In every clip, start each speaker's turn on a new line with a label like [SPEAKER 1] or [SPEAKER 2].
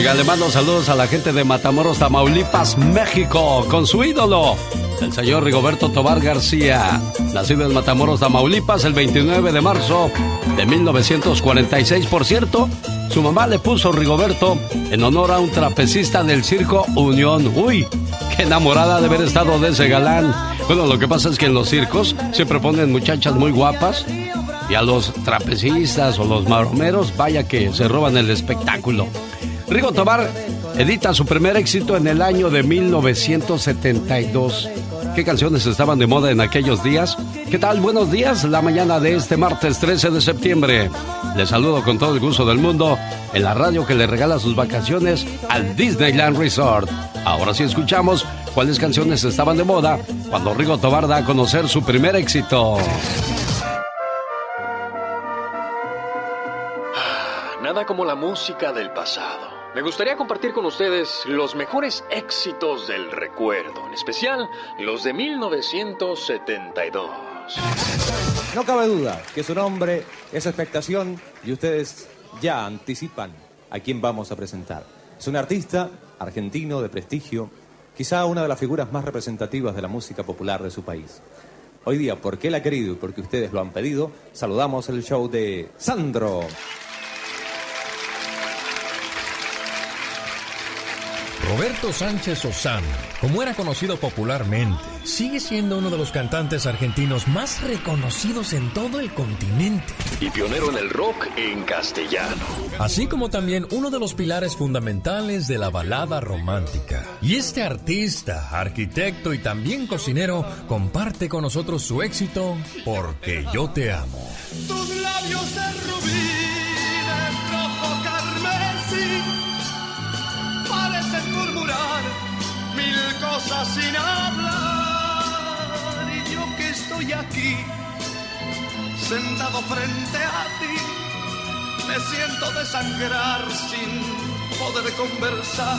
[SPEAKER 1] Oiga, le mando saludos a la gente de Matamoros, Tamaulipas, México, con su ídolo, el señor Rigoberto Tobar García, nacido en Matamoros, Tamaulipas, el 29 de marzo de 1946. Por cierto, su mamá le puso Rigoberto en honor a un trapecista del circo Unión. Uy, qué enamorada de haber estado de ese galán. Bueno, lo que pasa es que en los circos siempre ponen muchachas muy guapas y a los trapecistas o los maromeros, vaya que se roban el espectáculo. Rigo Tobar edita su primer éxito en el año de 1972. ¿Qué canciones estaban de moda en aquellos días? ¿Qué tal? Buenos días, la mañana de este martes 13 de septiembre. Les saludo con todo el gusto del mundo en la radio que le regala sus vacaciones al Disneyland Resort. Ahora sí escuchamos cuáles canciones estaban de moda cuando Rigo Tobar da a conocer su primer éxito.
[SPEAKER 2] Nada como la música del pasado. Me gustaría compartir con ustedes los mejores éxitos del recuerdo, en especial los de 1972.
[SPEAKER 3] No cabe duda que su nombre es expectación y ustedes ya anticipan a quién vamos a presentar. Es un artista argentino de prestigio, quizá una de las figuras más representativas de la música popular de su país. Hoy día, porque él ha querido y porque ustedes lo han pedido, saludamos el show de Sandro.
[SPEAKER 4] Roberto Sánchez Osán, como era conocido popularmente, sigue siendo uno de los cantantes argentinos más reconocidos en todo el continente.
[SPEAKER 2] Y pionero en el rock en castellano.
[SPEAKER 4] Así como también uno de los pilares fundamentales de la balada romántica. Y este artista, arquitecto y también cocinero comparte con nosotros su éxito Porque yo te amo.
[SPEAKER 5] Tus labios de rubí, de rojo carmesí, parecen murmurar mil cosas sin hablar. Y yo que estoy aquí, sentado frente a ti, me siento desangrar sin poder conversar.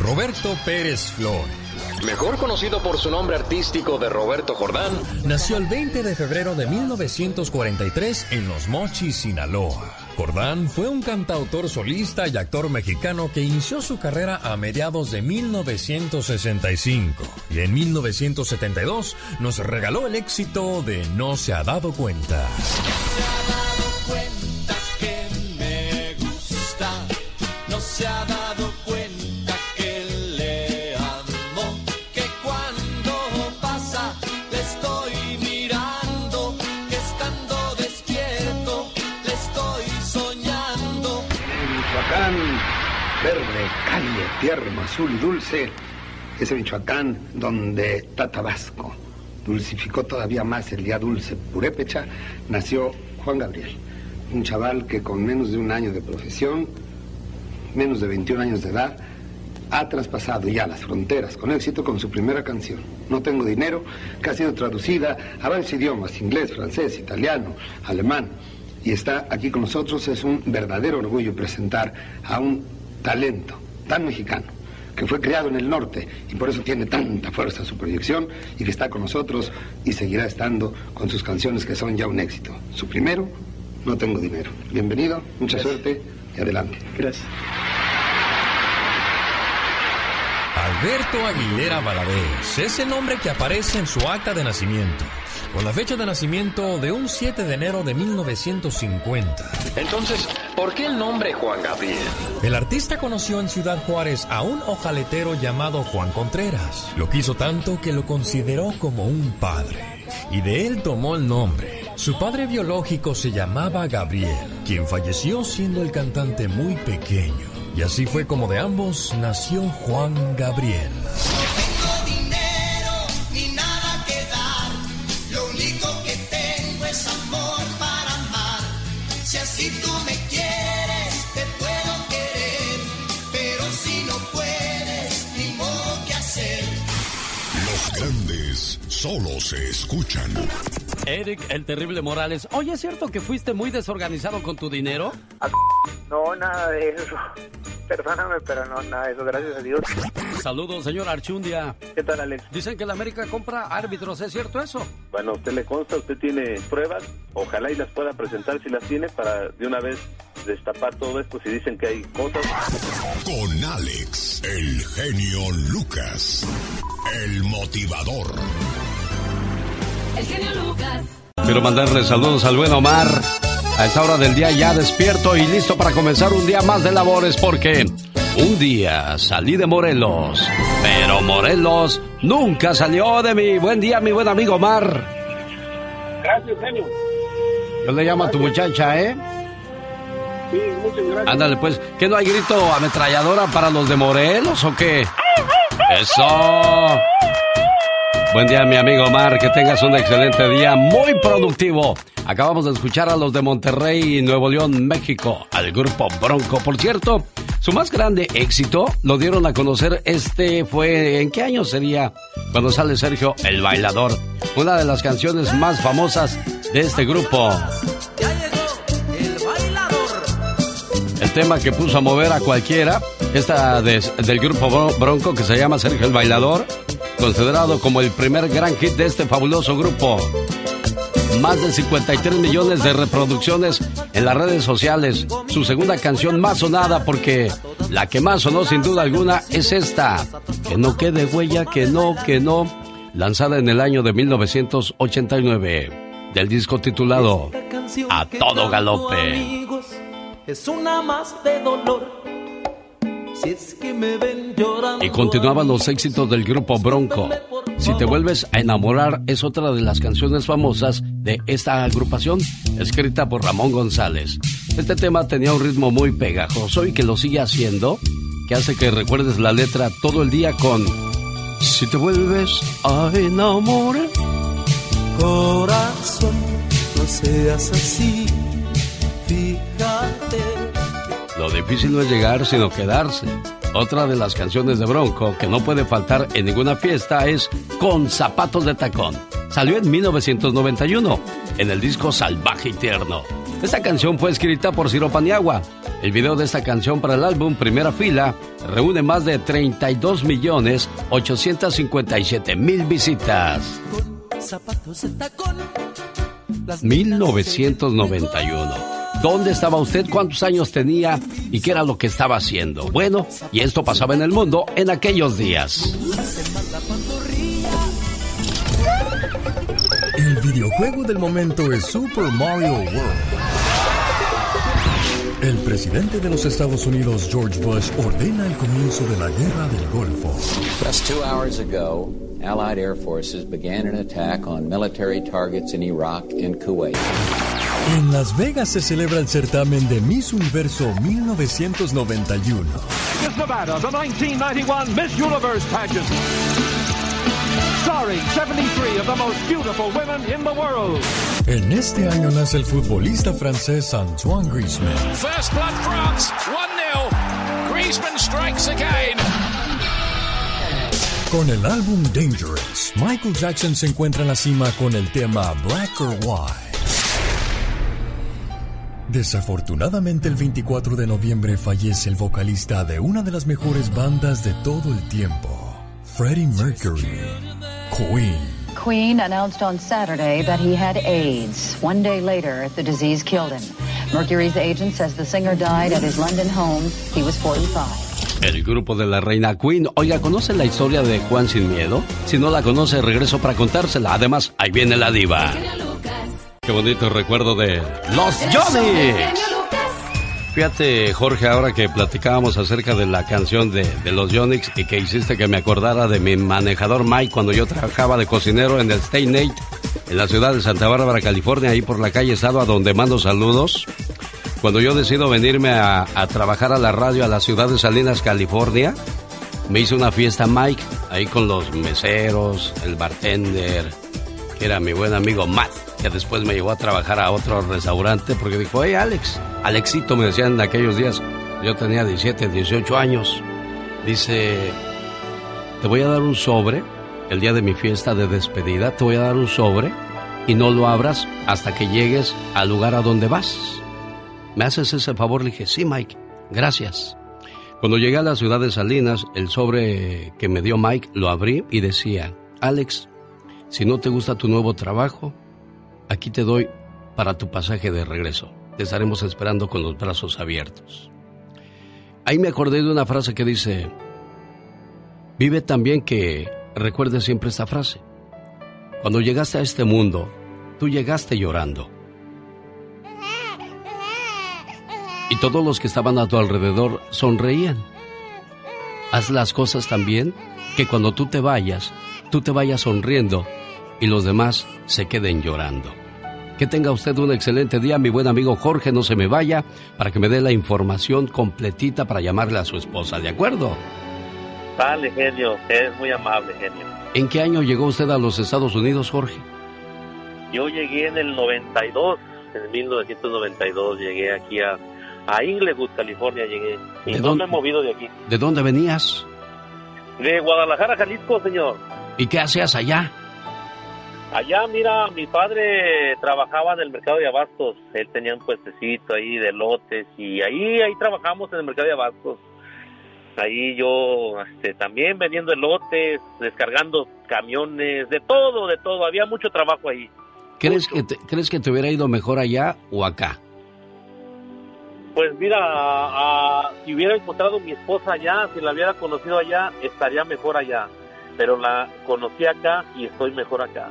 [SPEAKER 4] Roberto Pérez Flores.
[SPEAKER 2] Mejor conocido por su nombre artístico de Roberto Jordán,
[SPEAKER 4] Nació el 20 de febrero de 1943 en Los Mochis, Sinaloa. Jordán fue un cantautor solista y actor mexicano que inició su carrera a mediados de 1965 y en 1972 nos regaló el éxito de No se ha dado cuenta.
[SPEAKER 5] cuenta que me gusta, no se ha dado
[SPEAKER 6] tierno, azul y dulce, ese Michoacán donde está Tabasco dulcificó todavía más el día dulce purépecha, nació Juan Gabriel, un chaval que con menos de un año de profesión, menos de 21 años de edad, ha traspasado ya las fronteras con éxito con su primera canción, No tengo dinero, que ha sido traducida a varios idiomas, inglés, francés, italiano, alemán, y está aquí con nosotros. Es un verdadero orgullo presentar a un talento tan mexicano, que fue creado en el norte y por eso tiene tanta fuerza su proyección y que está con nosotros y seguirá estando con sus canciones que son ya un éxito. Su primero, No tengo dinero. Bienvenido, mucha suerte y adelante.
[SPEAKER 7] Gracias.
[SPEAKER 4] Alberto Aguilera Valadez es el nombre que aparece en su acta de nacimiento, con la fecha de nacimiento de un 7 de enero de 1950.
[SPEAKER 2] Entonces, ¿por qué el nombre Juan Gabriel?
[SPEAKER 4] El artista conoció en Ciudad Juárez a un ojaletero llamado Juan Contreras. Lo quiso tanto que lo consideró como un padre. Y de él tomó el nombre. Su padre biológico se llamaba Gabriel, quien falleció siendo el cantante muy pequeño. Y así fue como de ambos nació Juan Gabriel.
[SPEAKER 8] Solo se escuchan.
[SPEAKER 1] Eric, el terrible Morales. Oye, ¿es cierto que fuiste muy desorganizado con tu dinero?
[SPEAKER 9] No, nada de eso. Perdóname, pero no, nada de eso, gracias a Dios.
[SPEAKER 1] Saludos, señor Archundia.
[SPEAKER 9] ¿Qué tal, Alex?
[SPEAKER 1] Dicen que la América compra árbitros, ¿es cierto eso?
[SPEAKER 7] Bueno, a usted le consta, usted tiene pruebas, ojalá y las pueda presentar si las tiene para de una vez destapar todo esto si dicen que hay cosas.
[SPEAKER 8] Con Alex, el genio Lucas, el motivador.
[SPEAKER 10] El genio Lucas.
[SPEAKER 1] Quiero mandarle saludos al buen Omar. A esta hora del día ya despierto y listo para comenzar un día más de labores porque un día salí de Morelos, pero Morelos nunca salió de mí. Buen día, mi buen amigo Omar.
[SPEAKER 11] Gracias, genio.
[SPEAKER 1] Yo le llamo a tu muchacha, ¿eh?
[SPEAKER 11] Sí, muchas gracias.
[SPEAKER 1] Ándale, pues, ¿qué no hay grito ametralladora para los de Morelos o qué? Eso. Buen día, mi amigo Omar. Que tengas un excelente día, muy productivo. Acabamos de escuchar a los de Monterrey y Nuevo León, México, al grupo Bronco. Por cierto, su más grande éxito lo dieron a conocer este fue ¿en qué año sería? Cuando sale Sergio el bailador, una de las canciones más famosas de este grupo. El tema que puso a mover a cualquiera, esta de- del grupo Bronco que se llama Sergio el Bailador, considerado como el primer gran hit de este fabuloso grupo. Más de 53 millones de reproducciones en las redes sociales. Su segunda canción más sonada porque la que más sonó sin duda alguna es esta. Que no quede huella, que no, que no. Lanzada en el año de 1989. Del disco titulado A Todo Galope.
[SPEAKER 12] es una más de dolor.
[SPEAKER 1] Y continuaban los éxitos del grupo Bronco. Si te vuelves a enamorar es otra de las canciones famosas de esta agrupación, escrita por Ramón González. Este tema tenía un ritmo muy pegajoso y que lo sigue haciendo, que hace que recuerdes la letra todo el día con Si te vuelves a enamorar.
[SPEAKER 12] Corazón, no seas así.
[SPEAKER 1] Difícil no es llegar, sino quedarse. Otra de las canciones de Bronco que no puede faltar en ninguna fiesta es Con zapatos de tacón. Salió en 1991 en el disco Salvaje y Tierno. Esta canción fue escrita por Ciro Paniagua. El video de esta canción para el álbum Primera Fila reúne más de 32 millones 857 mil visitas.
[SPEAKER 12] Zapatos de tacón. Las
[SPEAKER 1] 1991. ¿Dónde estaba usted? ¿Cuántos años tenía? ¿Y qué era lo que estaba haciendo? Bueno, y esto pasaba en el mundo en aquellos días.
[SPEAKER 4] El videojuego del momento es Super Mario World. El presidente de los Estados Unidos, George Bush, ordena el comienzo de la Guerra del Golfo.
[SPEAKER 13] Just two hours ago, Allied air forces began an attack on military targets in Iraq and Kuwait.
[SPEAKER 4] En Las Vegas se celebra el certamen de Miss Universo 1991.
[SPEAKER 14] Miss Nevada, the 1991 Miss Universe pageant. Starring 73 of the most beautiful women in the world.
[SPEAKER 4] En este año nace el futbolista francés Antoine Griezmann.
[SPEAKER 15] First blood France, 1-0. Griezmann strikes again.
[SPEAKER 4] Con el álbum Dangerous, Michael Jackson se encuentra en la cima con el tema Black or White. Desafortunadamente el 24 de noviembre fallece el vocalista de una de las mejores bandas de todo el tiempo, Freddie Mercury, Queen.
[SPEAKER 16] Queen announced on Saturday that he had AIDS. One day later, the disease killed him. Mercury's agent says the singer died at his London home. He was 45.
[SPEAKER 1] El grupo de la reina Queen. Oiga, ¿conoce la historia de Juan Sin Miedo? Si no la conoce, regreso para contársela. Además, ahí viene la diva. Qué bonito recuerdo de Los Johnny. Fíjate, Jorge, ahora que platicábamos acerca de la canción de, de los Yonix y que hiciste que me acordara de mi manejador Mike cuando yo trabajaba de cocinero en el Stay Nate en la ciudad de Santa Bárbara, California, ahí por la calle Estado, donde mando saludos. Cuando yo decido venirme a, a trabajar a la radio a la ciudad de Salinas, California, me hizo una fiesta Mike, ahí con los meseros, el bartender, que era mi buen amigo Matt, que después me llevó a trabajar a otro restaurante porque dijo, hey Alex, Alexito me decían en aquellos días, yo tenía 17, 18 años, dice, te voy a dar un sobre, el día de mi fiesta de despedida, te voy a dar un sobre y no lo abras hasta que llegues al lugar a donde vas. ¿Me haces ese favor? Le dije, sí Mike, gracias. Cuando llegué a la ciudad de Salinas, el sobre que me dio Mike lo abrí y decía, Alex, si no te gusta tu nuevo trabajo, aquí te doy para tu pasaje de regreso. te estaremos esperando con los brazos abiertos. Ahí me acordé de una frase que dice, vive también que recuerde siempre esta frase. Cuando llegaste a este mundo, tú llegaste llorando. Y todos los que estaban a tu alrededor sonreían. Haz las cosas también que cuando tú te vayas, tú te vayas sonriendo y los demás se queden llorando. Que tenga usted un excelente día, mi buen amigo Jorge, no se me vaya para que me dé la información completita para llamarle a su esposa, ¿de acuerdo?
[SPEAKER 7] Vale, genio, es muy amable, genio.
[SPEAKER 1] ¿En qué año llegó usted a los Estados Unidos, Jorge?
[SPEAKER 7] Yo llegué en el 92, en 1992 llegué aquí a, a Inglewood, California, llegué. Y
[SPEAKER 1] ¿De
[SPEAKER 7] no
[SPEAKER 1] dónde?
[SPEAKER 7] me he movido de aquí.
[SPEAKER 1] ¿De dónde venías?
[SPEAKER 7] De Guadalajara, Jalisco, señor.
[SPEAKER 1] ¿Y qué hacías allá?
[SPEAKER 7] Allá, mira, mi padre trabajaba en el mercado de abastos. Él tenía un puestecito ahí de lotes y ahí ahí trabajamos en el mercado de abastos. Ahí yo este, también vendiendo elotes, descargando camiones, de todo, de todo. Había mucho trabajo ahí.
[SPEAKER 1] ¿Crees que, te, ¿Crees que te hubiera ido mejor allá o acá?
[SPEAKER 7] Pues mira, a- a- si hubiera encontrado mi esposa allá, si la hubiera conocido allá, estaría mejor allá. Pero la conocí acá y estoy mejor acá.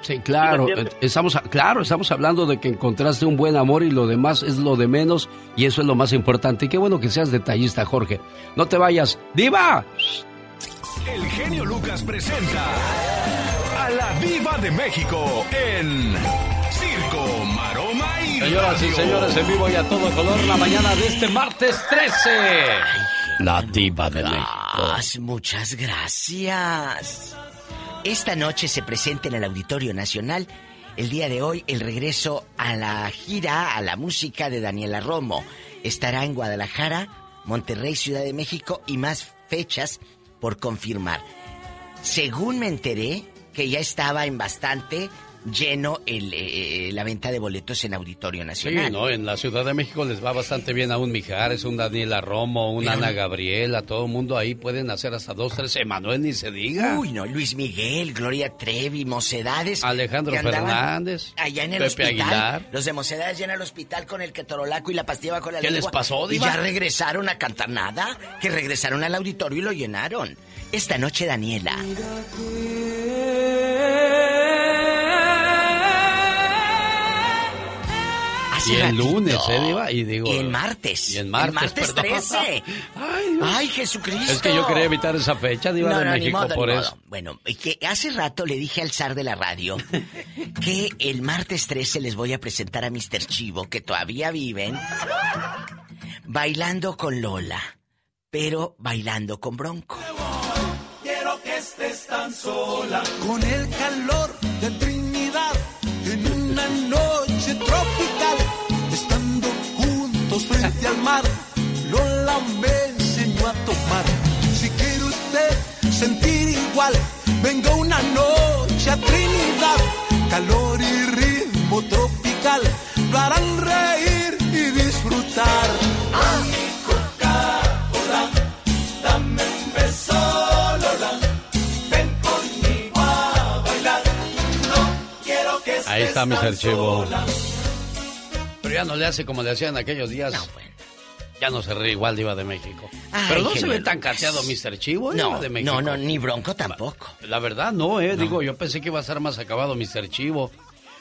[SPEAKER 1] Sí, claro, estamos, claro, estamos hablando de que encontraste un buen amor y lo demás es lo de menos y eso es lo más importante. Y qué bueno que seas detallista, Jorge. No te vayas. ¡Diva!
[SPEAKER 17] El genio Lucas presenta a la Viva de México en Circo, Maroma y
[SPEAKER 1] Señoras y señores, en vivo y a todo color, la mañana de este martes 13. La diva de México.
[SPEAKER 18] Muchas gracias. Esta noche se presenta en el Auditorio Nacional el día de hoy el regreso a la gira, a la música de Daniela Romo. Estará en Guadalajara, Monterrey, Ciudad de México y más fechas por confirmar. Según me enteré que ya estaba en bastante lleno el, eh, la venta de boletos en Auditorio
[SPEAKER 1] Sí,
[SPEAKER 18] Nacional.
[SPEAKER 1] no, en la Ciudad de México les va bastante bien a un Mijares, un Daniela Romo, un Ana Gabriela, todo el mundo ahí pueden hacer hasta dos, tres, Emanuel ni se diga.
[SPEAKER 18] Uy, no, Luis Miguel, Gloria Trevi, Mocedades.
[SPEAKER 1] Alejandro
[SPEAKER 18] que
[SPEAKER 1] Fernández,
[SPEAKER 18] Allá en el
[SPEAKER 1] Pepe
[SPEAKER 18] hospital.
[SPEAKER 1] Aguilar.
[SPEAKER 18] Los de Mocedades llenan el hospital con el ketorolaco y la pastilla bajo la
[SPEAKER 1] ¿Qué les pasó,
[SPEAKER 18] Y
[SPEAKER 1] Diva?
[SPEAKER 18] ya regresaron a cantar nada. Que regresaron al auditorio y lo llenaron. Esta noche, Daniela. Hace
[SPEAKER 1] Y el
[SPEAKER 18] ratito.
[SPEAKER 1] lunes, ¿eh, Diva? Y digo...
[SPEAKER 18] Y el martes.
[SPEAKER 1] Y el martes,
[SPEAKER 18] El martes
[SPEAKER 1] perdón.
[SPEAKER 18] 13. Ay, Jesucristo.
[SPEAKER 1] Es que yo quería evitar esa fecha, Diva
[SPEAKER 18] No,
[SPEAKER 1] de
[SPEAKER 18] no, ni
[SPEAKER 1] México,
[SPEAKER 18] modo,
[SPEAKER 1] por
[SPEAKER 18] ni
[SPEAKER 1] eso.
[SPEAKER 18] modo. Bueno, que hace rato le dije al zar de la radio que el martes 13 les voy a presentar a Mr. Chivo, que todavía viven, bailando con Lola, pero bailando con Bronco.
[SPEAKER 12] Quiero que estés tan sola con el calor de al mar. Lola me enseñó a tomar. Si quiere usted sentir igual, venga una noche a Trinidad, calor y ritmo tropical, lo harán reír y disfrutar. Ah, Coca-Cola, dame un beso, Lola. Ven conmigo a bailar. No quiero que
[SPEAKER 1] Ahí está mi archivo. Pero ya no le hace como le hacían aquellos días. Ya no se ríe igual Diva de México. Pero no se ve tan cateado Mr. Chivo,
[SPEAKER 18] No,
[SPEAKER 1] Diva de México.
[SPEAKER 18] no, no, ni Bronco tampoco.
[SPEAKER 1] La verdad, no, eh. Digo, yo pensé que iba a estar más acabado Mr. Chivo.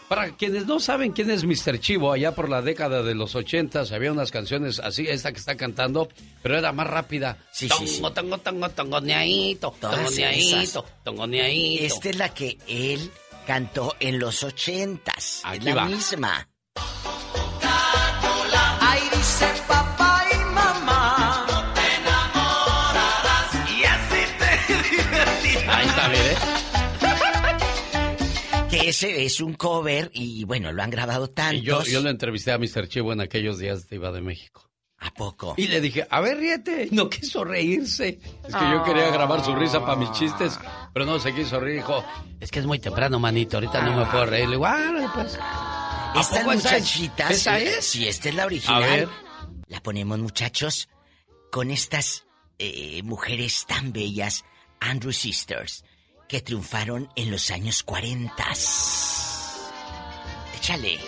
[SPEAKER 1] Para quienes no saben quién es Mr. Chivo, allá por la década de los ochentas había unas canciones así, esta que está cantando, pero era más rápida.
[SPEAKER 18] Sí,
[SPEAKER 1] tongo,
[SPEAKER 18] sí, sí.
[SPEAKER 1] tongo, tongo, tongoneadito, tongoneadito, tongoneadito.
[SPEAKER 18] Esta es la que él cantó en los ochentas.
[SPEAKER 1] Aquí
[SPEAKER 18] es la
[SPEAKER 1] va.
[SPEAKER 18] misma.
[SPEAKER 12] Ahí dice papá
[SPEAKER 18] ese es un cover y bueno, lo han grabado tantos.
[SPEAKER 1] Y yo, yo lo entrevisté a Mr. Chivo en aquellos días de Iba de México.
[SPEAKER 18] ¿A poco?
[SPEAKER 1] Y le dije, a ver, ríete. No quiso reírse. Es que yo quería grabar su risa para mis chistes, pero no se quiso reír. Dijo, es que es muy temprano, manito. Ahorita no me puedo reír. Le digo, "Árale, pues. ¿A
[SPEAKER 18] Estas muchachitas.
[SPEAKER 1] ¿Esa es?
[SPEAKER 18] Si esta es la original.
[SPEAKER 1] A ver.
[SPEAKER 18] La ponemos, muchachos, con estas eh, mujeres tan bellas, Andrew Sisters, que triunfaron en los años 40. Échale.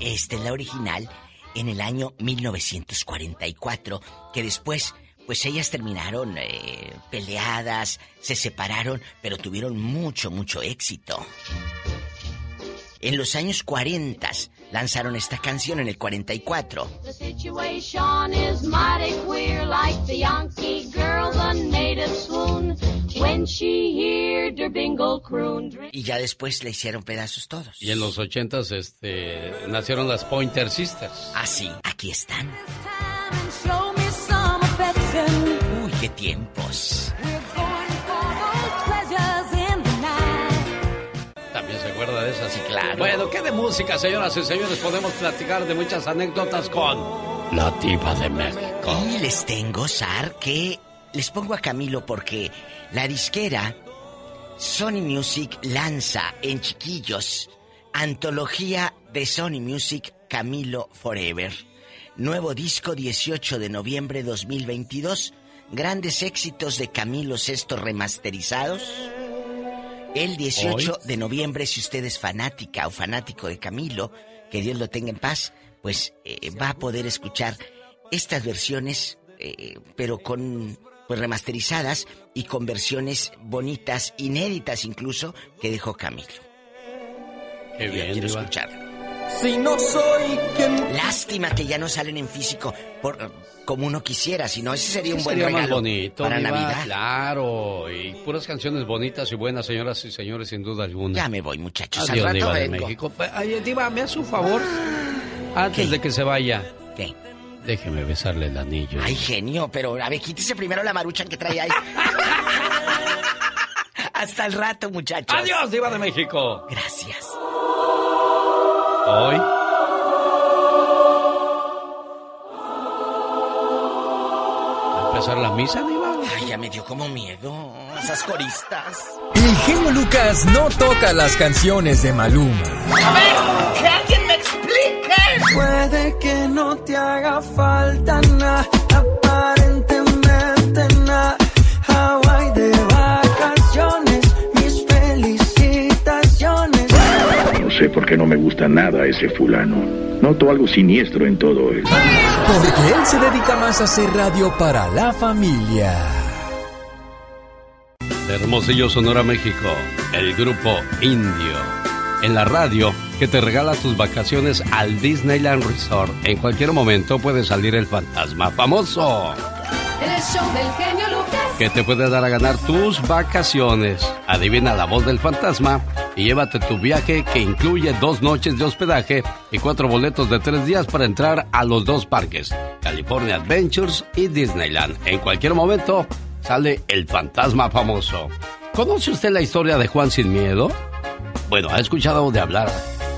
[SPEAKER 18] Esta es la original en el año 1944, que después, pues ellas terminaron eh, peleadas, se separaron, pero tuvieron mucho, mucho éxito. En los años 40 lanzaron esta canción en el 44.
[SPEAKER 10] The situation is mighty queer, like the Yankee girl, the native swoon. When she heard her bingle croon.
[SPEAKER 18] Y ya después le hicieron pedazos todos.
[SPEAKER 1] Y en los ochentas, este, nacieron las Pointer Sisters.
[SPEAKER 18] Ah, sí, aquí están. Uy, qué tiempos.
[SPEAKER 1] ¿Qué de música, señoras y señores? Podemos platicar de muchas anécdotas con la diva de México.
[SPEAKER 18] Y les tengo, Sar, que les pongo a Camilo porque la disquera Sony Music lanza en chiquillos antología de Sony Music Camilo Forever. Nuevo disco 18 de noviembre 2022. Grandes éxitos de Camilo Sesto remasterizados. El 18 de noviembre, si usted es fanática o fanático de Camilo, que Dios lo tenga en paz, pues eh, va a poder escuchar estas versiones, eh, pero con pues remasterizadas y con versiones bonitas, inéditas incluso, que dejó Camilo.
[SPEAKER 1] Qué
[SPEAKER 18] quiero
[SPEAKER 1] diva.
[SPEAKER 12] Si no soy quien
[SPEAKER 18] Lástima que ya no salen en físico por, como uno quisiera, si no, ese sería un buen
[SPEAKER 1] Sería más
[SPEAKER 18] regalo
[SPEAKER 1] bonito,
[SPEAKER 18] para Navidad.
[SPEAKER 1] Claro, y puras canciones bonitas y buenas, señoras y señores, sin duda alguna.
[SPEAKER 18] Ya me voy, muchachos.
[SPEAKER 1] Adiós,
[SPEAKER 18] Al rato
[SPEAKER 1] diva de. México. Ay, diva, me hace un favor. Antes de que se vaya.
[SPEAKER 18] ¿Qué?
[SPEAKER 1] Déjeme besarle el anillo.
[SPEAKER 18] Ay, genio, pero a ver, quítese primero la maruchan que trae ahí. Hasta el rato, muchachos.
[SPEAKER 1] Adiós, diva de México.
[SPEAKER 18] Gracias.
[SPEAKER 1] Hoy. ¿Va a empezar la misa, diva?
[SPEAKER 18] Ay, ya me dio como miedo. Esas coristas.
[SPEAKER 19] El genio Lucas no toca las canciones de Maluma.
[SPEAKER 4] A ver, que alguien me explique.
[SPEAKER 12] Puede que no te haga falta nada,
[SPEAKER 20] sé por qué no me gusta nada ese fulano. Noto algo siniestro en todo él.
[SPEAKER 19] Porque él se dedica más a hacer radio para la familia.
[SPEAKER 1] De Hermosillo, Sonora, México. El grupo Indio. En la radio que te regala tus vacaciones al Disneyland Resort. En cualquier momento puede salir el fantasma famoso.
[SPEAKER 10] El show del genio Lucas.
[SPEAKER 1] que te puede dar a ganar tus vacaciones. Adivina la voz del fantasma y llévate tu viaje que incluye dos noches de hospedaje y cuatro boletos de tres días para entrar a los dos parques, California Adventures y Disneyland. En cualquier momento sale el fantasma famoso. ¿Conoce usted la historia de Juan Sin Miedo? Bueno, ha escuchado de hablar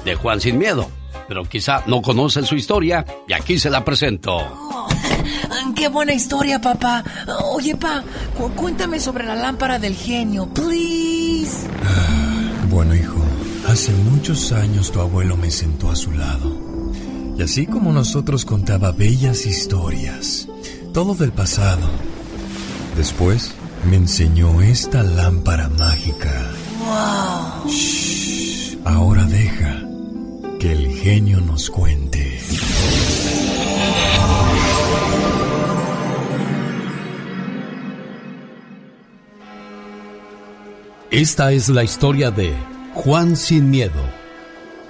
[SPEAKER 1] de Juan Sin Miedo, pero quizá no conoce su historia y aquí se la presento.
[SPEAKER 21] ¡Qué buena historia, papá! Oye, pa, cu- cuéntame sobre la lámpara del genio, please.
[SPEAKER 19] Bueno, hijo, hace muchos años tu abuelo me sentó a su lado. Y así como nosotros contaba bellas historias, todo del pasado. Después me enseñó esta lámpara mágica.
[SPEAKER 21] ¡Wow!
[SPEAKER 19] Shh, ahora deja que el genio nos cuente.
[SPEAKER 1] Esta es la historia de Juan sin miedo.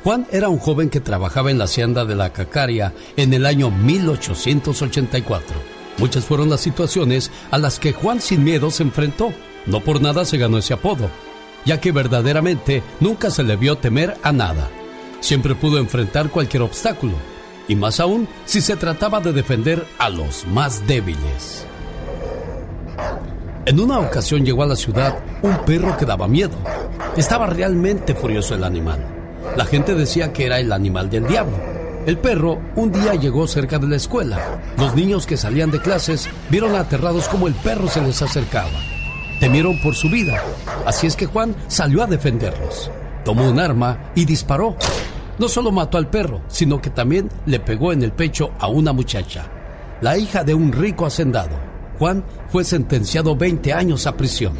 [SPEAKER 1] Juan era un joven que trabajaba en la hacienda de la Cacaria en el año 1884. Muchas fueron las situaciones a las que Juan sin miedo se enfrentó. No por nada se ganó ese apodo, ya que verdaderamente nunca se le vio temer a nada. Siempre pudo enfrentar cualquier obstáculo, y más aún si se trataba de defender a los más débiles. En una ocasión llegó a la ciudad un perro que daba miedo. Estaba realmente furioso el animal. La gente decía que era el animal del diablo. El perro un día llegó cerca de la escuela. Los niños que salían de clases vieron aterrados como el perro se les acercaba. Temieron por su vida, así es que Juan salió a defenderlos. Tomó un arma y disparó. No solo mató al perro, sino que también le pegó en el pecho a una muchacha, la hija de un rico hacendado. Juan fue sentenciado 20 años a prisión.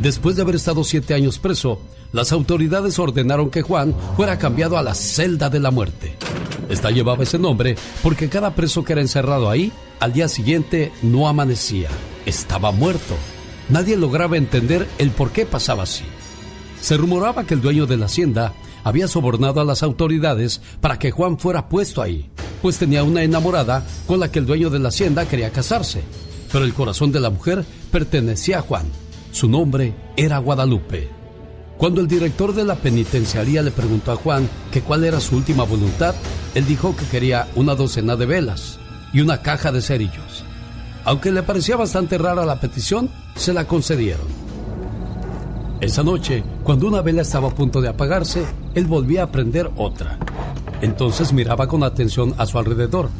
[SPEAKER 1] Después de haber estado siete años preso, las autoridades ordenaron que Juan fuera cambiado a la celda de la muerte. Esta llevaba ese nombre porque cada preso que era encerrado ahí, al día siguiente no amanecía, estaba muerto. Nadie lograba entender el por qué pasaba así. Se rumoraba que el dueño de la hacienda había sobornado a las autoridades para que Juan fuera puesto ahí, pues tenía una enamorada con la que el dueño de la hacienda quería casarse. Pero el corazón de la mujer pertenecía a Juan. Su nombre era Guadalupe. Cuando el director de la penitenciaría le preguntó a Juan que cuál era su última voluntad, él dijo que quería una docena de velas y una caja de cerillos. Aunque le parecía bastante rara la petición, se la concedieron. Esa noche, cuando una vela estaba a punto de apagarse, él volvía a prender otra. Entonces miraba con atención a su alrededor.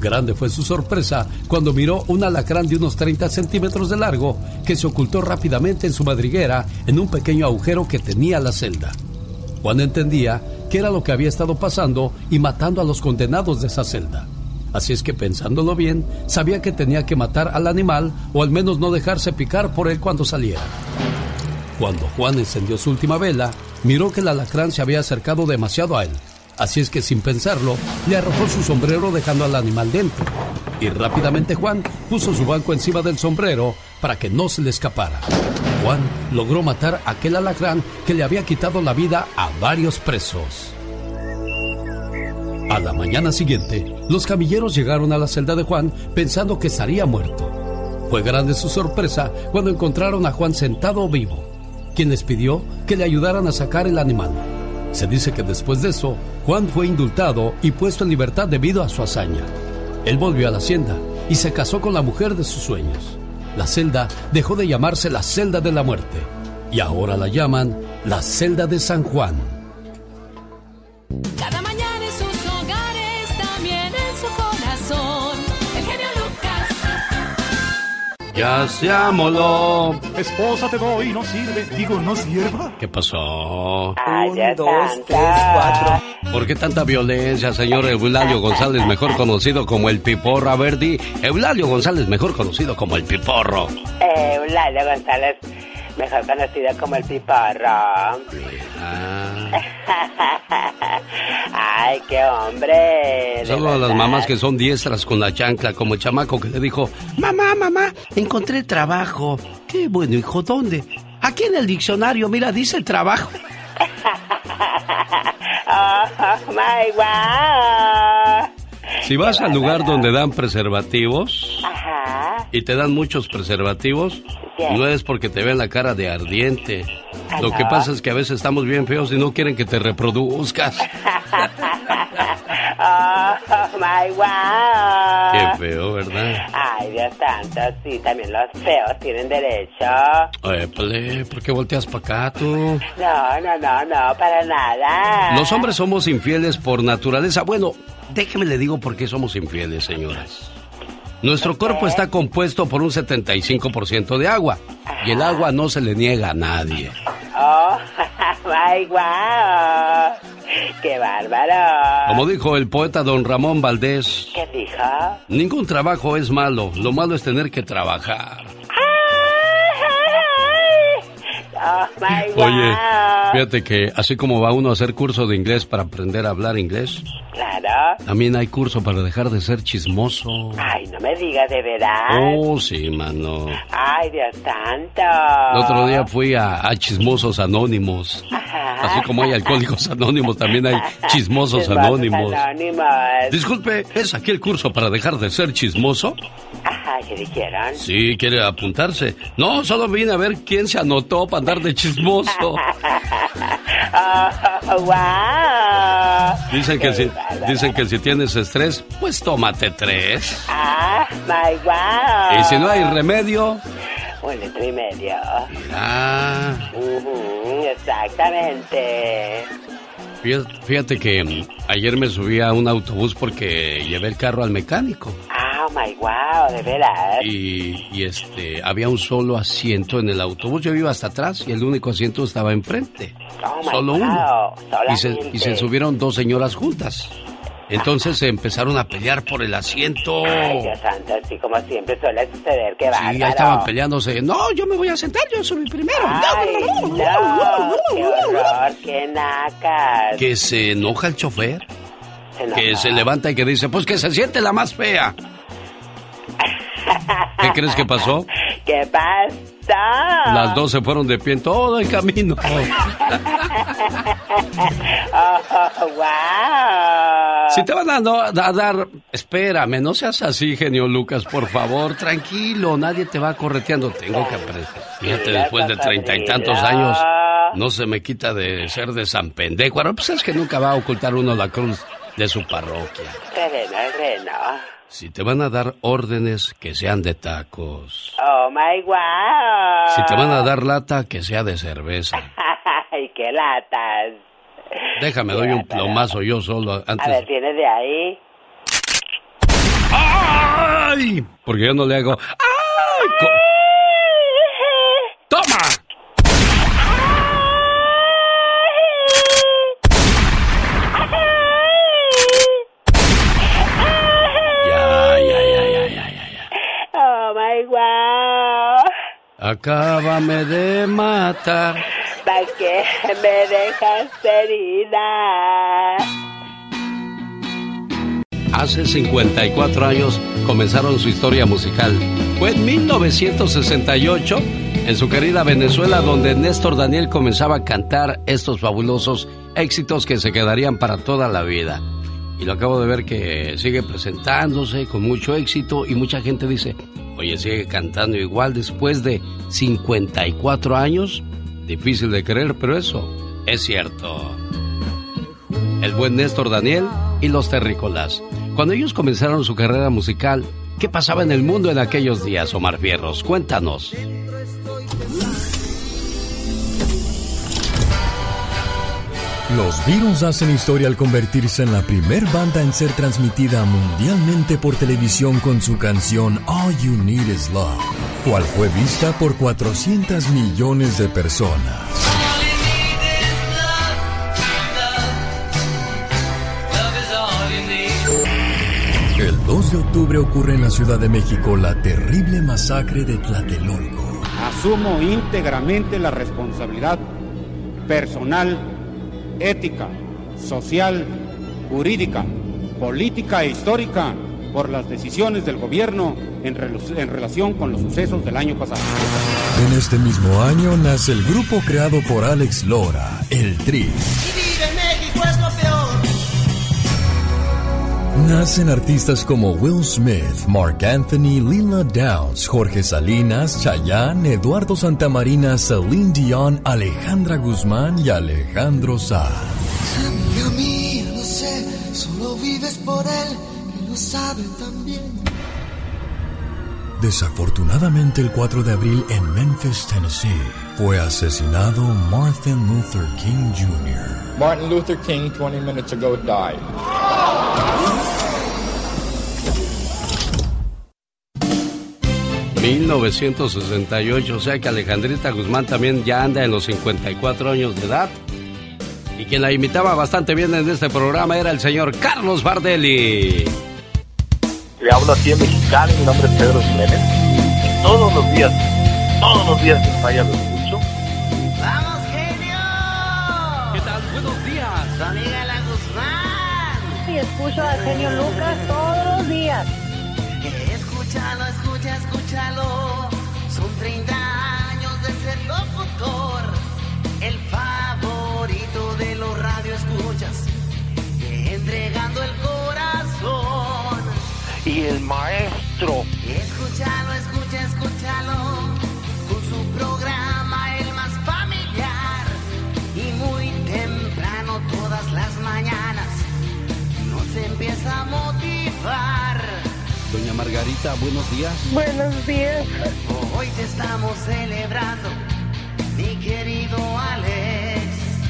[SPEAKER 1] Grande fue su sorpresa cuando miró un alacrán de unos 30 centímetros de largo que se ocultó rápidamente en su madriguera en un pequeño agujero que tenía la celda. Juan entendía que era lo que había estado pasando y matando a los condenados de esa celda. Así es que pensándolo bien, sabía que tenía que matar al animal o al menos no dejarse picar por él cuando saliera. Cuando Juan encendió su última vela, miró que el alacrán se había acercado demasiado a él. Así es que sin pensarlo, le arrojó su sombrero dejando al animal dentro. Y rápidamente Juan puso su banco encima del sombrero para que no se le escapara. Juan logró matar a aquel alacrán que le había quitado la vida a varios presos. A la mañana siguiente, los camilleros llegaron a la celda de Juan pensando que estaría muerto. Fue grande su sorpresa cuando encontraron a Juan sentado vivo, quien les pidió que le ayudaran a sacar el animal. Se dice que después de eso, Juan fue indultado y puesto en libertad debido a su hazaña. Él volvió a la hacienda y se casó con la mujer de sus sueños. La celda dejó de llamarse la celda de la muerte y ahora la llaman la celda de San Juan. Ya se amoló.
[SPEAKER 22] Esposa te doy, no sirve. Digo, no sirva.
[SPEAKER 1] ¿Qué pasó?
[SPEAKER 22] Un, dos, tres, cuatro.
[SPEAKER 1] ¿Por qué tanta violencia, señor Eulalio González, mejor conocido como el Piporro? A ver, di, Eulalio González, mejor conocido como el Piporro.
[SPEAKER 23] Eulalio González, mejor conocido como el Piporro. Ay, qué hombre. de
[SPEAKER 1] Solo a las mamás que son diestras con la chancla, como el chamaco que le dijo, mamá, mamá, encontré trabajo. Qué bueno, hijo, ¿dónde? Aquí en el diccionario, mira, dice trabajo.
[SPEAKER 23] Oh, my wow.
[SPEAKER 1] Si vas al lugar donde dan preservativos
[SPEAKER 23] Ajá.
[SPEAKER 1] Y te dan muchos preservativos, no es porque te vean la cara de ardiente. Lo que pasa es que a veces estamos bien feos y no quieren que te reproduzcas.
[SPEAKER 23] Oh, my wow.
[SPEAKER 1] Qué feo, ¿verdad?
[SPEAKER 23] Ay, Dios santo, sí, también los feos tienen derecho.
[SPEAKER 1] Épale, ¿por qué volteas para acá tú?
[SPEAKER 23] No, no, no, no, para nada.
[SPEAKER 1] Los hombres somos infieles por naturaleza. Bueno, déjeme le digo por qué somos infieles, señoras. Nuestro cuerpo está compuesto por un 75% de agua y el agua no se le niega a nadie.
[SPEAKER 23] Oh, my wow. Qué bárbaro.
[SPEAKER 1] Como dijo el poeta don Ramón Valdés,
[SPEAKER 23] ¿Qué dijo?
[SPEAKER 1] ningún trabajo es malo, lo malo es tener que trabajar.
[SPEAKER 23] Oh, my wow.
[SPEAKER 1] Oye, fíjate que así como va uno a hacer curso de inglés para aprender a hablar inglés,
[SPEAKER 23] Claro.
[SPEAKER 1] también hay curso para dejar de ser chismoso.
[SPEAKER 23] Ay, no me digas de verdad.
[SPEAKER 1] Oh, sí, mano.
[SPEAKER 23] Ay, Dios santo.
[SPEAKER 1] El otro día fui a, a Chismosos Anónimos.
[SPEAKER 23] Ajá.
[SPEAKER 1] Así como hay alcohólicos anónimos, también hay chismosos
[SPEAKER 23] Chismosos
[SPEAKER 1] anónimos.
[SPEAKER 23] anónimos.
[SPEAKER 1] Disculpe, ¿es aquí el curso para dejar de ser chismoso?
[SPEAKER 23] Ajá, ¿qué dijeron?
[SPEAKER 1] Sí, quiere apuntarse. No, solo vine a ver quién se anotó para andar de chismoso.
[SPEAKER 23] Oh, wow.
[SPEAKER 1] Dicen que si, dicen que si tienes estrés, pues tómate tres.
[SPEAKER 23] Ah, my wow.
[SPEAKER 1] Y si no hay remedio,
[SPEAKER 23] Un litro y medio. Ujú, exactamente.
[SPEAKER 1] Fíjate, que mm, ayer me subí a un autobús porque llevé el carro al mecánico.
[SPEAKER 23] Ah, my wow, de veras.
[SPEAKER 1] y, y, este había un solo asiento en el autobús. Yo iba hasta atrás y el único asiento estaba enfrente.
[SPEAKER 23] Oh, my
[SPEAKER 1] Solo
[SPEAKER 23] wow,
[SPEAKER 1] uno. Y se,
[SPEAKER 23] solamente.
[SPEAKER 1] y se subieron dos señoras juntas. Entonces se empezaron a pelear por el asiento.
[SPEAKER 23] Ay, Dios santo, así como siempre suele suceder, que va.
[SPEAKER 1] Sí, ahí estaban peleándose. No, yo me voy a sentar, yo soy primero.
[SPEAKER 23] Ay, no, qué horror, qué nacas.
[SPEAKER 1] Que se enoja el chofer.
[SPEAKER 23] Se enoja.
[SPEAKER 1] Que se levanta y que dice, pues que se siente la más fea. ¿Qué crees que pasó?
[SPEAKER 23] ¿Qué pasó?
[SPEAKER 1] Las dos se fueron de pie en todo el camino.
[SPEAKER 23] Oh, wow.
[SPEAKER 1] Si te van a, no- a dar, espérame, no seas así, genio Lucas, por favor, tranquilo, nadie te va correteando. Tengo que aprender. Fíjate, después de treinta y tantos años, no se me quita de ser de San Pendejo. Ahora, pues es que nunca va a ocultar uno la cruz de su parroquia.
[SPEAKER 23] Sereno, sereno.
[SPEAKER 1] Si te van a dar órdenes, que sean de tacos.
[SPEAKER 23] Oh my wow.
[SPEAKER 1] Si te van a dar lata, que sea de cerveza.
[SPEAKER 23] Ay, qué latas.
[SPEAKER 1] Déjame, doy un plomazo yo solo
[SPEAKER 23] A ver,
[SPEAKER 1] antes.
[SPEAKER 23] ¿tienes de ahí?
[SPEAKER 1] ¡Ay! Porque yo no le hago. ¡Ay! Co- ¡Toma! Ya, ya, ya, ya, ya, ya, ya.
[SPEAKER 23] Oh my wow.
[SPEAKER 1] Acábame de matar.
[SPEAKER 23] ¿Para qué me dejas herida?
[SPEAKER 1] Hace 54 años comenzaron su historia musical. Fue en 1968, en su querida Venezuela, donde Néstor Daniel comenzaba a cantar estos fabulosos éxitos que se quedarían para toda la vida. Y lo acabo de ver que sigue presentándose con mucho éxito y mucha gente dice, oye, sigue cantando igual después de 54 años. Difícil de creer, pero eso es cierto el buen Néstor Daniel y los terrícolas. Cuando ellos comenzaron su carrera musical, ¿qué pasaba en el mundo en aquellos días, Omar Fierros? Cuéntanos.
[SPEAKER 19] Los Beatles hacen historia al convertirse en la primer banda en ser transmitida mundialmente por televisión con su canción All You Need Is Love, cual fue vista por 400 millones de personas. El 2 de octubre ocurre en la Ciudad de México la terrible masacre de Tlatelolco.
[SPEAKER 24] Asumo íntegramente la responsabilidad personal, ética, social, jurídica, política e histórica por las decisiones del gobierno en, relación con los sucesos del año pasado.
[SPEAKER 19] En este mismo año nace el grupo creado por Alex Lora, el Tri.
[SPEAKER 18] Vivir
[SPEAKER 19] Nacen artistas como Will Smith, Mark Anthony, Lila Downs, Jorge Salinas, Chayanne, Eduardo Santamarina, Celine Dion, Alejandra Guzmán y Alejandro Sanz.
[SPEAKER 18] Amiga mía, no sé, solo vives por él, que lo saben también.
[SPEAKER 19] Desafortunadamente el 4 de abril en Memphis, Tennessee, fue asesinado Martin Luther King Jr.
[SPEAKER 25] Martin Luther King, 20 minutes ago, died.
[SPEAKER 1] 1968, o sea que Alejandrita Guzmán también ya anda en los 54 años de edad. Y quien la imitaba bastante bien en este programa era el señor Carlos Bardelli.
[SPEAKER 9] Le hablo aquí en Mexicali, mi nombre es Pedro Jiménez. Todos los días, todos los días sin falla lo escucho.
[SPEAKER 18] ¡Vamos, genio!
[SPEAKER 1] ¿Qué tal? Buenos días.
[SPEAKER 18] Amiga la Guzmán.
[SPEAKER 26] Y escucho al genio Lucas todos los días.
[SPEAKER 18] Escúchalo, escúchalo. Son 30 años de ser locutor. El favorito de los radioescuchas. Entregando el corazón.
[SPEAKER 9] Y el maestro.
[SPEAKER 1] Margarita, buenos días.
[SPEAKER 26] Buenos días.
[SPEAKER 18] Hoy te estamos celebrando, mi querido Alex.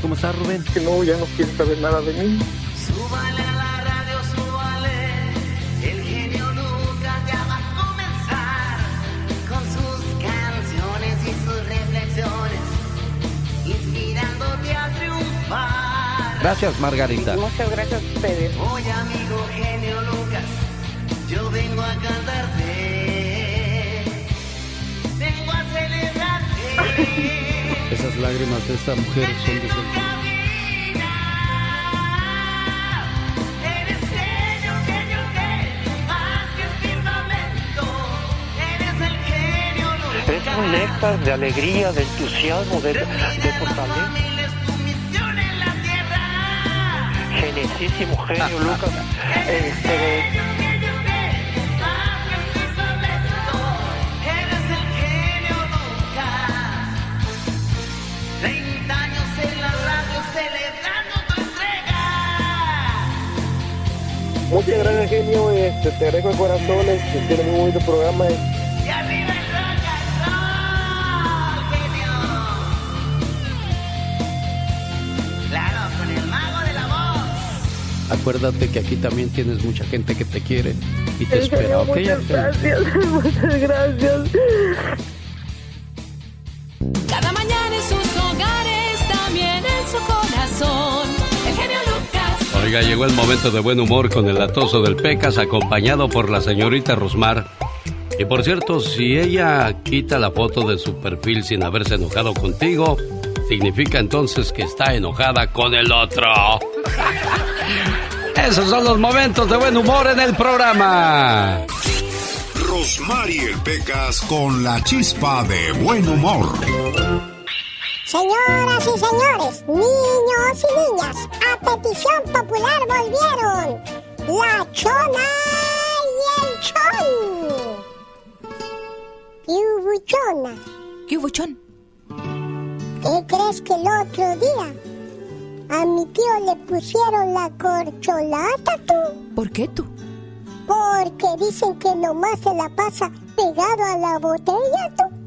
[SPEAKER 25] ¿Cómo estás, Rubén? Que no, ya no quieres saber nada de mí.
[SPEAKER 18] Súbale a la radio, súbale. El genio Lucas ya va a comenzar con sus canciones y sus reflexiones, inspirándote a triunfar.
[SPEAKER 1] Gracias, Margarita.
[SPEAKER 27] Muchas gracias a ustedes.
[SPEAKER 18] Oye, amigo genio Lucas,
[SPEAKER 1] Esas lágrimas de esta mujer son de
[SPEAKER 18] Eres genio, genio, genio, más que el firmamento. Eres el genio Lucas.
[SPEAKER 28] Es un néctar de alegría, de entusiasmo, de, de fortaleza. Genesísimo genio Lucas. Este, muchas gracias genio, este, te agradezco de corazón, este, tiene muy bonito programa.
[SPEAKER 18] Y arriba el rock and roll, genio. Claro, con el mago de la voz.
[SPEAKER 1] Acuérdate que aquí también tienes mucha gente que te quiere y te espera, ¿ok?
[SPEAKER 27] muchas gracias, muchas gracias.
[SPEAKER 1] Llegó el momento de buen humor con el atoso del Pecas, acompañado por la señorita Rosmar. Y por cierto, si ella quita la foto de su perfil sin haberse enojado contigo, significa entonces que está enojada con el otro. Esos son los momentos de buen humor en el programa.
[SPEAKER 17] Rosmarie Pecas con la chispa de buen humor.
[SPEAKER 29] Señoras y señores, niños y niñas, a petición popular volvieron la chona y el chon. ¿Qué hubo, chona?
[SPEAKER 30] ¿Qué hubo, chon?
[SPEAKER 29] ¿Qué crees que el otro día a mi tío le pusieron la corcholata tú?
[SPEAKER 30] ¿Por qué tú?
[SPEAKER 29] Porque dicen que nomás se la pasa pegado a la botella tú.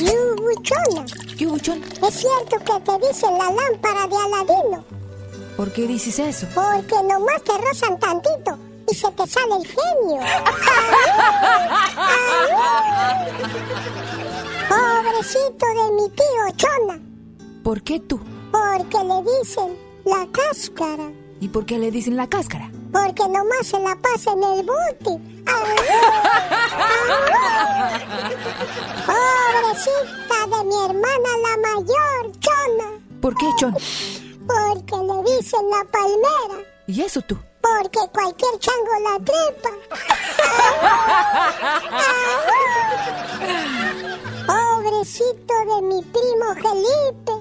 [SPEAKER 29] Yubuchona.
[SPEAKER 30] Yubuchona.
[SPEAKER 29] Es cierto que te dicen la lámpara de Aladino.
[SPEAKER 30] ¿Por qué dices eso?
[SPEAKER 29] Porque nomás te rozan tantito y se te sale el genio. Pobrecito de mi tío Chona.
[SPEAKER 30] ¿Por qué tú?
[SPEAKER 29] Porque le dicen la cáscara.
[SPEAKER 30] ¿Y por qué le dicen la cáscara?
[SPEAKER 29] Porque nomás se la pasa en el bote. Pobrecita de mi hermana la mayor, Chona.
[SPEAKER 30] ¿Por qué, chon?
[SPEAKER 29] Porque le dicen la palmera.
[SPEAKER 30] ¿Y eso tú?
[SPEAKER 29] Porque cualquier chango la trepa. Pobrecito de mi primo Felipe.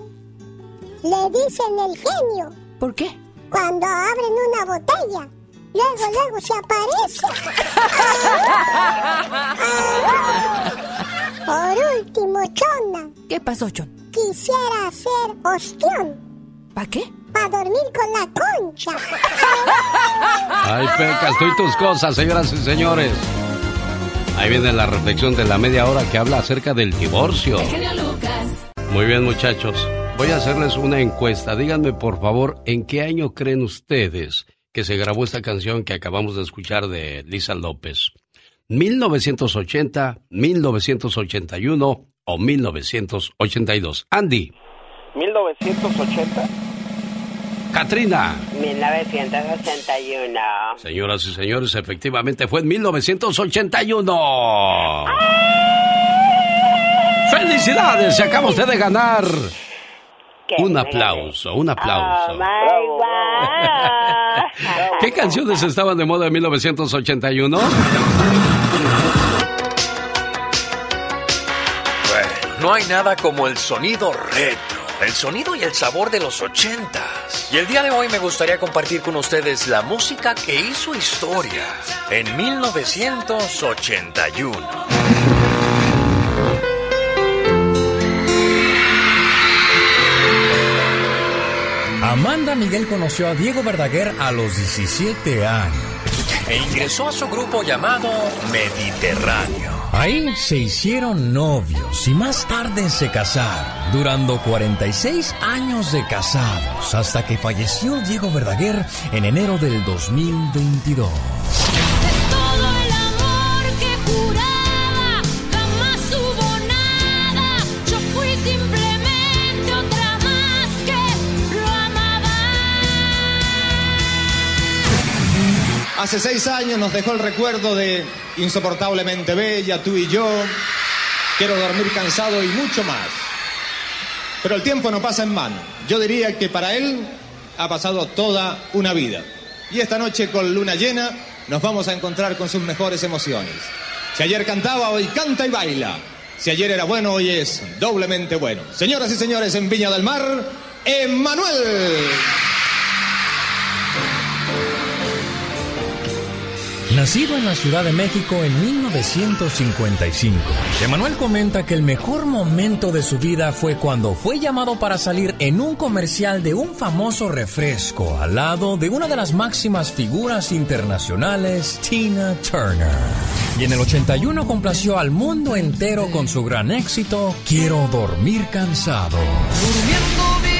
[SPEAKER 29] Le dicen el genio.
[SPEAKER 30] ¿Por qué?
[SPEAKER 29] Cuando abren una botella, luego, luego se aparece. Por último, Chona,
[SPEAKER 30] ¿Qué pasó, chon?
[SPEAKER 29] quisiera hacer ostión
[SPEAKER 30] ¿Para qué?
[SPEAKER 29] para dormir con la concha.
[SPEAKER 1] Ay, Pecas, tú y tus cosas, señoras y señores. Ahí viene la reflexión de la media hora que habla acerca del divorcio. Muy bien, muchachos. Voy a hacerles una encuesta. Díganme, por favor, ¿en qué año creen ustedes que se grabó esta canción que acabamos de escuchar de Lisa López? ¿1980, 1981 o 1982? Andy,
[SPEAKER 28] 1980.
[SPEAKER 1] Katrina.
[SPEAKER 23] 1981.
[SPEAKER 1] Señoras y señores, efectivamente fue en 1981. ¡Felicidades! Se acaba usted de ganar un aplauso, un aplauso.
[SPEAKER 23] Oh, my God.
[SPEAKER 1] ¿Qué canciones estaban de moda en 1981?
[SPEAKER 4] Bueno, no hay nada como el sonido retro, el sonido y el sabor de los ochentas. Y el día de hoy me gustaría compartir con ustedes la música que hizo historia en 1981.
[SPEAKER 31] Amanda Miguel conoció a Diego Verdaguer a los 17 años.
[SPEAKER 4] E ingresó a su grupo llamado Mediterráneo.
[SPEAKER 31] Ahí se hicieron novios y más tarde se casaron, durando 46 años de casados, hasta que falleció Diego Verdaguer en enero del 2022.
[SPEAKER 32] Hace seis años nos dejó el recuerdo de insoportablemente bella, tú y yo. Quiero dormir cansado y mucho más. Pero el tiempo no pasa en vano. Yo diría que para él ha pasado toda una vida. Y esta noche con luna llena nos vamos a encontrar con sus mejores emociones. Si ayer cantaba, hoy canta y baila. Si ayer era bueno, hoy es doblemente bueno. Señoras y señores, en Viña del Mar, Emanuel.
[SPEAKER 4] Nacido en la Ciudad de México en 1955, Emanuel comenta que el mejor momento de su vida fue cuando fue llamado para salir en un comercial de un famoso refresco al lado de una de las máximas figuras internacionales, Tina Turner. Y en el 81 complació al mundo entero con su gran éxito, Quiero dormir cansado.
[SPEAKER 5] Durmiendo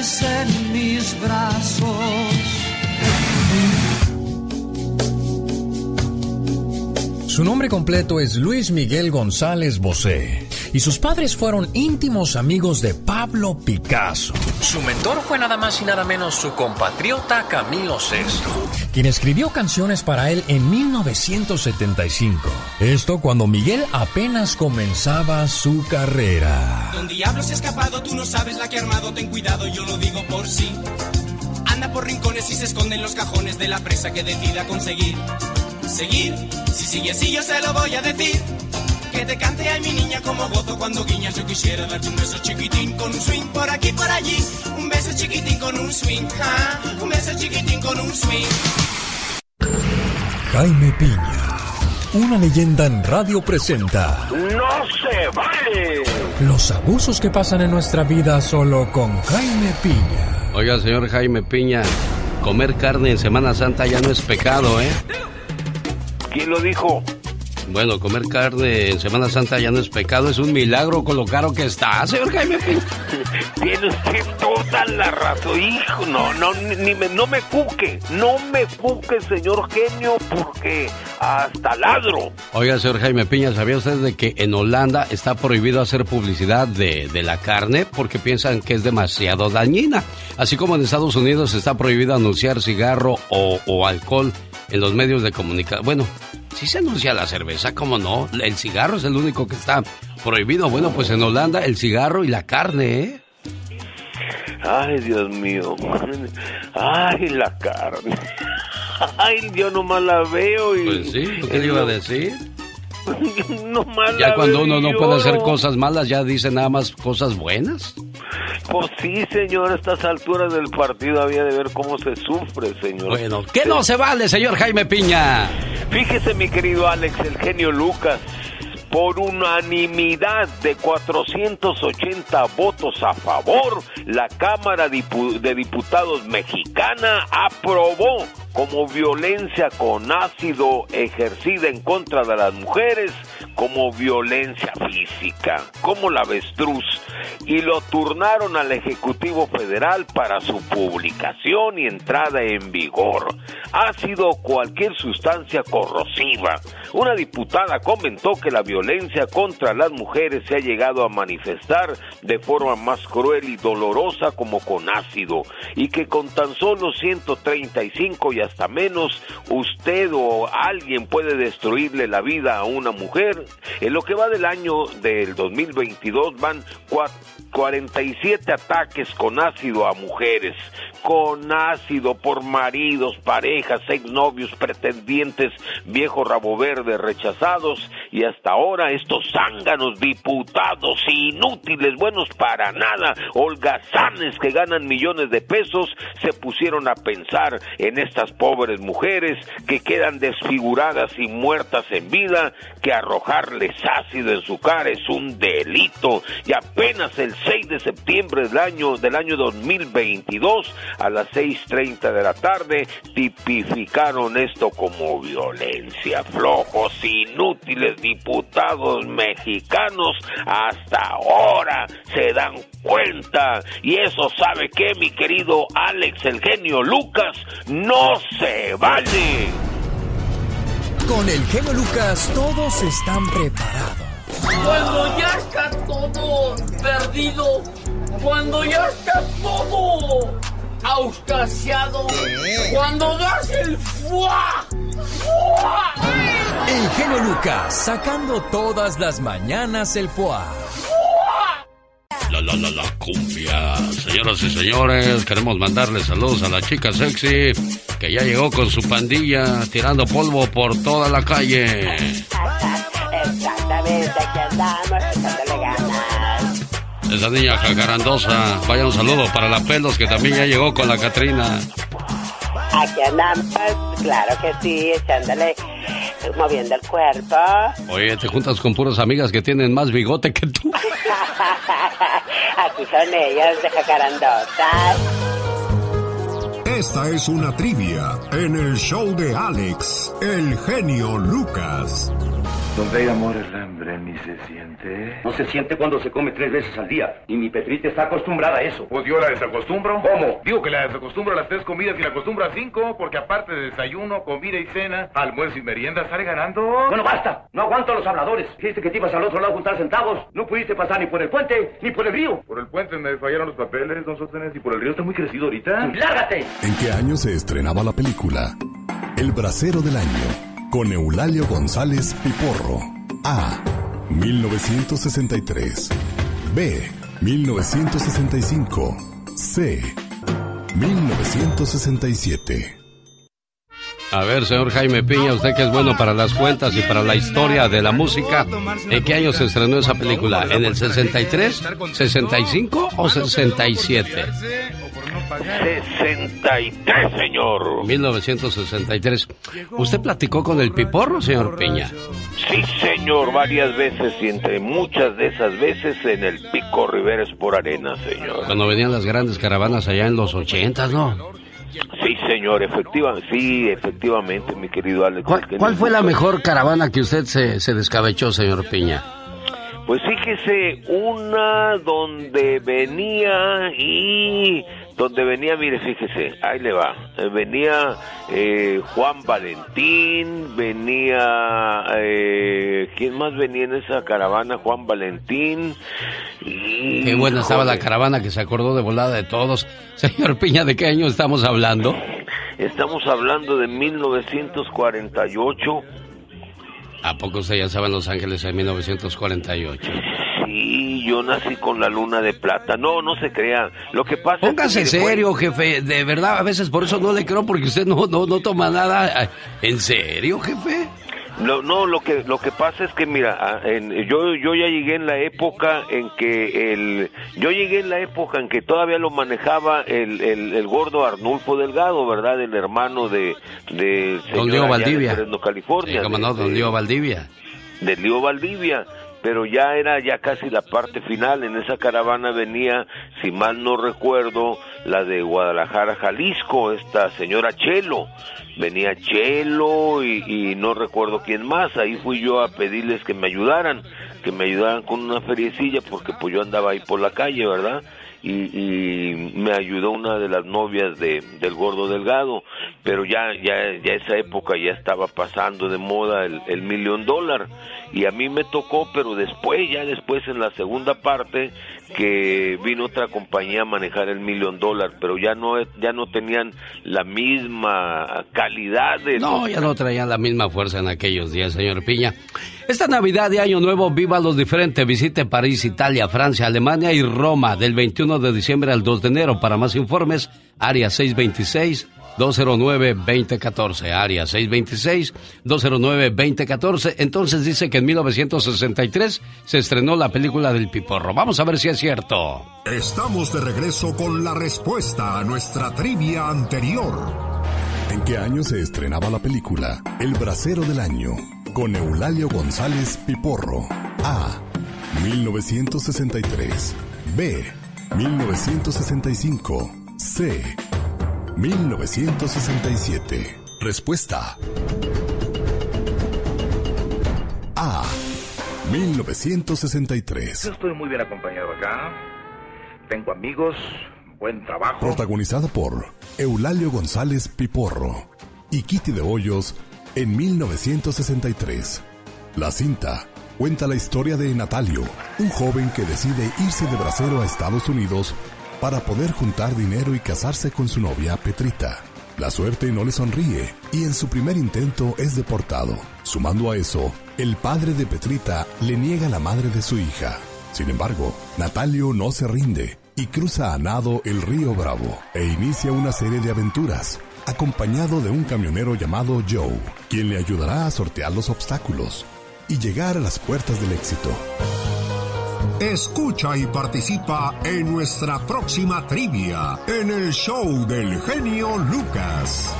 [SPEAKER 5] en mis brazos.
[SPEAKER 4] Su nombre completo es Luis Miguel González Bosé y sus padres fueron íntimos amigos de Pablo Picasso,
[SPEAKER 33] Su mentor fue nada más y nada menos su compatriota Camilo VI.
[SPEAKER 4] quien escribió canciones para él en 1975. Esto cuando Miguel apenas comenzaba su carrera.
[SPEAKER 5] Don Diablo se ha escapado, tú no sabes la que ha armado, ten cuidado, yo lo digo por sí. Anda por rincones y se esconde en los cajones de la presa que decida conseguir. Seguir, si sigue así yo se lo voy a decir. Que te cante ay mi niña como gozo cuando guiñas yo quisiera darte un beso chiquitín con un swing por aquí por allí. Un beso chiquitín con un swing, ah, un beso chiquitín con un swing.
[SPEAKER 4] Jaime Piña, una leyenda en radio presenta
[SPEAKER 34] ¡No se vale!
[SPEAKER 4] los abusos que pasan en nuestra vida solo con Jaime Piña.
[SPEAKER 1] Oiga, señor Jaime Piña, comer carne en Semana Santa ya no es pecado, ¿eh?
[SPEAKER 34] ¿Quién lo dijo?
[SPEAKER 1] Bueno, comer carne en Semana Santa ya no es pecado, es un milagro con lo caro que está, señor Jaime Piña.
[SPEAKER 34] Tiene usted toda la razón, hijo. No, no, ni me, no me cuque, no me cuque, señor genio, porque hasta ladro.
[SPEAKER 1] Oiga, señor Jaime Piña, ¿sabía usted de que en Holanda está prohibido hacer publicidad de, de la carne porque piensan que es demasiado dañina? Así como en Estados Unidos está prohibido anunciar cigarro o, o alcohol en los medios de comunicación. Bueno, sí se anuncia la cerveza, ¿cómo no? El cigarro es el único que está prohibido. Bueno, pues en Holanda el cigarro y la carne, ¿eh?
[SPEAKER 34] Ay, Dios mío. Ay, la carne. Ay, yo nomás la veo y...
[SPEAKER 1] Pues sí, ¿qué le iba a decir?
[SPEAKER 34] nomás
[SPEAKER 1] Ya
[SPEAKER 34] la
[SPEAKER 1] cuando uno no puede hacer cosas malas, ya dice nada más cosas buenas.
[SPEAKER 34] Pues sí, señor, a estas alturas del partido había de ver cómo se sufre, señor.
[SPEAKER 1] Bueno, ¿qué no se vale, señor Jaime Piña?
[SPEAKER 34] Fíjese, mi querido Alex, el genio Lucas, por unanimidad de 480 votos a favor, la Cámara de Diputados mexicana aprobó como violencia con ácido ejercida en contra de las mujeres como violencia física, como la avestruz, y lo turnaron al Ejecutivo Federal para su publicación y entrada en vigor. Ácido cualquier sustancia corrosiva. Una diputada comentó que la violencia contra las mujeres se ha llegado a manifestar de forma más cruel y dolorosa como con ácido y que con tan solo 135 y hasta menos usted o alguien puede destruirle la vida a una mujer. En lo que va del año del 2022 van cua- 47 ataques con ácido a mujeres, con ácido por maridos, parejas, exnovios, pretendientes, viejo rabo verde rechazados y hasta ahora estos zánganos diputados inútiles, buenos para nada, holgazanes que ganan millones de pesos, se pusieron a pensar en estas pobres mujeres que quedan desfiguradas y muertas en vida, que arrojarles ácido en su cara es un delito. Y apenas el 6 de septiembre del año del año 2022 a las 6:30 de la tarde tipificaron esto como violencia. Flojos, inútiles diputados mexicanos hasta ahora se dan cuenta y eso sabe que mi querido Alex el genio Lucas no se vale.
[SPEAKER 4] Con el genio Lucas todos están preparados.
[SPEAKER 5] Cuando ya está todo perdido, cuando ya está todo auscasiado, cuando das el fuá, fuá.
[SPEAKER 4] El genio Lucas sacando todas las mañanas el foie.
[SPEAKER 1] La la la la cumbia. Señoras y señores, queremos mandarle saludos a la chica sexy que ya llegó con su pandilla tirando polvo por toda la calle.
[SPEAKER 23] Exactamente, aquí andamos.
[SPEAKER 1] Esa niña jacarandosa. Vaya un saludo para la pelos que también ya llegó con la Catrina.
[SPEAKER 23] Aquí andamos, claro que sí, echándole, moviendo el cuerpo.
[SPEAKER 1] Oye, te juntas con puras amigas que tienen más bigote que tú.
[SPEAKER 23] Aquí son ellas de jacarandosas.
[SPEAKER 17] Esta es una trivia en el show de Alex, el genio Lucas.
[SPEAKER 20] Donde hay amor el hambre ni se siente.
[SPEAKER 35] No se siente cuando se come tres veces al día. Y mi Petrita está acostumbrada a eso.
[SPEAKER 36] Pues yo la desacostumbro.
[SPEAKER 35] ¿Cómo?
[SPEAKER 36] Digo que la desacostumbro a las tres comidas y la acostumbro a cinco, porque aparte de desayuno, comida y cena, almuerzo y merienda, sale ganando.
[SPEAKER 35] Bueno, basta. No aguanto a los habladores. Dijiste que te ibas al otro lado a juntar centavos. No pudiste pasar ni por el puente, ni por el río.
[SPEAKER 36] Por el puente me fallaron los papeles, don Sostenes, y por el río está muy crecido ahorita.
[SPEAKER 23] ¡Lárgate!
[SPEAKER 17] ¿En qué año se estrenaba la película? El bracero del año, con Eulalio González Piporro. A. 1963. B. 1965. C. 1967.
[SPEAKER 1] A ver, señor Jaime Piña, usted que es bueno para las cuentas y para la historia de la música, ¿en qué año se estrenó esa película? ¿En el 63, 65 o 67?
[SPEAKER 34] 63, señor.
[SPEAKER 1] 1963. ¿Usted platicó con el Piporro, señor Piña?
[SPEAKER 34] Sí, señor, varias veces y entre muchas de esas veces en el Pico Riveres por arena, señor.
[SPEAKER 1] Cuando venían las grandes caravanas allá en los 80, ¿no?
[SPEAKER 34] Sí, señor, efectiva, sí, efectivamente, mi querido Alex.
[SPEAKER 1] ¿Cuál, cuál fue la mejor caravana que usted se, se descabechó, señor Piña?
[SPEAKER 34] Pues fíjese, una donde venía y donde venía, mire, fíjese, ahí le va, eh, venía eh, Juan Valentín, venía, eh, ¿quién más venía en esa caravana? Juan Valentín. Y,
[SPEAKER 1] Qué buena estaba la caravana que se acordó de volada de todos. Señor Piña, ¿de qué año estamos hablando?
[SPEAKER 34] Estamos hablando de 1948.
[SPEAKER 1] ¿A poco usted ya estaba en Los Ángeles en 1948?
[SPEAKER 34] Sí, yo nací con la luna de plata. No, no se crea. Lo que pasa
[SPEAKER 1] Póngase
[SPEAKER 34] es que... fue-
[SPEAKER 1] serio, jefe. De verdad, a veces por eso no le creo, porque usted no, no, no toma nada. ¿En serio, jefe?
[SPEAKER 34] No, no, lo que lo que pasa es que mira, ah, en- yo yo ya llegué en la época en que el yo llegué en la época en que todavía lo manejaba el, el, el gordo Arnulfo Delgado, ¿verdad? El hermano de de
[SPEAKER 1] Don Leo Valdivia.
[SPEAKER 34] Fresno, California.
[SPEAKER 1] Sí,
[SPEAKER 34] de-
[SPEAKER 1] no, don
[SPEAKER 34] de-
[SPEAKER 1] Leo Valdivia.
[SPEAKER 34] de Lío Valdivia, pero ya era ya casi la parte final. En esa caravana venía, si mal no recuerdo, la de Guadalajara, Jalisco, esta señora Chelo. Venía Chelo y, y no recuerdo quién más. Ahí fui yo a pedirles que me ayudaran, que me ayudaran con una feriecilla porque pues yo andaba ahí por la calle, ¿verdad? Y, y me ayudó una de las novias de, del gordo delgado, pero ya, ya, ya esa época ya estaba pasando de moda el, el millón dólar y a mí me tocó, pero después, ya después en la segunda parte que vino otra compañía a manejar el millón dólar, pero ya no, ya no tenían la misma calidad de
[SPEAKER 1] No, ya no traían la misma fuerza en aquellos días, señor Piña. Esta Navidad de Año Nuevo, viva los diferentes. Visite París, Italia, Francia, Alemania y Roma del 21 de diciembre al 2 de enero. Para más informes, área 626-209-2014. Área 626-209-2014. Entonces dice que en 1963 se estrenó la película del Piporro. Vamos a ver si es cierto.
[SPEAKER 17] Estamos de regreso con la respuesta a nuestra trivia anterior. ¿En qué año se estrenaba la película El bracero del año? Con Eulalio González Piporro. A. 1963. B. 1965. C. 1967. Respuesta. A. 1963.
[SPEAKER 36] Yo estoy muy bien acompañado acá. Tengo amigos, buen trabajo.
[SPEAKER 17] Protagonizada por Eulalio González Piporro y Kitty de Hoyos en 1963. La cinta cuenta la historia de Natalio, un joven que decide irse de bracero a Estados Unidos para poder juntar dinero y casarse con su novia Petrita. La suerte no le sonríe y en su primer intento es deportado. Sumando a eso, el padre de Petrita le niega la madre de su hija. Sin embargo, Natalio no se rinde y cruza a nado el río Bravo e inicia una serie de aventuras, acompañado de un camionero llamado Joe, quien le ayudará a sortear los obstáculos y llegar a las puertas del éxito.
[SPEAKER 37] Escucha y participa en nuestra próxima trivia en el show del genio Lucas.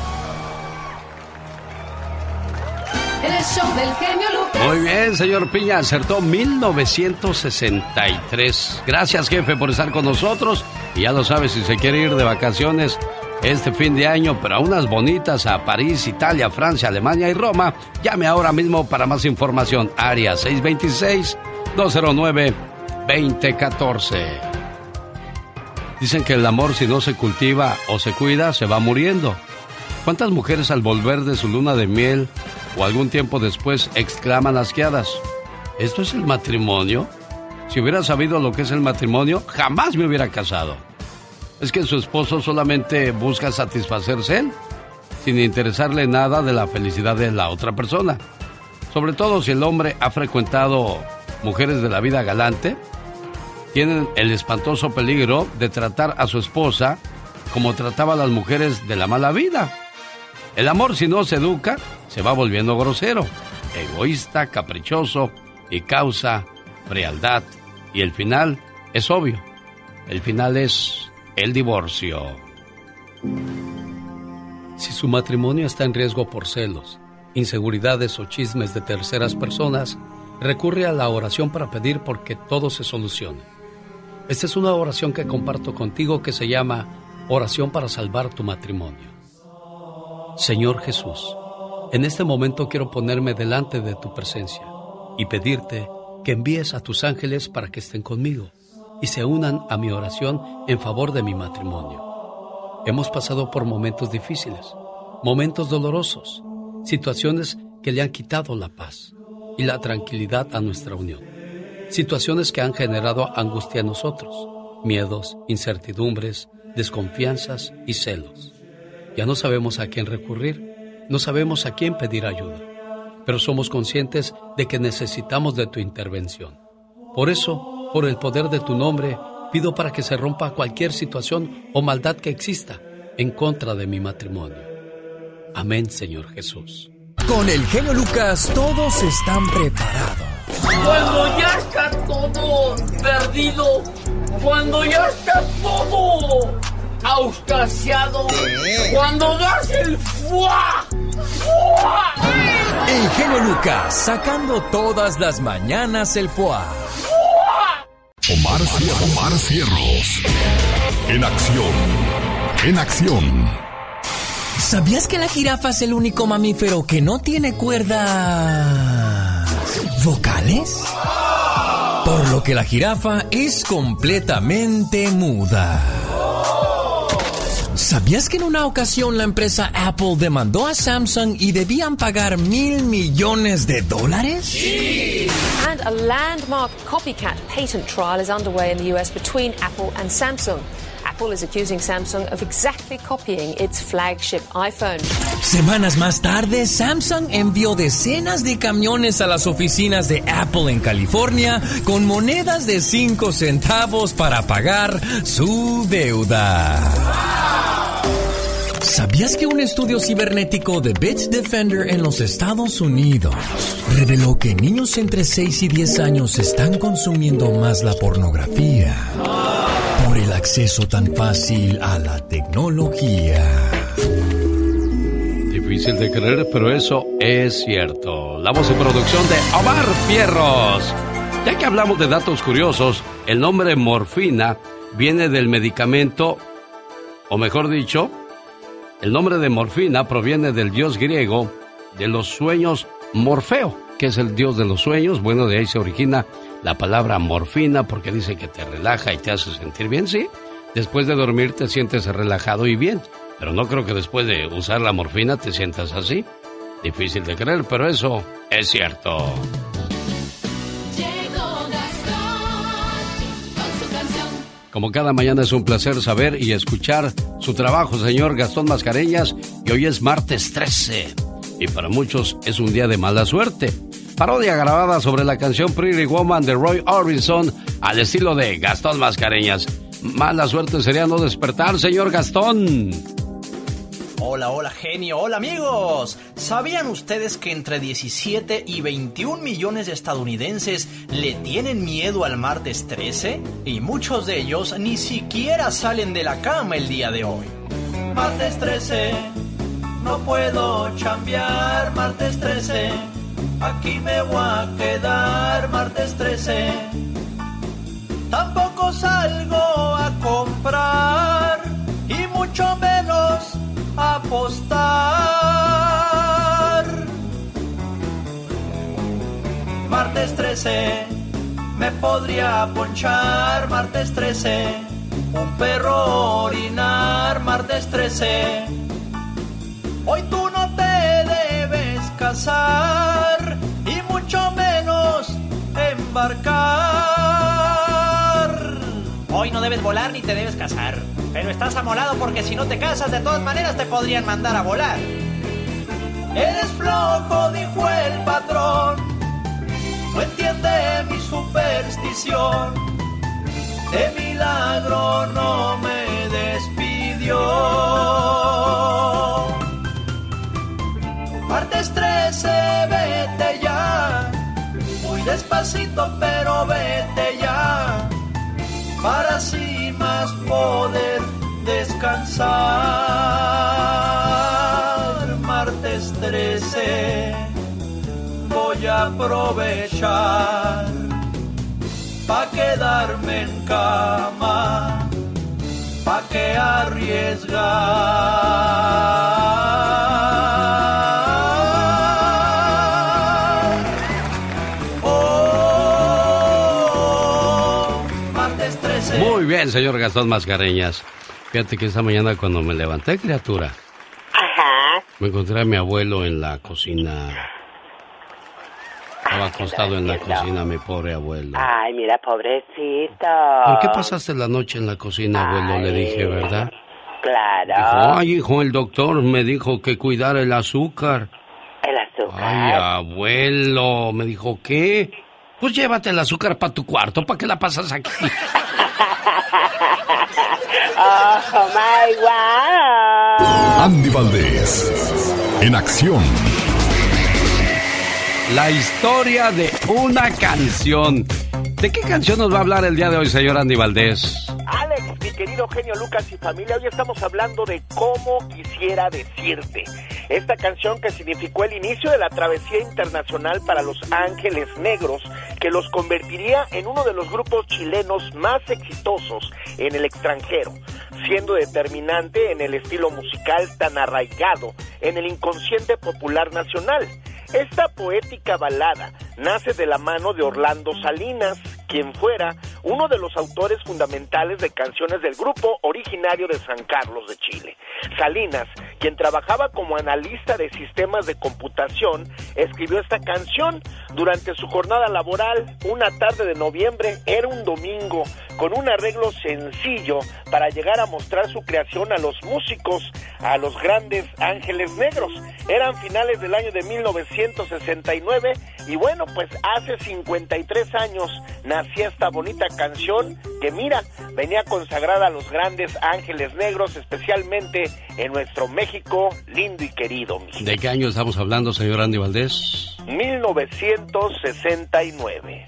[SPEAKER 31] En el show del genio Lucas.
[SPEAKER 1] Muy bien, señor Piña, acertó 1963. Gracias, jefe, por estar con nosotros. Y ya lo sabe, si se quiere ir de vacaciones este fin de año, pero a unas bonitas a París, Italia, Francia, Alemania y Roma, llame ahora mismo para más información. Área 626-209-2014. Dicen que el amor si no se cultiva o se cuida, se va muriendo. ¿Cuántas mujeres al volver de su luna de miel o algún tiempo después exclaman asqueadas? ¿Esto es el matrimonio? Si hubiera sabido lo que es el matrimonio, jamás me hubiera casado. Es que su esposo solamente busca satisfacerse él, sin interesarle nada de la felicidad de la otra persona. Sobre todo si el hombre ha frecuentado mujeres de la vida galante, tienen el espantoso peligro de tratar a su esposa como trataba a las mujeres de la mala vida. El amor si no se educa se va volviendo grosero, egoísta, caprichoso y causa frialdad. Y el final es obvio. El final es el divorcio. Si su matrimonio está en riesgo por celos, inseguridades o chismes de terceras personas, recurre a la oración para pedir porque todo se solucione. Esta es una oración que comparto contigo que se llama Oración para salvar tu matrimonio. Señor Jesús, en este momento quiero ponerme delante de tu presencia y pedirte que envíes a tus ángeles para que estén conmigo y se unan a mi oración en favor de mi matrimonio. Hemos pasado por momentos difíciles, momentos dolorosos, situaciones que le han quitado la paz y la tranquilidad a nuestra unión, situaciones que han generado angustia en nosotros, miedos, incertidumbres, desconfianzas y celos. Ya no sabemos a quién recurrir, no sabemos a quién pedir ayuda, pero somos conscientes de que necesitamos de tu intervención. Por eso, por el poder de tu nombre, pido para que se rompa cualquier situación o maldad que exista en contra de mi matrimonio. Amén, Señor Jesús.
[SPEAKER 38] Con el genio Lucas todos están preparados.
[SPEAKER 39] Cuando ya está todo perdido, cuando ya está todo auscasiado, cuando das el fuá, fuá,
[SPEAKER 38] El genio Lucas sacando todas las mañanas el foie.
[SPEAKER 17] Omar, Cier- Omar Cierros. En acción. En acción.
[SPEAKER 4] ¿Sabías que la jirafa es el único mamífero que no tiene cuerdas vocales? Por lo que la jirafa es completamente muda. ¿Sabías que en una ocasión la empresa Apple demandó a Samsung y debían pagar mil millones de dólares?
[SPEAKER 40] And a landmark copycat patent trial is underway in the US between Apple and Samsung. Apple is accusing Samsung of exactly copying its flagship iPhone.
[SPEAKER 4] Semanas más tarde, Samsung envió decenas de camiones a las oficinas de Apple en California con monedas de 5 centavos para pagar su deuda. ¿Sabías que un estudio cibernético de Bitdefender en los Estados Unidos reveló que niños entre 6 y 10 años están consumiendo más la pornografía por el acceso tan fácil a la tecnología?
[SPEAKER 1] Difícil de creer, pero eso es cierto. La voz y producción de Omar Fierros. Ya que hablamos de datos curiosos, el nombre morfina viene del medicamento, o mejor dicho, el nombre de morfina proviene del dios griego de los sueños Morfeo, que es el dios de los sueños. Bueno, de ahí se origina la palabra morfina porque dice que te relaja y te hace sentir bien, sí. Después de dormir te sientes relajado y bien, pero no creo que después de usar la morfina te sientas así. Difícil de creer, pero eso es cierto. Como cada mañana es un placer saber y escuchar su trabajo, señor Gastón Mascareñas, y hoy es martes 13. Y para muchos es un día de mala suerte. Parodia grabada sobre la canción Pretty Woman de Roy Orbison al estilo de Gastón Mascareñas. Mala suerte sería no despertar, señor Gastón.
[SPEAKER 41] Hola, hola genio, hola amigos. ¿Sabían ustedes que entre 17 y 21 millones de estadounidenses le tienen miedo al martes 13? Y muchos de ellos ni siquiera salen de la cama el día de hoy. Martes 13, no puedo chambear, martes 13. Aquí me voy a quedar, martes 13. Tampoco salgo a comprar y mucho menos apostar. Martes 13, me podría ponchar, martes 13. Un perro orinar, martes 13. Hoy tú no te debes casar y mucho menos embarcar. Hoy no debes volar ni te debes casar. Pero estás amolado porque si no te casas, de todas maneras te podrían mandar a volar. Eres flojo, dijo el patrón. No entiende mi superstición. De milagro no me despidió. Martes 13, vete ya. Muy despacito, pero vete ya. Para así más poder descansar. Martes 13, voy a aprovechar. Pa' quedarme en cama. Pa' que arriesgar.
[SPEAKER 1] Señor Gastón Mascareñas. Fíjate que esta mañana cuando me levanté, criatura,
[SPEAKER 23] Ajá.
[SPEAKER 1] me encontré a mi abuelo en la cocina. Estaba acostado en la cocina, mi pobre abuelo.
[SPEAKER 23] Ay, mira, pobrecito.
[SPEAKER 1] ¿Por qué pasaste la noche en la cocina, abuelo? Le dije, ¿verdad?
[SPEAKER 23] Claro.
[SPEAKER 1] Dijo, ay, hijo, el doctor me dijo que cuidara el azúcar.
[SPEAKER 23] El azúcar.
[SPEAKER 1] Ay, abuelo, me dijo, ¿qué? Pues llévate el azúcar para tu cuarto, ¿para qué la pasas aquí?
[SPEAKER 23] Oh, my wow.
[SPEAKER 17] Andy Valdés, en acción.
[SPEAKER 1] La historia de una canción. ¿De qué canción nos va a hablar el día de hoy, señor Andy Valdés?
[SPEAKER 42] Alex, mi querido genio Lucas y familia, hoy estamos hablando de cómo quisiera decirte. Esta canción que significó el inicio de la travesía internacional para los Ángeles Negros, que los convertiría en uno de los grupos chilenos más exitosos en el extranjero, siendo determinante en el estilo musical tan arraigado en el inconsciente popular nacional. Esta poética balada nace de la mano de Orlando Salinas, quien fuera uno de los autores fundamentales de canciones del grupo originario de San Carlos de Chile. Salinas, quien trabajaba como analista de sistemas de computación, escribió esta canción durante su jornada laboral una tarde de noviembre, era un domingo, con un arreglo sencillo para llegar a mostrar su creación a los músicos, a los grandes ángeles negros. Eran finales del año de 1969 y bueno, pues hace 53 años nacía esta bonita canción que mira, venía consagrada a los grandes ángeles negros, especialmente en nuestro México lindo y querido.
[SPEAKER 1] ¿De qué año estamos hablando, señor Andy Valdés?
[SPEAKER 42] 1969.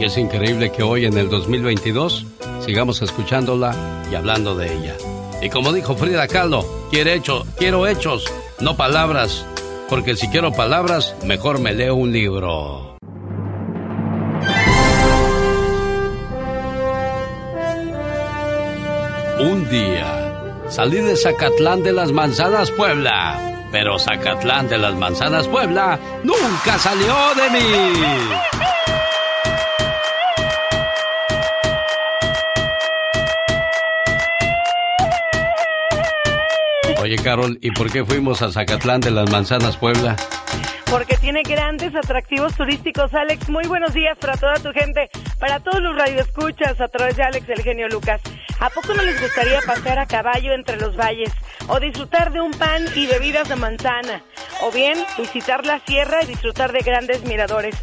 [SPEAKER 1] Y es increíble que hoy, en el 2022, sigamos escuchándola y hablando de ella. Y como dijo Frida Kahlo, quiero, hecho, quiero hechos, no palabras, porque si quiero palabras, mejor me leo un libro. Un día salí de Zacatlán de las Manzanas, Puebla. Pero Zacatlán de las Manzanas, Puebla, nunca salió de mí. Oye, Carol, ¿y por qué fuimos a Zacatlán de las Manzanas, Puebla?
[SPEAKER 43] Porque tiene grandes atractivos turísticos, Alex. Muy buenos días para toda tu gente, para todos los radioescuchas a través de Alex el genio Lucas. ¿A poco no les gustaría pasear a caballo entre los valles? O disfrutar de un pan y bebidas de manzana. O bien visitar la sierra y disfrutar de grandes miradores.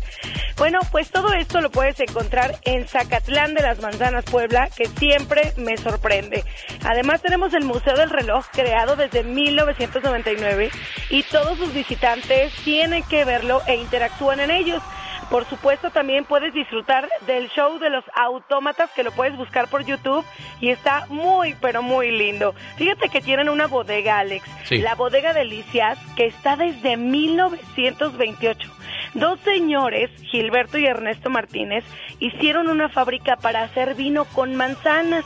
[SPEAKER 43] Bueno, pues todo esto lo puedes encontrar en Zacatlán de las Manzanas, Puebla, que siempre me sorprende. Además tenemos el Museo del Reloj, creado desde 1999, y todos sus visitantes tienen que verlo e interactúan en ellos. Por supuesto, también puedes disfrutar del show de los autómatas que lo puedes buscar por YouTube y está muy, pero muy lindo. Fíjate que tienen una bodega, Alex,
[SPEAKER 44] Sí.
[SPEAKER 43] la bodega Delicias, que está desde 1928. Dos señores, Gilberto y Ernesto Martínez, hicieron una fábrica para hacer vino con manzanas.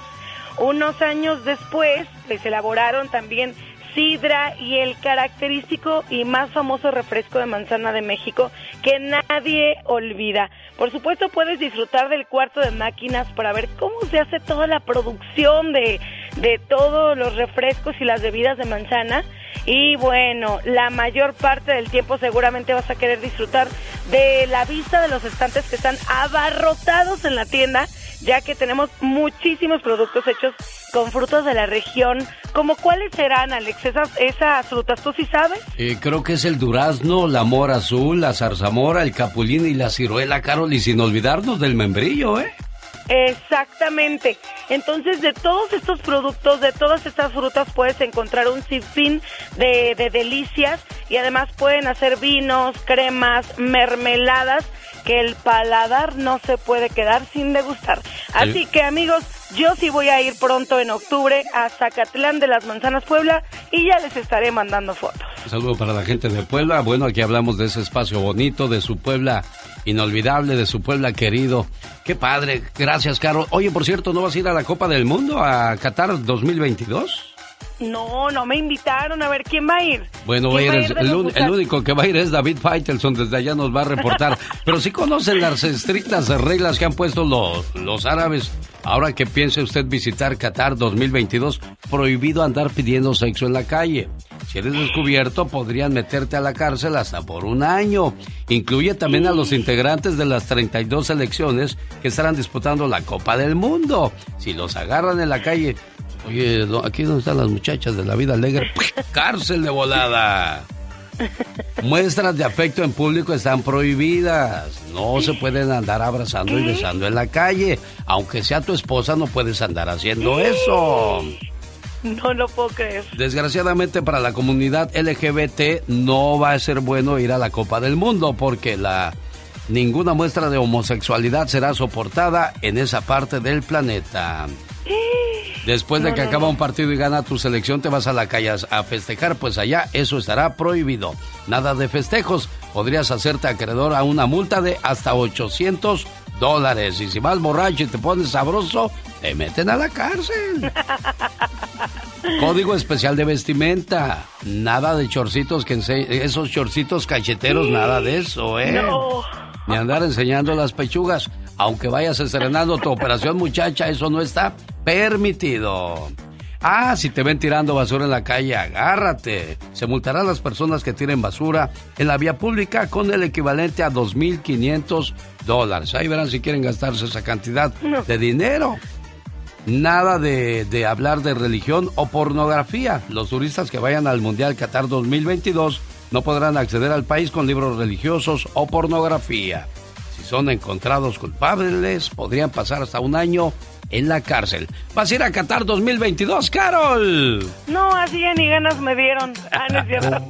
[SPEAKER 43] Unos años después les elaboraron también sidra y el característico y más famoso refresco de manzana de México que nadie olvida. Por supuesto puedes disfrutar del cuarto de máquinas para ver cómo se hace toda la producción de, de todos los refrescos y las bebidas de manzana. Y bueno, la mayor parte del tiempo seguramente vas a querer disfrutar de la vista de los estantes que están abarrotados en la tienda, ya que tenemos muchísimos productos hechos con frutos de la región. ¿Como cuáles serán, Alex? Esas, esas frutas, ¿tú sí sabes?
[SPEAKER 1] Eh, creo que es el durazno, la mora azul, la zarzamora, el capulín y la ciruela, Carol, y sin olvidarnos del membrillo, ¿eh?
[SPEAKER 43] Exactamente. Entonces, de todos estos productos, de todas estas frutas, puedes encontrar un sinfín de, de delicias y además pueden hacer vinos, cremas, mermeladas que el paladar no se puede quedar sin degustar. Así que amigos, yo sí voy a ir pronto en octubre a Zacatlán de las Manzanas Puebla y ya les estaré mandando fotos.
[SPEAKER 1] Un saludo para la gente de Puebla. Bueno, aquí hablamos de ese espacio bonito, de su Puebla inolvidable, de su Puebla querido. Qué padre. Gracias, Carol. Oye, por cierto, ¿no vas a ir a la Copa del Mundo a Qatar 2022?
[SPEAKER 43] No, no me invitaron a ver quién va a ir.
[SPEAKER 1] Bueno, va a ir
[SPEAKER 43] ¿Quién
[SPEAKER 1] el, único que va a ir es David Faitelson, desde allá nos va a reportar. Pero sí conocen las estrictas reglas que han puesto los, los árabes. Ahora que piense usted visitar Qatar 2022, prohibido andar pidiendo sexo en la calle. Si eres descubierto, podrían meterte a la cárcel hasta por un año. Incluye también a los integrantes de las 32 selecciones que estarán disputando la Copa del Mundo. Si los agarran en la calle, oye, ¿dó- aquí donde están las muchachas de la vida alegre, cárcel de volada. Muestras de afecto en público están prohibidas. No se pueden andar abrazando y besando en la calle. Aunque sea tu esposa, no puedes andar haciendo eso.
[SPEAKER 43] No lo puedo creer.
[SPEAKER 1] Desgraciadamente para la comunidad LGBT no va a ser bueno ir a la Copa del Mundo porque la ninguna muestra de homosexualidad será soportada en esa parte del planeta. Después de
[SPEAKER 43] No,
[SPEAKER 1] que
[SPEAKER 43] no,
[SPEAKER 1] acaba
[SPEAKER 43] no.
[SPEAKER 1] un partido y gana tu selección, te vas a la calle a festejar, pues allá eso estará prohibido. Nada de festejos. Podrías hacerte acreedor a una multa de hasta 800 dólares. Y si vas borracho y te pones sabroso, te meten a la cárcel. Código especial de vestimenta. Nada de chorcitos que ense- esos chorcitos cacheteros, nada de eso, ¿eh?
[SPEAKER 43] No.
[SPEAKER 1] Ni andar enseñando las pechugas. Aunque vayas estrenando tu operación, muchacha, eso no está permitido. Ah, si te ven tirando basura en la calle, agárrate. Se multará a las personas que tiren basura en la vía pública con el equivalente a 2.500 dólares. Ahí verán si quieren gastarse esa cantidad de dinero. Nada de, de hablar de religión o pornografía. Los turistas que vayan al Mundial Qatar 2022 no podrán acceder al país con libros religiosos o pornografía. Si son encontrados culpables, podrían pasar hasta un año en la cárcel. ¿Vas a ir a Qatar 2022, Carol?
[SPEAKER 43] No, así ya ni ganas me dieron. Ah, no es cierto.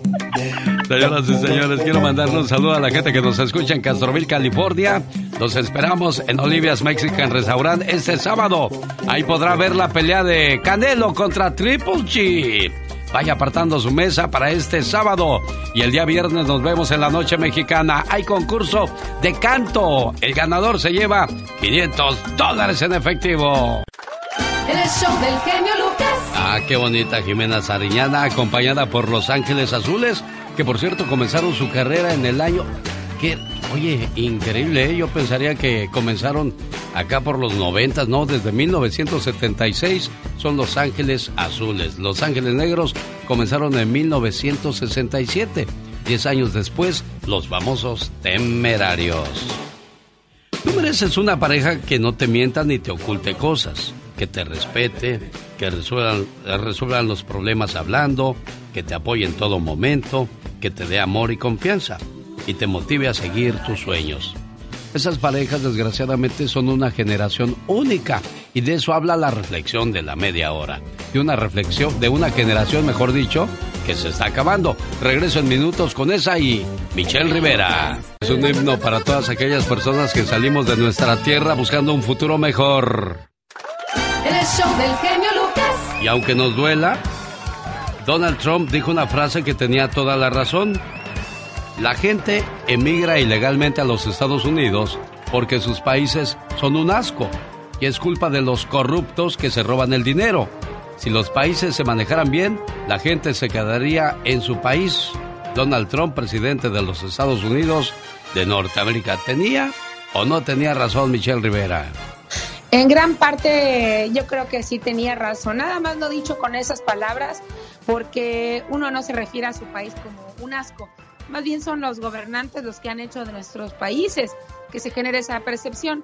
[SPEAKER 1] Señoras y señores, quiero mandarle un saludo a la gente que nos escucha en Castroville, California. Los esperamos en Olivia's Mexican Restaurant este sábado. Ahí podrá ver la pelea de Canelo contra Triple G. Vaya apartando su mesa para este sábado. Y el día viernes nos vemos en la noche mexicana. Hay concurso de canto. El ganador se lleva 500 dólares en efectivo.
[SPEAKER 31] El show del genio Lucas.
[SPEAKER 1] Ah, qué bonita Jimena Sariñana, acompañada por Los Ángeles Azules, que por cierto comenzaron su carrera en el año. ¿Qué, Oye, increíble, ¿eh? yo pensaría que comenzaron acá por los 90, ¿no? Desde 1976 son Los Ángeles Azules. Los Ángeles Negros comenzaron en 1967. Diez años después, los famosos Temerarios. Tú mereces una pareja que no te mienta ni te oculte cosas, que te respete, que resuelvan, resuelvan los problemas hablando, que te apoye en todo momento, que te dé amor y confianza y te motive a seguir tus sueños. Esas parejas desgraciadamente son una generación única y de eso habla la reflexión de la media hora. De una reflexión, de una generación, mejor dicho, que se está acabando. Regreso en minutos con esa y Michelle Rivera. Es un himno para todas aquellas personas que salimos de nuestra tierra buscando un futuro mejor.
[SPEAKER 31] El show del genio Lucas.
[SPEAKER 1] Y aunque nos duela, Donald Trump dijo una frase que tenía toda la razón. La gente emigra ilegalmente a los Estados Unidos porque sus países son un asco y es culpa de los corruptos que se roban el dinero. Si los países se manejaran bien, la gente se quedaría en su país. Donald Trump, presidente de los Estados Unidos de Norteamérica, ¿tenía o no tenía razón Michelle Rivera?
[SPEAKER 45] En gran parte yo creo que sí tenía razón. Nada más lo dicho con esas palabras porque uno no se refiere a su país como un asco más bien son los gobernantes los que han hecho de nuestros países que se genere esa percepción.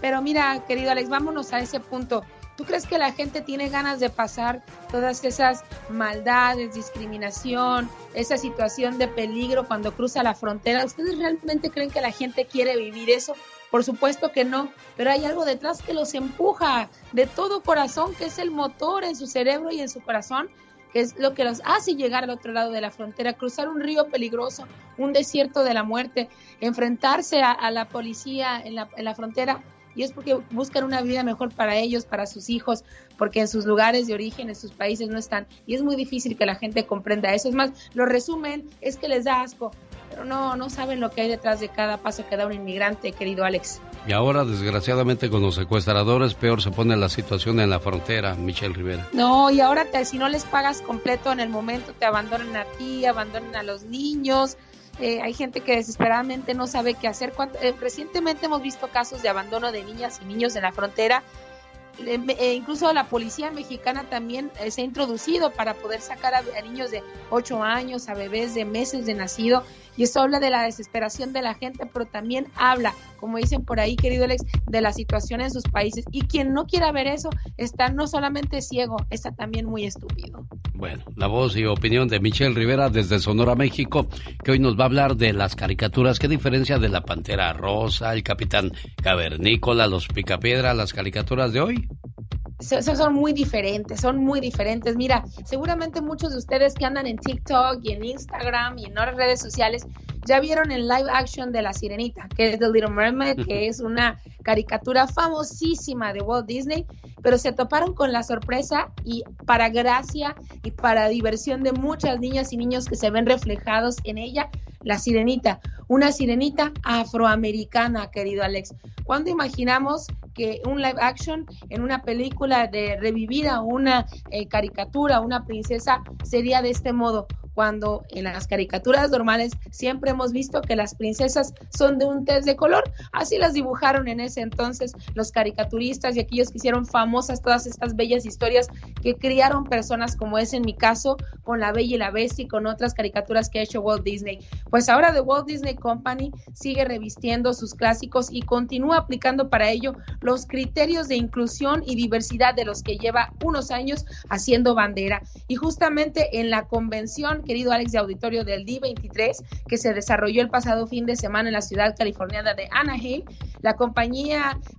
[SPEAKER 45] Pero mira, querido Alex, vámonos a ese punto. ¿Tú crees que la gente tiene ganas de pasar todas esas maldades, discriminación, esa situación de peligro cuando cruza la frontera? ¿Ustedes realmente creen que la gente quiere vivir eso? Por supuesto que no, pero hay algo detrás que los empuja de todo corazón, que es el motor en su cerebro y en su corazón, es lo que los hace llegar al otro lado de la frontera, cruzar un río peligroso, un desierto de la muerte, enfrentarse a, la policía en la, en la frontera y es porque buscan una vida mejor para ellos, para sus hijos, porque en sus lugares de origen, en sus países no están. Y es muy difícil que la gente comprenda eso. Es más, lo resumen, es que les da asco, pero no, no saben lo que hay detrás de cada paso que da un inmigrante, querido Alex.
[SPEAKER 1] Y ahora, desgraciadamente, con los secuestradores, peor se pone la situación en la frontera, Michelle Rivera.
[SPEAKER 45] No, y ahora te, si no les pagas completo en el momento, te abandonan a ti, abandonan a los niños, eh, hay gente que desesperadamente no sabe qué hacer. Eh, recientemente hemos visto casos de abandono de niñas y niños en la frontera. Eh, incluso la policía mexicana también se ha introducido para poder sacar a, a niños de 8 años, a bebés de meses de nacido y esto habla de la desesperación de la gente, pero también habla, como dicen por ahí, querido Alex, de la situación en sus países. Y quien no quiera ver eso está no solamente ciego, está también muy estúpido.
[SPEAKER 1] Bueno, la voz y opinión de Michelle Rivera desde Sonora, México, que hoy nos va a hablar de las caricaturas. ¿Qué diferencia de la Pantera Rosa, el Capitán Cavernícola, los Picapiedra, las caricaturas de hoy?
[SPEAKER 45] Son muy diferentes, son muy diferentes. Mira, seguramente muchos de ustedes que andan en TikTok y en Instagram y en otras redes sociales ya vieron el live action de La Sirenita, que es The Little Mermaid, que es una caricatura famosísima de Walt Disney, pero se toparon con la sorpresa y para gracia y para diversión de muchas niñas y niños que se ven reflejados en ella, La Sirenita, una sirenita afroamericana, querido Alex. ¿Cuándo imaginamos que un live action en una película de revivir a una eh, caricatura, una princesa, sería de este modo? cuando en las caricaturas normales siempre hemos visto que las princesas son de un test de color. Así las dibujaron en ese entonces los caricaturistas y aquellos que hicieron famosas todas estas bellas historias que criaron personas como es en mi caso con La Bella y la Bestia y con otras caricaturas que ha hecho Walt Disney. Pues ahora The Walt Disney Company sigue revistiendo sus clásicos y continúa aplicando para ello los criterios de inclusión y diversidad de los que lleva unos años haciendo bandera. Y justamente en la convención querido Alex de Auditorio del D23, que se desarrolló el pasado fin de semana en la ciudad californiana de Anaheim. La compañía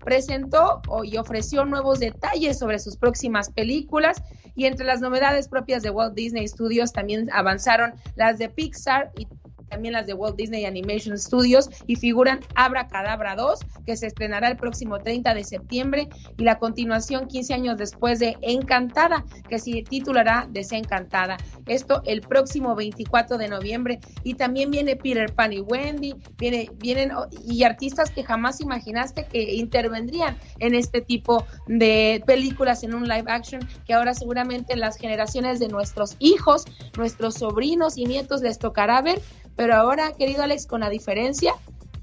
[SPEAKER 45] presentó y ofreció nuevos detalles sobre sus próximas películas. Y entre las novedades propias de Walt Disney Studios también avanzaron las de Pixar y también las de Walt Disney Animation Studios y figuran Abra Cadabra 2, que se estrenará el próximo 30 de septiembre, y la continuación 15 años después de Encantada, que se titulará Desencantada. Esto el próximo 24 de noviembre. Y también viene Peter Pan y Wendy, viene, vienen y artistas que jamás imaginaste que intervendrían en este tipo de películas en un live action, que ahora seguramente las generaciones de nuestros hijos, nuestros sobrinos y nietos les tocará ver pero ahora, querido Alex, con la diferencia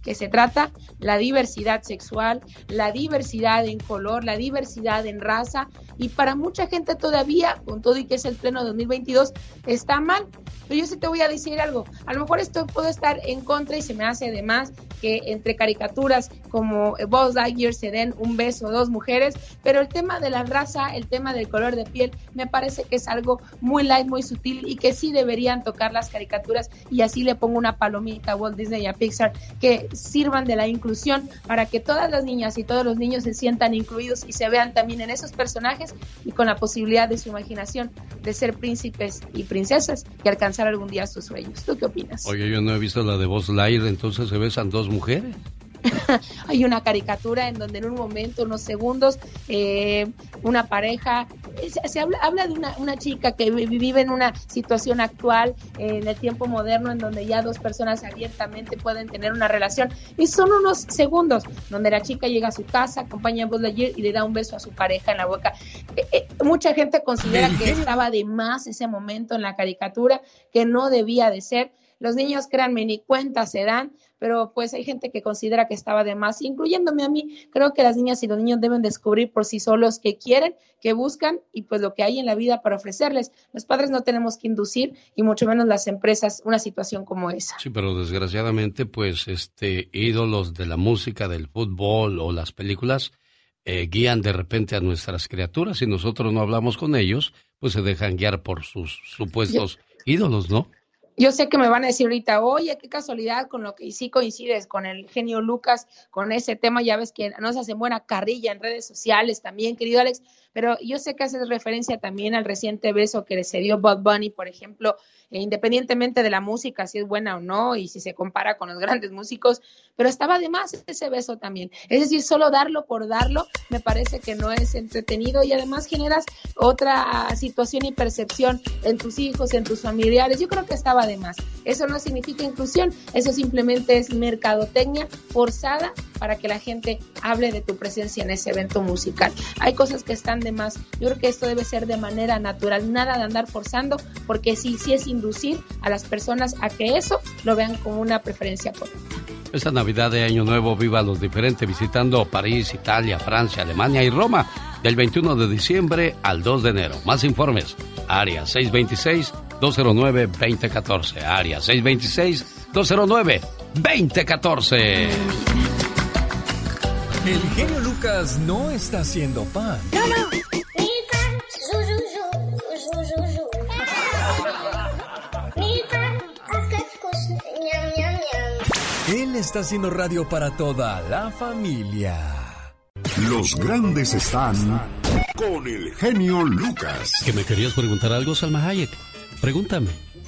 [SPEAKER 45] que se trata la diversidad sexual, la diversidad en color, la diversidad en raza y para mucha gente todavía, con todo y que es el pleno 2022, está mal. Pero yo sí te voy a decir algo, a lo mejor esto puede estar en contra y se me hace de más que entre caricaturas como Buzz Lightyear se den un beso dos mujeres, pero el tema de la raza, el tema del color de piel, me parece que es algo muy light, muy sutil y que sí deberían tocar las caricaturas y así le pongo una palomita a Walt Disney y a Pixar que sirvan de la inclusión para que todas las niñas y todos los niños se sientan incluidos y se vean también en esos personajes y con la posibilidad de su imaginación de ser príncipes y princesas y alcanzar algún día sus sueños. ¿Tú qué opinas?
[SPEAKER 1] Oye, yo no he visto la de Buzz Lightyear, entonces se besan dos mujeres.
[SPEAKER 45] Hay una caricatura en donde en un momento, unos segundos, eh, una pareja, eh, se, habla, habla, de una, una, chica que vive en una situación actual, eh, en el tiempo moderno, en donde ya dos personas abiertamente pueden tener una relación. Y son unos segundos donde la chica llega a su casa, acompaña a Buzz y le da un beso a su pareja en la boca. mucha gente considera que estaba de más ese momento en la caricatura, que no debía de ser. Los niños, créanme, ni cuenta se dan pero pues hay gente que considera que estaba de más, incluyéndome a mí. Creo que las niñas y los niños deben descubrir por sí solos qué quieren, qué buscan y pues lo que hay en la vida para ofrecerles. Los padres no tenemos que inducir y mucho menos las empresas una situación como esa.
[SPEAKER 1] Sí, pero desgraciadamente pues este ídolos de la música, del fútbol o las películas eh, guían de repente a nuestras criaturas y nosotros no hablamos con ellos, pues se dejan guiar por sus supuestos ídolos, ¿no?
[SPEAKER 45] Yo sé que me van a decir ahorita, oye, qué casualidad con lo que sí coincides con el genio Lucas, con ese tema, ya ves que nos hacen buena carrilla en redes sociales también, querido Alex, pero yo sé que haces referencia también al reciente beso que le dio Bob Bunny, por ejemplo, e independientemente de la música, si es buena o no, y si se compara con los grandes músicos, pero estaba de más ese beso también. Es decir, solo darlo por darlo me parece que no es entretenido y además generas otra situación y percepción en tus hijos, en tus familiares. Yo creo que estaba de más. Eso no significa inclusión, eso simplemente es mercadotecnia forzada para que la gente hable de tu presencia en ese evento musical. Hay cosas que están de más. Yo creo que esto debe ser de manera natural, nada de andar forzando, porque sí, sí es inducir a las personas a que eso lo vean como una preferencia correcta.
[SPEAKER 1] Esta Navidad de Año Nuevo viva los diferentes visitando París, Italia, Francia, Alemania y Roma del 21 de diciembre al 2 de enero. Más informes, área 626-209-2014. Área 626-209-2014.
[SPEAKER 46] El genio Lucas no está haciendo pan.
[SPEAKER 5] No, no.
[SPEAKER 46] Él está haciendo radio para toda la familia.
[SPEAKER 19] Los grandes están con el genio Lucas.
[SPEAKER 1] ¿Que me querías preguntar algo, Salma Hayek? Pregúntame.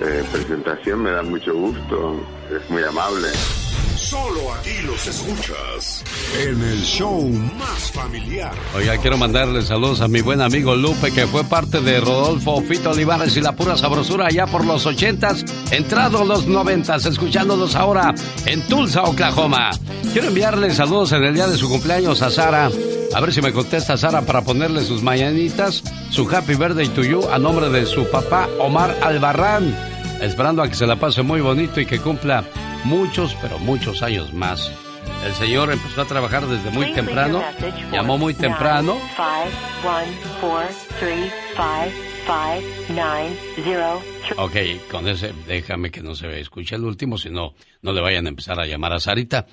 [SPEAKER 47] eh, presentación, me da mucho gusto, es muy amable.
[SPEAKER 19] Solo aquí los escuchas en el show más familiar.
[SPEAKER 1] Oiga, quiero mandarle saludos a mi buen amigo Lupe, que fue parte de Rodolfo Fito Olivares y la pura sabrosura allá por los ochentas, entrados los noventas, escuchándolos ahora en Tulsa, Oklahoma. Quiero enviarle saludos en el día de su cumpleaños a Sara. A ver si me contesta Sara para ponerle sus mañanitas, su happy birthday to you a nombre de su papá Omar Albarrán. Esperando a que se la pase muy bonito y que cumpla muchos, pero muchos años más. El señor empezó a trabajar desde muy temprano, llamó muy temprano. Ok, con ese, déjame que no se escuche el último, si no, no le vayan a empezar a llamar a Sarita.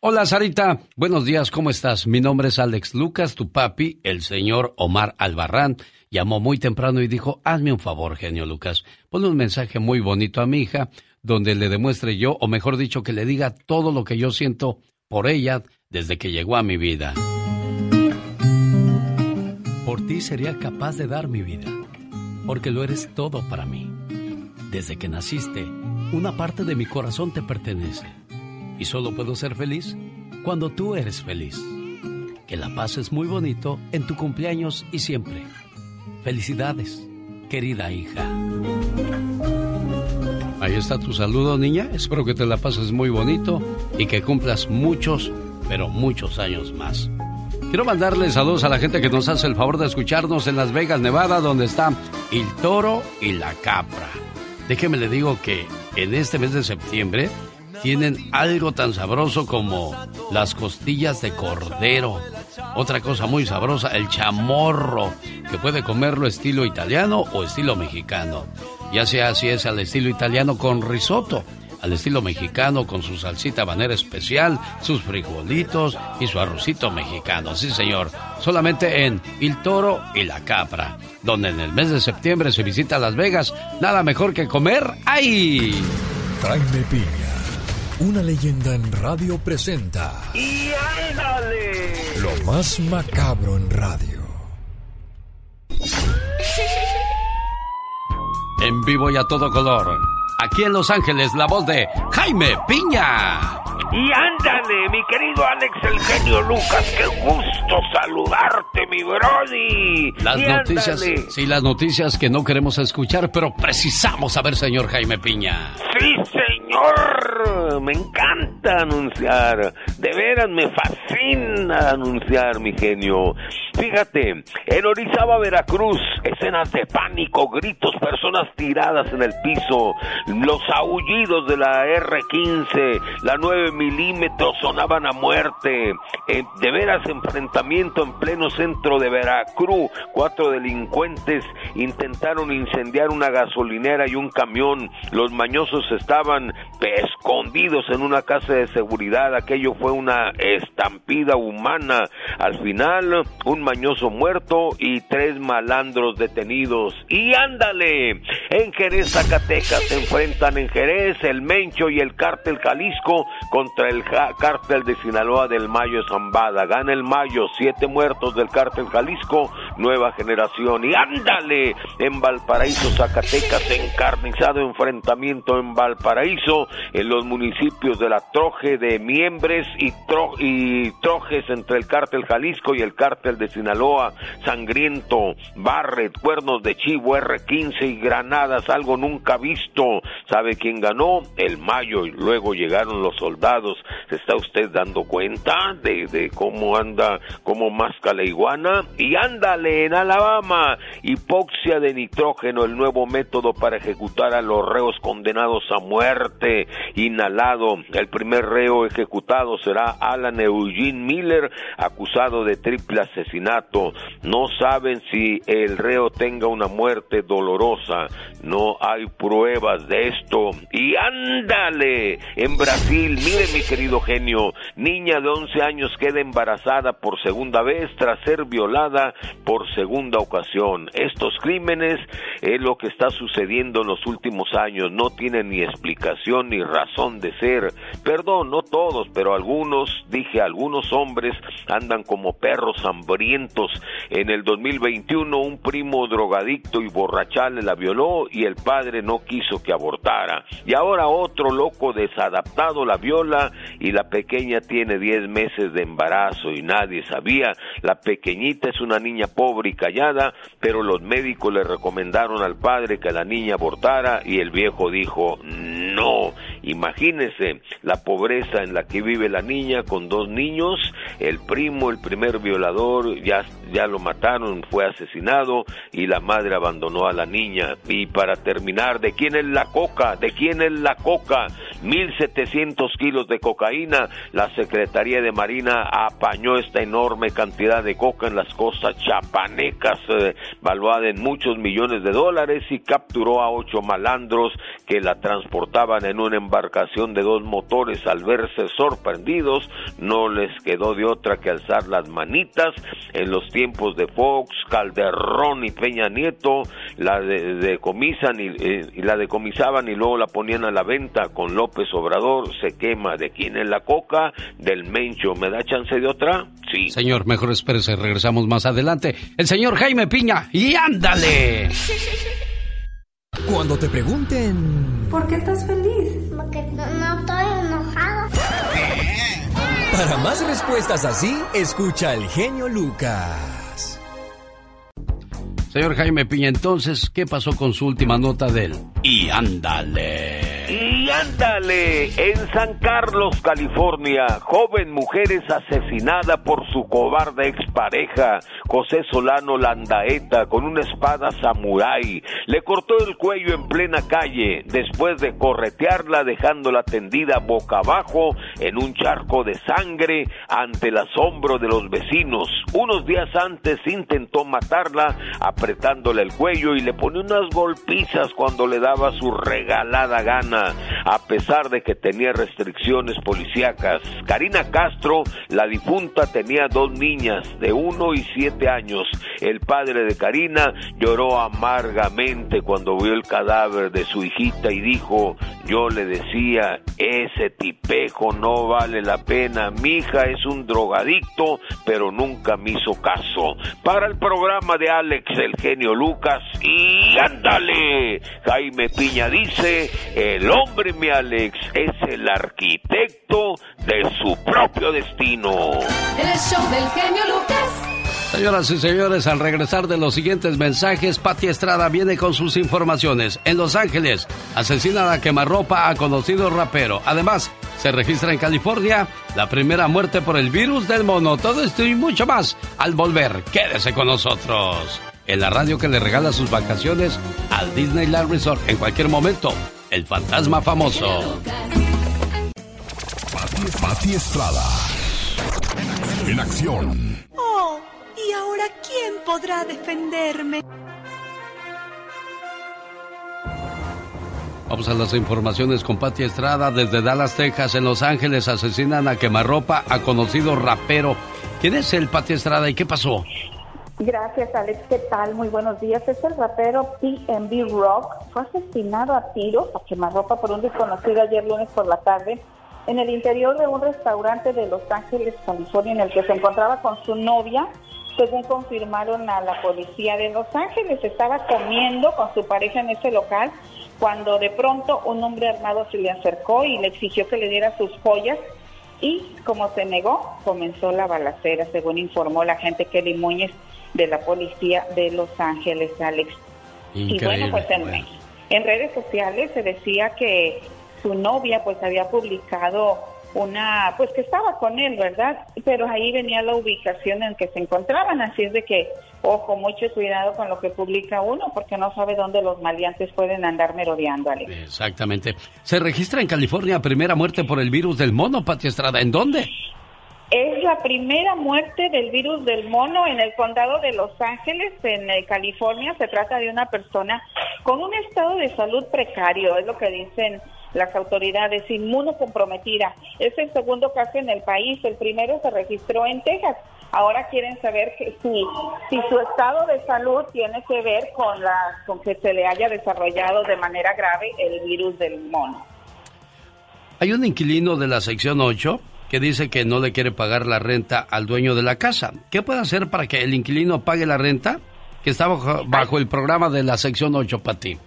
[SPEAKER 1] Hola Sarita, buenos días, ¿cómo estás? Mi nombre es Alex Lucas, tu papi, el señor Omar Albarrán, llamó muy temprano y dijo, hazme un favor, genio Lucas, ponle un mensaje muy bonito a mi hija, donde le demuestre yo, o mejor dicho, que le diga todo lo que yo siento por ella desde que llegó a mi vida. Por ti sería capaz de dar mi vida, porque lo eres todo para mí. Desde que naciste, una parte de mi corazón te pertenece, y solo puedo ser feliz cuando tú eres feliz. que la pases muy bonito en tu cumpleaños y siempre. Felicidades, querida hija. Ahí está tu saludo, niña. Espero que te la pases muy bonito y que cumplas muchos, pero muchos años más. Quiero mandarle saludos a la gente que nos hace el favor de escucharnos en Las Vegas, Nevada, donde está el toro y la capra. Déjeme le digo que en este mes de septiembre tienen algo tan sabroso como las costillas de cordero. Otra cosa muy sabrosa, el chamorro, que puede comerlo estilo italiano o estilo mexicano. Ya sea si es al estilo italiano con risotto al estilo mexicano con su salsita banera especial, sus frijolitos y su arrocito mexicano. Sí, señor. Solamente en El Toro y la Capra, donde en el mes de septiembre se visita Las Vegas. Nada mejor que comer ahí.
[SPEAKER 21] Jaime Piña, una leyenda en radio presenta.
[SPEAKER 34] ¡Y ándale!
[SPEAKER 21] Lo más macabro en radio.
[SPEAKER 1] En vivo y a todo color Aquí en Los Ángeles, la voz de Jaime Piña.
[SPEAKER 34] Y ándale, mi querido Alex el genio Lucas, qué gusto saludarte, mi brody.
[SPEAKER 1] Las noticias, sí, las noticias que no queremos escuchar, pero precisamos saber, señor Jaime Piña.
[SPEAKER 34] Sí, señor, me encanta anunciar, de veras me fascina anunciar, mi genio. Fíjate, en Orizaba, Veracruz, escenas de pánico, gritos, personas tiradas en el piso, los aullidos de la R-15, la 9 milímetros sonaban a muerte. Eh, de veras, enfrentamiento en pleno centro de Veracruz. Cuatro delincuentes intentaron incendiar una gasolinera y un camión. Los mañosos estaban escondidos en una casa de seguridad. Aquello fue una estampida humana. Al final, un mañoso muerto y tres malandros detenidos. Y ándale, en Jerez, Zacatecas se enfrentan en Jerez el Mencho y el Cártel Jalisco contra el Cártel de Sinaloa del Mayo Zambada. Gana el Mayo, siete muertos del Cártel Jalisco, nueva generación. Y ándale, en Valparaíso, Zacatecas, encarnizado enfrentamiento en Valparaíso, en los municipios de la Troje de Miembres y, Trojes entre el Cártel Jalisco y el Cártel de Sinaloa, Sangriento, Barret, Cuernos de Chivo, R15 y Granadas, algo nunca visto. ¿Sabe quién ganó? El Mayo y luego llegaron los soldados. ¿Se está usted dando cuenta de, de cómo anda, cómo masca la iguana? Y ándale en Alabama, hipoxia de nitrógeno, el nuevo método para ejecutar a los reos condenados a muerte, inhalado. El primer reo ejecutado será Alan Eugene Miller, acusado de triple asesinato. No saben si el reo tenga una muerte dolorosa. No hay pruebas de esto. Y ándale, en Brasil, mire mi querido genio, niña de 11 años queda embarazada por segunda vez tras ser violada por segunda ocasión. Estos crímenes es lo que está sucediendo en los últimos años. No tienen ni explicación ni razón de ser. Perdón, no todos, pero algunos, dije, algunos hombres andan como perros hambrientos. En el 2021 un primo drogadicto y borrachal la violó y el padre no quiso que abortara. Y ahora otro loco desadaptado la viola y la pequeña tiene 10 meses de embarazo y nadie sabía. La pequeñita es una niña pobre y callada, pero los médicos le recomendaron al padre que la niña abortara y el viejo dijo no. Imagínese la pobreza en la que vive la niña con dos niños, el primo, el primer violador, ya, ya lo mataron, fue asesinado y la madre abandonó a la niña. Y para terminar, ¿de quién es la coca? ¿De quién es la coca? 1.700 kilos de cocaína. La Secretaría de Marina apañó esta enorme cantidad de coca en las costas chapanecas, eh, valuada en muchos millones de dólares, y capturó a ocho malandros que la transportaban en una embarcación de dos motores. Al verse sorprendidos, no les quedó de otra que alzar las manitas. En los tiempos de Fox, Calderón y Peña Nieto, la decomisan y, eh, y la decomisaban y luego la ponían a la venta con López Obrador. Se quema de quién es la coca, del Mencho. ¿Me da chance de otra? Sí.
[SPEAKER 1] Señor, mejor espérese, regresamos más adelante. El señor Jaime Piña, y ándale.
[SPEAKER 21] Cuando te pregunten...
[SPEAKER 48] ¿Por qué estás feliz?
[SPEAKER 27] Porque no, estoy enojado.
[SPEAKER 46] Para más respuestas así, escucha el genio Lucas.
[SPEAKER 1] Señor Jaime Piña, entonces, ¿qué pasó con su última nota de él? Y ándale.
[SPEAKER 34] Ándale, en San Carlos, California, joven mujer es asesinada por su cobarde expareja, José Solano Landaeta, con una espada samurái. Le cortó el cuello en plena calle, después de corretearla dejándola tendida boca abajo en un charco de sangre ante el asombro de los vecinos. Unos días antes intentó matarla apretándole el cuello y le pone unas golpizas cuando le daba su regalada gana a pesar de que tenía restricciones policíacas. Karina Castro, la difunta, tenía dos niñas de uno y siete años. El padre de Karina lloró amargamente cuando vio el cadáver de su hijita y dijo, yo le decía, ese tipejo no vale la pena, mi hija es un drogadicto, pero nunca me hizo caso. Para el programa de Alex, el genio Lucas, y ándale, Jaime Piña dice, el hombre, mi Alex, es el arquitecto de su propio destino.
[SPEAKER 31] El show del genio Lucas.
[SPEAKER 1] Señoras y señores, al regresar de los siguientes mensajes, Pati Estrada viene con sus informaciones. En Los Ángeles, asesina a quemarropa a conocido rapero. Además, se registra en California la primera muerte por el virus del mono. Todo esto y mucho más al volver. Quédese con nosotros. En la radio que le regala sus vacaciones al Disneyland Resort en cualquier momento. El fantasma famoso.
[SPEAKER 17] Pati, Pati Estrada. En acción.
[SPEAKER 48] Oh, ¿y ahora quién podrá defenderme?
[SPEAKER 1] Vamos a las informaciones con Pati Estrada desde Dallas, Texas. En Los Ángeles asesinan a quemarropa a conocido rapero. ¿Quién es el Pati Estrada y qué pasó?
[SPEAKER 27] Gracias, Alex. ¿Qué tal? Muy buenos días. Es el rapero PNB Rock. Fue asesinado a tiros a quemarropa por un desconocido ayer lunes por la tarde en el interior de un restaurante de Los Ángeles, California, en el que se encontraba con su novia. Según confirmaron a la policía de Los Ángeles, estaba comiendo con su pareja en ese local cuando de pronto un hombre armado se le acercó y le exigió que le diera sus joyas y como se negó, comenzó la balacera, según informó la agente Kelly Muñez de la policía de Los Ángeles, Alex. Y bueno, pues en, en redes sociales se decía que su novia pues había publicado una, pues que estaba con él, ¿verdad? Pero ahí venía la ubicación en que se encontraban, así es de que, ojo, mucho cuidado con lo que publica uno, porque no sabe dónde los maleantes pueden andar merodeando, Alex.
[SPEAKER 1] Exactamente. Se registra en California primera muerte por el virus del mono, Pati Estrada. ¿En dónde?
[SPEAKER 27] Es la primera muerte del virus del mono en el condado de Los Ángeles, en eh, California. Se trata de una persona con un estado de salud precario, es lo que dicen las autoridades, inmunocomprometida. Es el segundo caso en el país. El primero se registró en Texas. Ahora quieren saber si, si su estado de salud tiene que ver con, la, con que se le haya desarrollado de manera grave el virus del mono.
[SPEAKER 1] Hay un inquilino de la sección 8 que dice que no le quiere pagar la renta al dueño de la casa. ¿Qué puede hacer para que el inquilino pague la renta que está bajo, bajo el programa de la sección 8 para ti?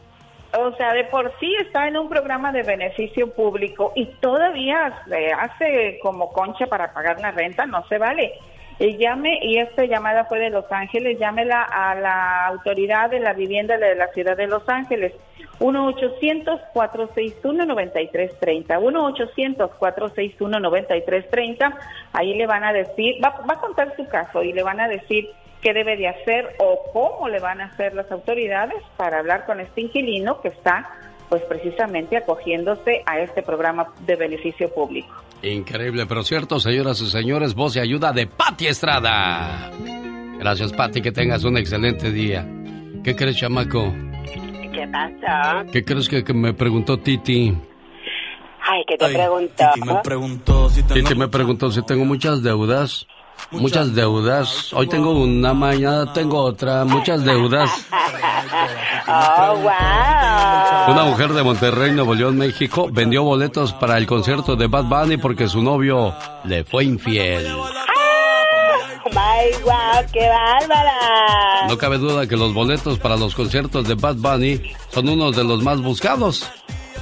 [SPEAKER 27] O sea, de por sí está en un programa de beneficio público y todavía se hace como concha para pagar la renta, no se vale. Y llame, y esta llamada fue de Los Ángeles, llámela a la autoridad de la vivienda de la ciudad de Los Ángeles. 1-800-461-9330. 1-800-461-9330. Ahí le van a decir, va, va a contar su caso y le van a decir qué debe de hacer o cómo le van a hacer las autoridades para hablar con este inquilino que está pues precisamente acogiéndose a este programa de beneficio público.
[SPEAKER 1] Increíble, pero cierto, señoras y señores, voz y ayuda de Patti Estrada. Gracias, Patti, que tengas un excelente día. ¿Qué crees, chamaco?
[SPEAKER 23] ¿Qué pasa?
[SPEAKER 1] ¿Qué crees que, que me preguntó Titi?
[SPEAKER 23] Ay, ¿qué te preguntó?
[SPEAKER 1] Titi me preguntó si tengo, Titi me preguntó si tengo muchas deudas. Muchas deudas. Hoy tengo una, mañana tengo otra. Muchas deudas.
[SPEAKER 23] Oh, wow.
[SPEAKER 1] Una mujer de Monterrey, Nuevo León, México, vendió boletos para el concierto de Bad Bunny porque su novio le fue infiel.
[SPEAKER 23] ¡Ay, wow! ¡Qué bárbara!
[SPEAKER 1] No cabe duda que los boletos para los conciertos de Bad Bunny son unos de los más buscados.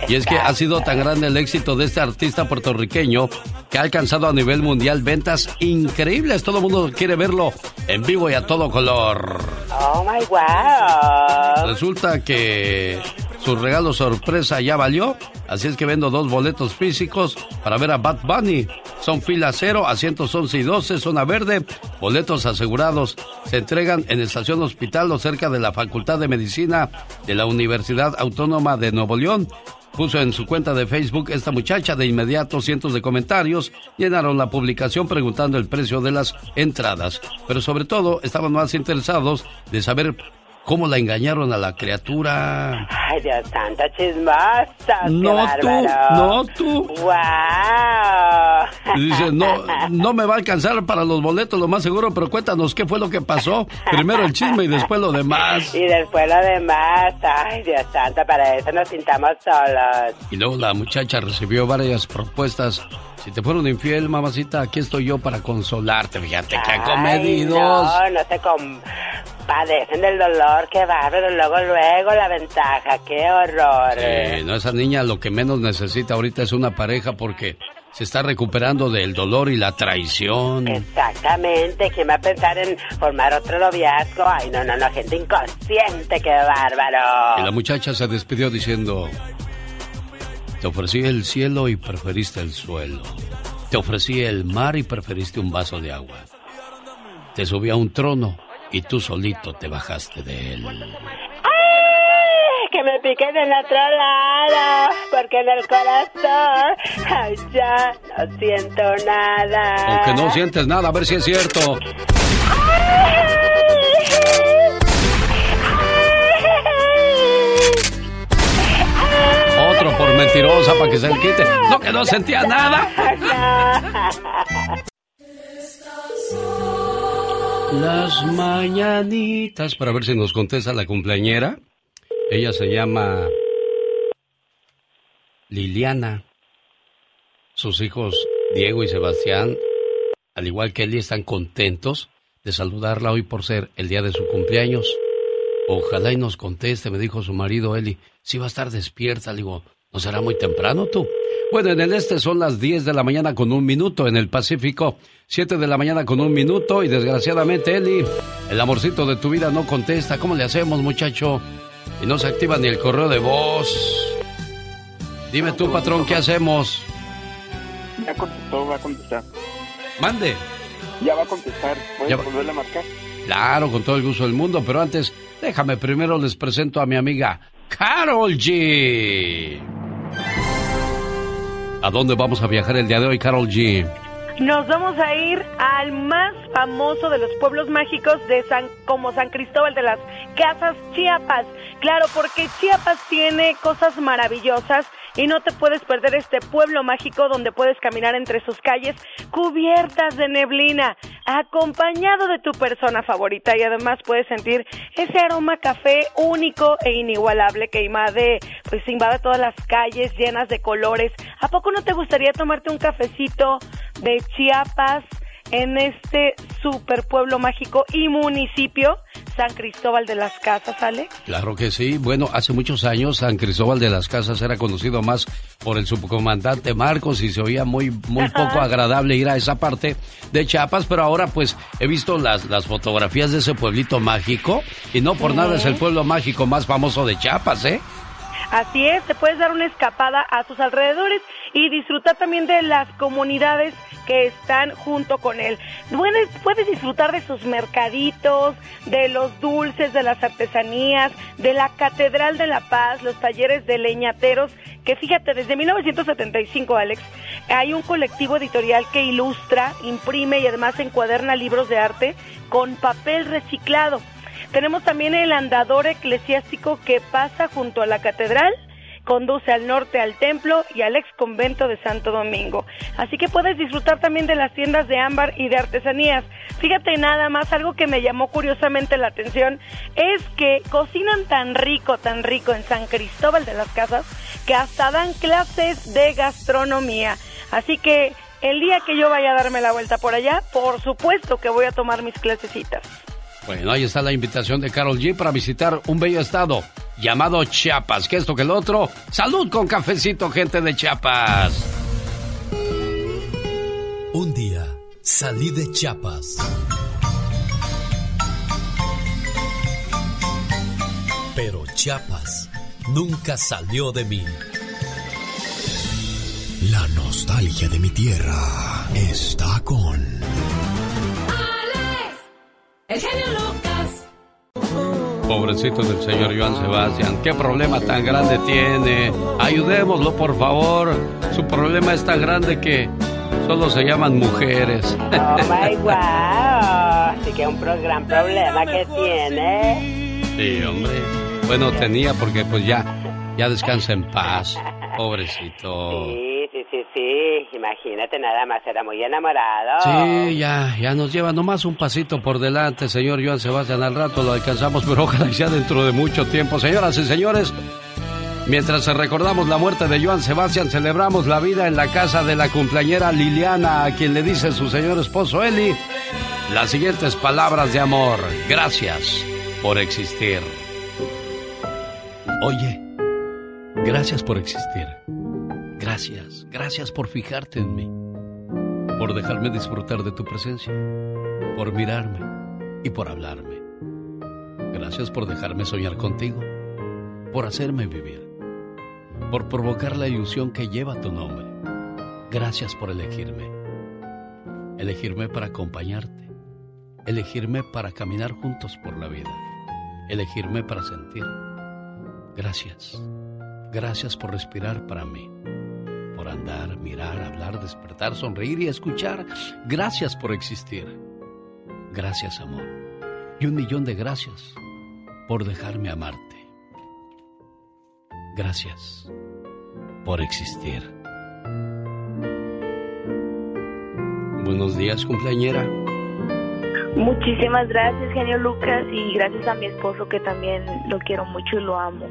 [SPEAKER 1] Y es que ha sido tan grande el éxito de este artista puertorriqueño que ha alcanzado a nivel mundial ventas increíbles. Todo el mundo quiere verlo en vivo y a todo color.
[SPEAKER 23] Oh my wow.
[SPEAKER 1] Resulta que su regalo sorpresa ya valió, así es que vendo dos boletos físicos para ver a Bad Bunny. Son fila cero, asientos 11 y 12, zona verde, boletos asegurados. Se entregan en Estación Hospital o cerca de la Facultad de Medicina de la Universidad Autónoma de Nuevo León. Puso en su cuenta de Facebook esta muchacha de inmediato cientos de comentarios llenaron la publicación preguntando el precio de las entradas, pero sobre todo estaban más interesados de saber cómo la engañaron a la criatura.
[SPEAKER 23] Ay, Dios santo, chismosa.
[SPEAKER 1] No tú, no tú.
[SPEAKER 23] Wow.
[SPEAKER 1] Dice, no, no me va a alcanzar para los boletos, lo más seguro, pero cuéntanos qué fue lo que pasó. Primero el chisme y después lo demás.
[SPEAKER 23] Y después lo demás. Ay, Dios santo, para eso nos sintamos solos.
[SPEAKER 1] Y luego la muchacha recibió varias propuestas. Si te fueron infiel, mamacita, aquí estoy yo para consolarte. Fíjate qué
[SPEAKER 23] Ay,
[SPEAKER 1] comedidos.
[SPEAKER 23] No, no se compadecen del dolor, qué bárbaro. Luego, luego la ventaja, qué horror.
[SPEAKER 1] Sí, no, esa niña lo que menos necesita ahorita es una pareja porque se está recuperando del dolor y la traición.
[SPEAKER 23] Exactamente, ¿quién va a pensar en formar otro noviazgo? Ay, no, no, no, gente inconsciente, qué bárbaro.
[SPEAKER 1] Y la muchacha se despidió diciendo, te ofrecí el cielo y preferiste el suelo. Te ofrecí el mar y preferiste un vaso de agua. Te subí a un trono y tú solito te bajaste de él.
[SPEAKER 23] ¡Ay! Que me piquen en otro lado, porque en el corazón, ay, ya no siento nada.
[SPEAKER 1] Aunque no sientes nada, a ver si es cierto. Por mentirosa para que se le quite. No, que no sentía nada. Las mañanitas, para ver si nos contesta la cumpleañera. Ella se llama Liliana. Sus hijos Diego y Sebastián, al igual que Eli, están contentos de saludarla hoy por ser el día de su cumpleaños. Ojalá y nos conteste, me dijo su marido Eli. Si va a estar despierta, le digo, ¿no será muy temprano tú? Bueno, en el este son las 10 de la mañana con un minuto, en el Pacífico 7 de la mañana con un minuto y desgraciadamente Eli, el amorcito de tu vida no contesta. ¿Cómo le hacemos, muchacho? Y no se activa ni el correo de voz. Dime tú, patrón, ¿qué hacemos?
[SPEAKER 49] Ya contestó, va a contestar.
[SPEAKER 1] Mande.
[SPEAKER 49] Ya va a contestar. ¿Puedes volverle a marcar?
[SPEAKER 1] Claro, con todo el gusto del mundo, pero antes, déjame primero les presento a mi amiga Carol G. ¿A dónde vamos a viajar el día de hoy, Carol G?
[SPEAKER 43] Nos vamos a ir al más famoso de los pueblos mágicos de San, como San Cristóbal de las Casas Chiapas. Claro, porque Chiapas tiene cosas maravillosas y no te puedes perder este pueblo mágico donde puedes caminar entre sus calles cubiertas de neblina, acompañado de tu persona favorita y además puedes sentir ese aroma café único e inigualable que invade, pues invade todas las calles llenas de colores. ¿A poco no te gustaría tomarte un cafecito de Chiapas en este super pueblo mágico y municipio San Cristóbal de las Casas, Alex?
[SPEAKER 1] Claro que sí. Bueno, hace muchos años San Cristóbal de las Casas era conocido más por el subcomandante Marcos y se oía muy, muy poco agradable ir a esa parte de Chiapas, pero ahora pues he visto las, las fotografías de ese pueblito mágico y no por
[SPEAKER 43] Sí.
[SPEAKER 1] nada es el pueblo mágico más famoso de Chiapas, ¿eh?
[SPEAKER 43] Así es, te puedes dar una escapada a sus alrededores y disfrutar también de las comunidades que están junto con él. Puedes, puedes disfrutar de sus mercaditos, de los dulces, de las artesanías, de la Catedral de la Paz, los talleres de leñateros, que fíjate, desde 1975, Alex, hay un colectivo editorial que ilustra, imprime y además encuaderna libros de arte con papel reciclado. Tenemos también el andador eclesiástico que pasa junto a la catedral, conduce al norte al templo y al ex convento de Santo Domingo. Así que puedes disfrutar también de las tiendas de ámbar y de artesanías. Fíjate nada más, algo que me llamó curiosamente la atención es que cocinan tan rico, tan rico en San Cristóbal de las Casas que hasta dan clases de gastronomía. Así que el día que yo vaya a darme la vuelta por allá, por supuesto que voy a tomar mis clasecitas.
[SPEAKER 1] Bueno, ahí está la invitación de Carol G para visitar un bello estado llamado Chiapas. Que esto que el otro. Salud con cafecito, gente de Chiapas.
[SPEAKER 21] Un día salí de Chiapas. Pero Chiapas nunca salió de mí. La nostalgia de mi tierra está con...
[SPEAKER 31] El genio Lucas.
[SPEAKER 1] Pobrecito del señor Joan Sebastián, ¿qué problema tan grande tiene? Ayudémoslo, por favor. Su problema es tan grande que solo se llaman mujeres.
[SPEAKER 23] Oh my wow. Así que un gran problema que tiene.
[SPEAKER 1] Sí, hombre. Bueno, tenía porque pues ya, ya descansa en paz. Pobrecito.
[SPEAKER 23] Sí, sí. Imagínate nada más, era muy enamorado.
[SPEAKER 1] Sí, ya, ya nos lleva nomás un pasito por delante, señor Joan Sebastián. Al rato lo alcanzamos, pero ojalá sea dentro de mucho tiempo. Señoras y señores, mientras recordamos la muerte de Joan Sebastián, celebramos la vida en la casa de la cumpleañera Liliana, a quien le dice su señor esposo Eli las siguientes palabras de amor. Gracias por existir. Oye, gracias por existir. Gracias, gracias por fijarte en mí, por dejarme disfrutar de tu presencia, por mirarme y por hablarme. Gracias por dejarme soñar contigo, por hacerme vivir, por provocar la ilusión que lleva tu nombre. Gracias por elegirme, elegirme para acompañarte, elegirme para caminar juntos por la vida, elegirme para sentir. Gracias, gracias por respirar para mí por andar, mirar, hablar, despertar, sonreír y escuchar. Gracias por existir. Gracias, amor. Y un millón de gracias por dejarme amarte. Gracias por existir. Buenos días, cumpleañera.
[SPEAKER 50] Muchísimas gracias, genio Lucas, y gracias a mi esposo que también lo quiero mucho y lo amo.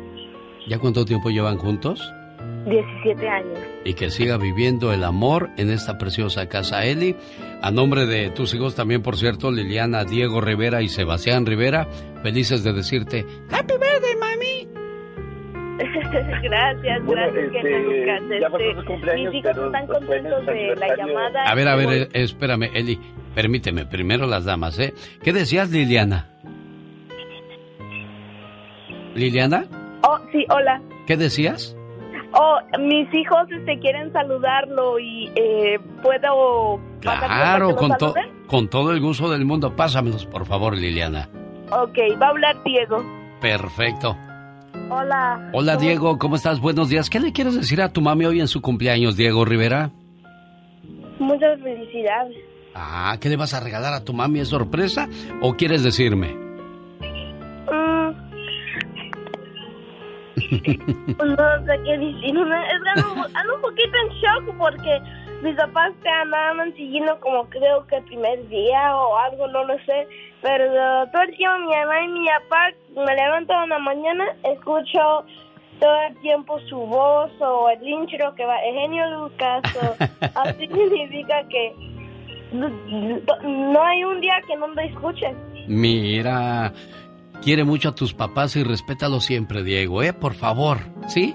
[SPEAKER 1] ¿Ya cuánto tiempo llevan juntos?
[SPEAKER 50] 17 años.
[SPEAKER 1] Y que siga viviendo el amor en esta preciosa casa Eli. A nombre de tus hijos también, por cierto, Liliana, Diego Rivera y Sebastián Rivera, felices de decirte
[SPEAKER 50] ¡Happy birthday, mami! gracias,
[SPEAKER 49] Bueno,
[SPEAKER 50] gracias,
[SPEAKER 49] este,
[SPEAKER 50] Lucas.
[SPEAKER 49] ya
[SPEAKER 50] Este,
[SPEAKER 49] cumpleaños,
[SPEAKER 50] mis hijos
[SPEAKER 49] pero
[SPEAKER 50] están
[SPEAKER 49] pues,
[SPEAKER 50] contentos de la llamada.
[SPEAKER 1] A ver, a ver, eh, espérame, Eli, permíteme, primero las damas, ¿eh? ¿Qué decías, Liliana? ¿Liliana?
[SPEAKER 50] Oh, sí, hola.
[SPEAKER 1] ¿Qué decías?
[SPEAKER 50] Oh, mis hijos este, quieren saludarlo y eh, puedo...
[SPEAKER 1] Claro, con, to- con todo el gusto del mundo. Pásamelos, por favor, Liliana.
[SPEAKER 50] Ok, va a hablar Diego.
[SPEAKER 1] Perfecto.
[SPEAKER 50] Hola.
[SPEAKER 1] Hola,
[SPEAKER 50] ¿Cómo-
[SPEAKER 1] Diego, ¿cómo estás? Buenos días. ¿Qué le quieres decir a tu mami hoy en su cumpleaños, Diego Rivera?
[SPEAKER 50] Muchas felicidades.
[SPEAKER 1] Ah, ¿qué le vas a regalar a tu mami? ¿Es sorpresa o quieres decirme?
[SPEAKER 50] no sé qué decir. Es ando, ando un poquito en shock porque mis papás te andaban siguiendo como creo que el primer día o algo, no lo sé. Pero uh, todo el tiempo mi mamá y mi papá me levanto en la mañana, escucho todo el tiempo su voz o el intro que va Eugenio Lucas o así significa que no, hay un día que no lo escuchen.
[SPEAKER 1] Mira, quiere mucho a tus papás y respétalo siempre, Diego, ¿eh? Por favor, ¿sí?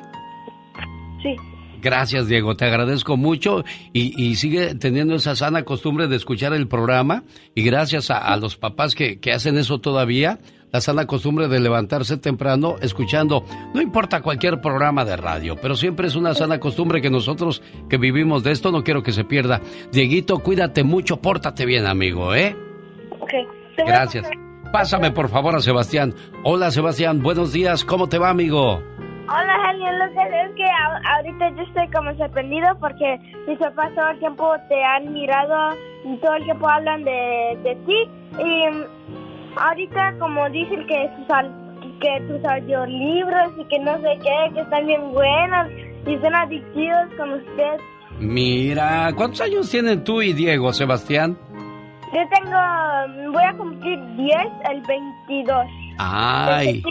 [SPEAKER 50] Sí.
[SPEAKER 1] Gracias, Diego, te agradezco mucho y, y sigue teniendo esa sana costumbre de escuchar el programa y gracias a, a los papás que, que hacen eso todavía, la sana costumbre de levantarse temprano escuchando, no importa cualquier programa de radio, pero siempre es una sana costumbre que nosotros que vivimos de esto no quiero que se pierda. Dieguito, cuídate mucho, pórtate bien, amigo, ¿eh?
[SPEAKER 50] Ok.
[SPEAKER 1] Gracias. Pásame por favor a Sebastián. Hola Sebastián, buenos días, ¿cómo te va, amigo?
[SPEAKER 50] Hola, genio Lucas. Es que a- ahorita yo estoy como sorprendido porque mis papás todo el tiempo te han mirado y todo el tiempo hablan de, de ti. Y mm, ahorita, como dicen que tus, que tus audiolibros y que no sé qué, que están bien buenos y son adictivos con usted.
[SPEAKER 1] Mira, ¿cuántos años tienen tú y Diego, Sebastián?
[SPEAKER 50] Yo tengo, voy a cumplir 10 el 22.
[SPEAKER 1] Ay,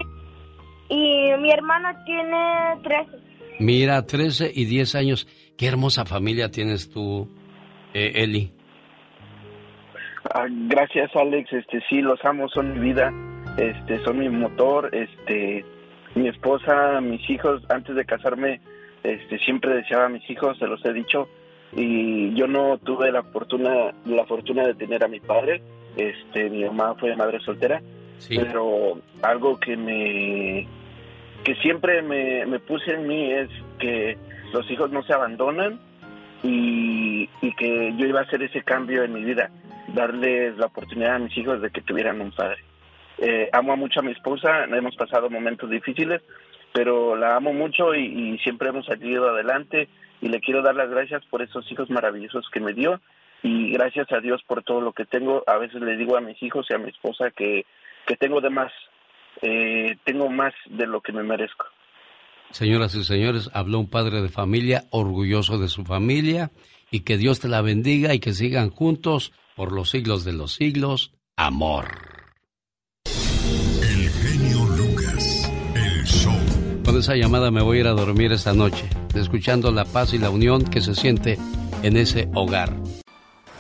[SPEAKER 50] Y mi hermana tiene 13.
[SPEAKER 1] mira, 13 y 10 años. Qué hermosa familia tienes tú, eh, Eli.
[SPEAKER 49] Ah, gracias, Alex. Este, sí, los amo, son mi vida. Este, son mi motor. Este,
[SPEAKER 51] mi esposa, mis hijos, antes de casarme, este, siempre deseaba a mis hijos, se los he dicho, y yo no tuve la fortuna, la fortuna de tener a mi padre, este, mi mamá fue madre soltera, pero algo que me, que siempre me, me puse en mí es que los hijos no se abandonan y, y que yo iba a hacer ese cambio en mi vida, darles la oportunidad a mis hijos de que tuvieran un padre. Eh, amo mucho a mi esposa, hemos pasado momentos difíciles, pero la amo mucho y, y siempre hemos salido adelante y le quiero dar las gracias por esos hijos maravillosos que me dio y gracias a Dios por todo lo que tengo. A veces le digo a mis hijos y a mi esposa que, que tengo de más, eh, tengo más de lo que me merezco.
[SPEAKER 1] Señoras y señores, habló un padre de familia orgulloso de su familia y que Dios te la bendiga y que sigan juntos por los siglos de los siglos. Amor.
[SPEAKER 17] El genio Lucas, el show.
[SPEAKER 1] Con esa llamada me voy a ir a dormir esta noche, escuchando la paz y la unión que se siente en ese hogar.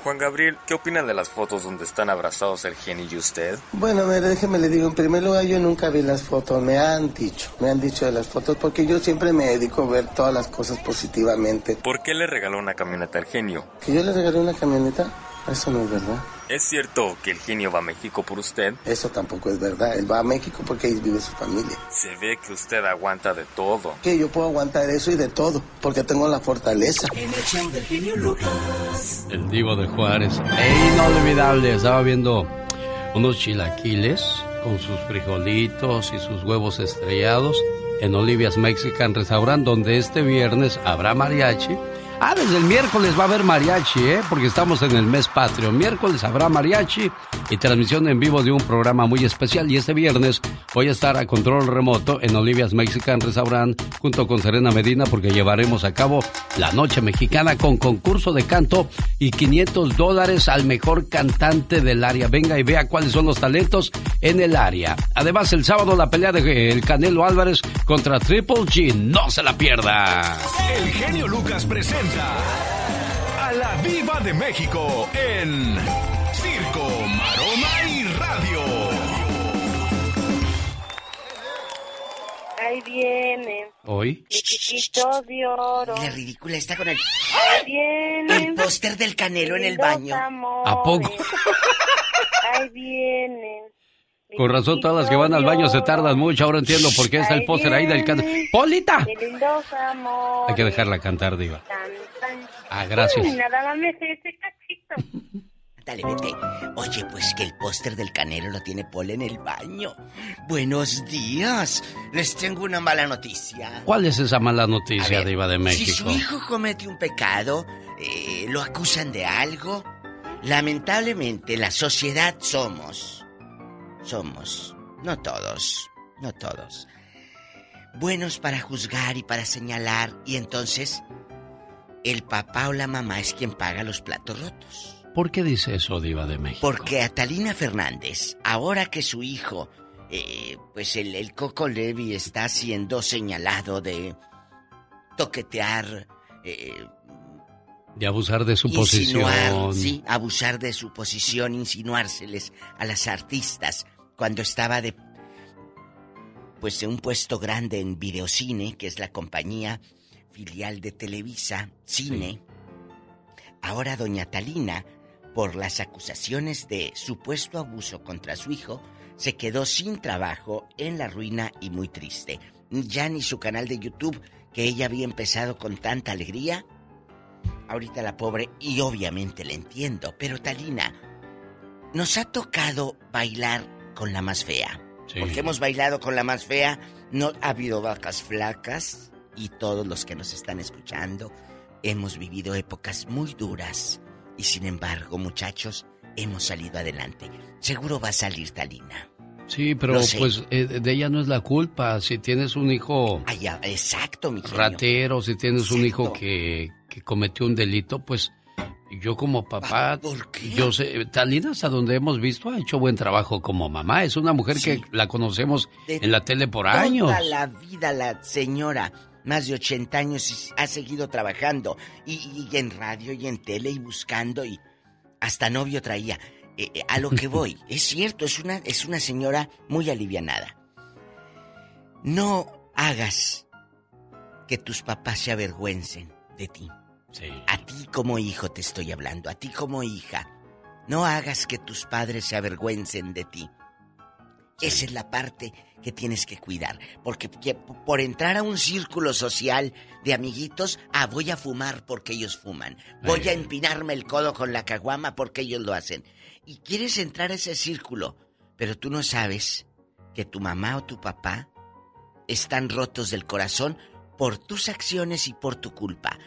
[SPEAKER 52] Juan Gabriel, ¿qué opina de las fotos donde están abrazados el genio y usted?
[SPEAKER 53] Bueno, mire, déjeme le digo, en primer lugar yo nunca vi las fotos, me han dicho, me han dicho de las fotos, porque yo siempre me dedico a ver todas las cosas positivamente.
[SPEAKER 52] ¿Por qué le regaló una camioneta al genio?
[SPEAKER 53] ¿Que yo le regalé una camioneta? Eso no es verdad.
[SPEAKER 52] ¿Es cierto que el genio va a México por usted?
[SPEAKER 53] Eso tampoco es verdad. Él va a México porque ahí vive su familia.
[SPEAKER 52] Se ve que usted aguanta de todo.
[SPEAKER 53] Que yo puedo aguantar eso y de todo, porque tengo la fortaleza.
[SPEAKER 1] El divo de Juárez. ¡Ey, inolvidable! Estaba viendo unos chilaquiles con sus frijolitos y sus huevos estrellados en Olivia's Mexican Restaurant, donde este viernes habrá mariachi. Ah, desde el miércoles va a haber mariachi, ¿eh? Porque estamos en el mes patrio. Miércoles habrá mariachi y transmisión en vivo de un programa muy especial. Y este viernes voy a estar a control remoto en Olivia's Mexican Restaurant junto con Serena Medina porque llevaremos a cabo la noche mexicana con concurso de canto y 500 dólares al mejor cantante del área. Venga y vea cuáles son los talentos en el área. Además, el sábado la pelea de el Canelo Álvarez contra Triple G. No se la pierda.
[SPEAKER 17] El genio Lucas presenta a la Viva de México en Circo, Maroma y Radio.
[SPEAKER 50] Ahí viene.
[SPEAKER 1] Hoy.
[SPEAKER 50] Mi chiquito de oro.
[SPEAKER 18] La ridícula está con el,
[SPEAKER 50] Ahí viene.
[SPEAKER 18] el póster del canelo en el baño.
[SPEAKER 50] amores.
[SPEAKER 1] ¿A poco?
[SPEAKER 50] Ahí vienen.
[SPEAKER 1] Con razón, todas las que van al baño se tardan mucho. Ahora entiendo por qué está el póster ahí del canto. ¡Polita!
[SPEAKER 50] Mi lindos amores.
[SPEAKER 1] Hay que dejarla cantar, Diva. Ah, gracias.
[SPEAKER 50] Uy, nada más me sé ese cachito.
[SPEAKER 18] Dale, vete. Oye, pues que el póster del canelo lo tiene Paul en el baño. Buenos días. Les tengo una mala noticia.
[SPEAKER 1] ¿Cuál es esa mala noticia,
[SPEAKER 18] ver,
[SPEAKER 1] Diva de
[SPEAKER 18] Si
[SPEAKER 1] México?
[SPEAKER 18] su hijo comete un pecado, eh, lo acusan de algo, lamentablemente la sociedad somos, somos, no todos, no todos, buenos para juzgar y para señalar y entonces el papá o la mamá es quien paga los platos rotos.
[SPEAKER 1] ¿Por qué dice eso, Diva de México?
[SPEAKER 18] Porque a Talina Fernández, ahora que su hijo, eh, pues el, el Coco Levi está siendo señalado de toquetear, eh,
[SPEAKER 1] De abusar de su
[SPEAKER 18] insinuar,
[SPEAKER 1] posición.
[SPEAKER 18] sí, abusar de su posición, insinuárseles a las artistas cuando estaba de, pues de un puesto grande en Videocine, que es la compañía filial de Televisa, Cine. Ahora doña Talina, por las acusaciones de supuesto abuso contra su hijo, se quedó sin trabajo, en la ruina y muy triste. Ya ni su canal de YouTube, que ella había empezado con tanta alegría, ahorita la pobre, y obviamente le entiendo, pero Talina, nos ha tocado bailar con la más fea.
[SPEAKER 1] Sí.
[SPEAKER 18] Porque hemos bailado con la más fea, no ha habido vacas flacas, y todos los que nos están escuchando, hemos vivido épocas muy duras, y sin embargo, muchachos, hemos salido adelante. Seguro va a salir Talina.
[SPEAKER 1] Sí, pero
[SPEAKER 18] sé.
[SPEAKER 1] pues eh, de ella no es la culpa. Si tienes un hijo
[SPEAKER 18] exacto, mi genio.
[SPEAKER 1] ratero, si tienes un hijo que, que cometió un delito, pues yo como papá, yo sé, Talina hasta donde hemos visto ha hecho buen trabajo como mamá. Es una mujer que la conocemos
[SPEAKER 18] De
[SPEAKER 1] en la tele por años.
[SPEAKER 18] Toda la vida la señora, más de 80 años, y ha seguido trabajando. Y, y en radio y en tele y buscando y hasta novio traía. Eh, eh, a lo que voy, es cierto, es una, es una señora muy alivianada. no hagas que tus papás se avergüencen de ti. A ti como hijo te estoy hablando, a ti como hija. No hagas que tus padres se avergüencen de ti. Esa es la parte que tienes que cuidar. Porque por entrar a un círculo social de amiguitos, ah, voy a fumar porque ellos fuman. Voy a empinarme el codo con la caguama porque ellos lo hacen. Y quieres entrar a ese círculo, pero tú no sabes que tu mamá o tu papá están rotos del corazón por tus acciones y por tu culpa.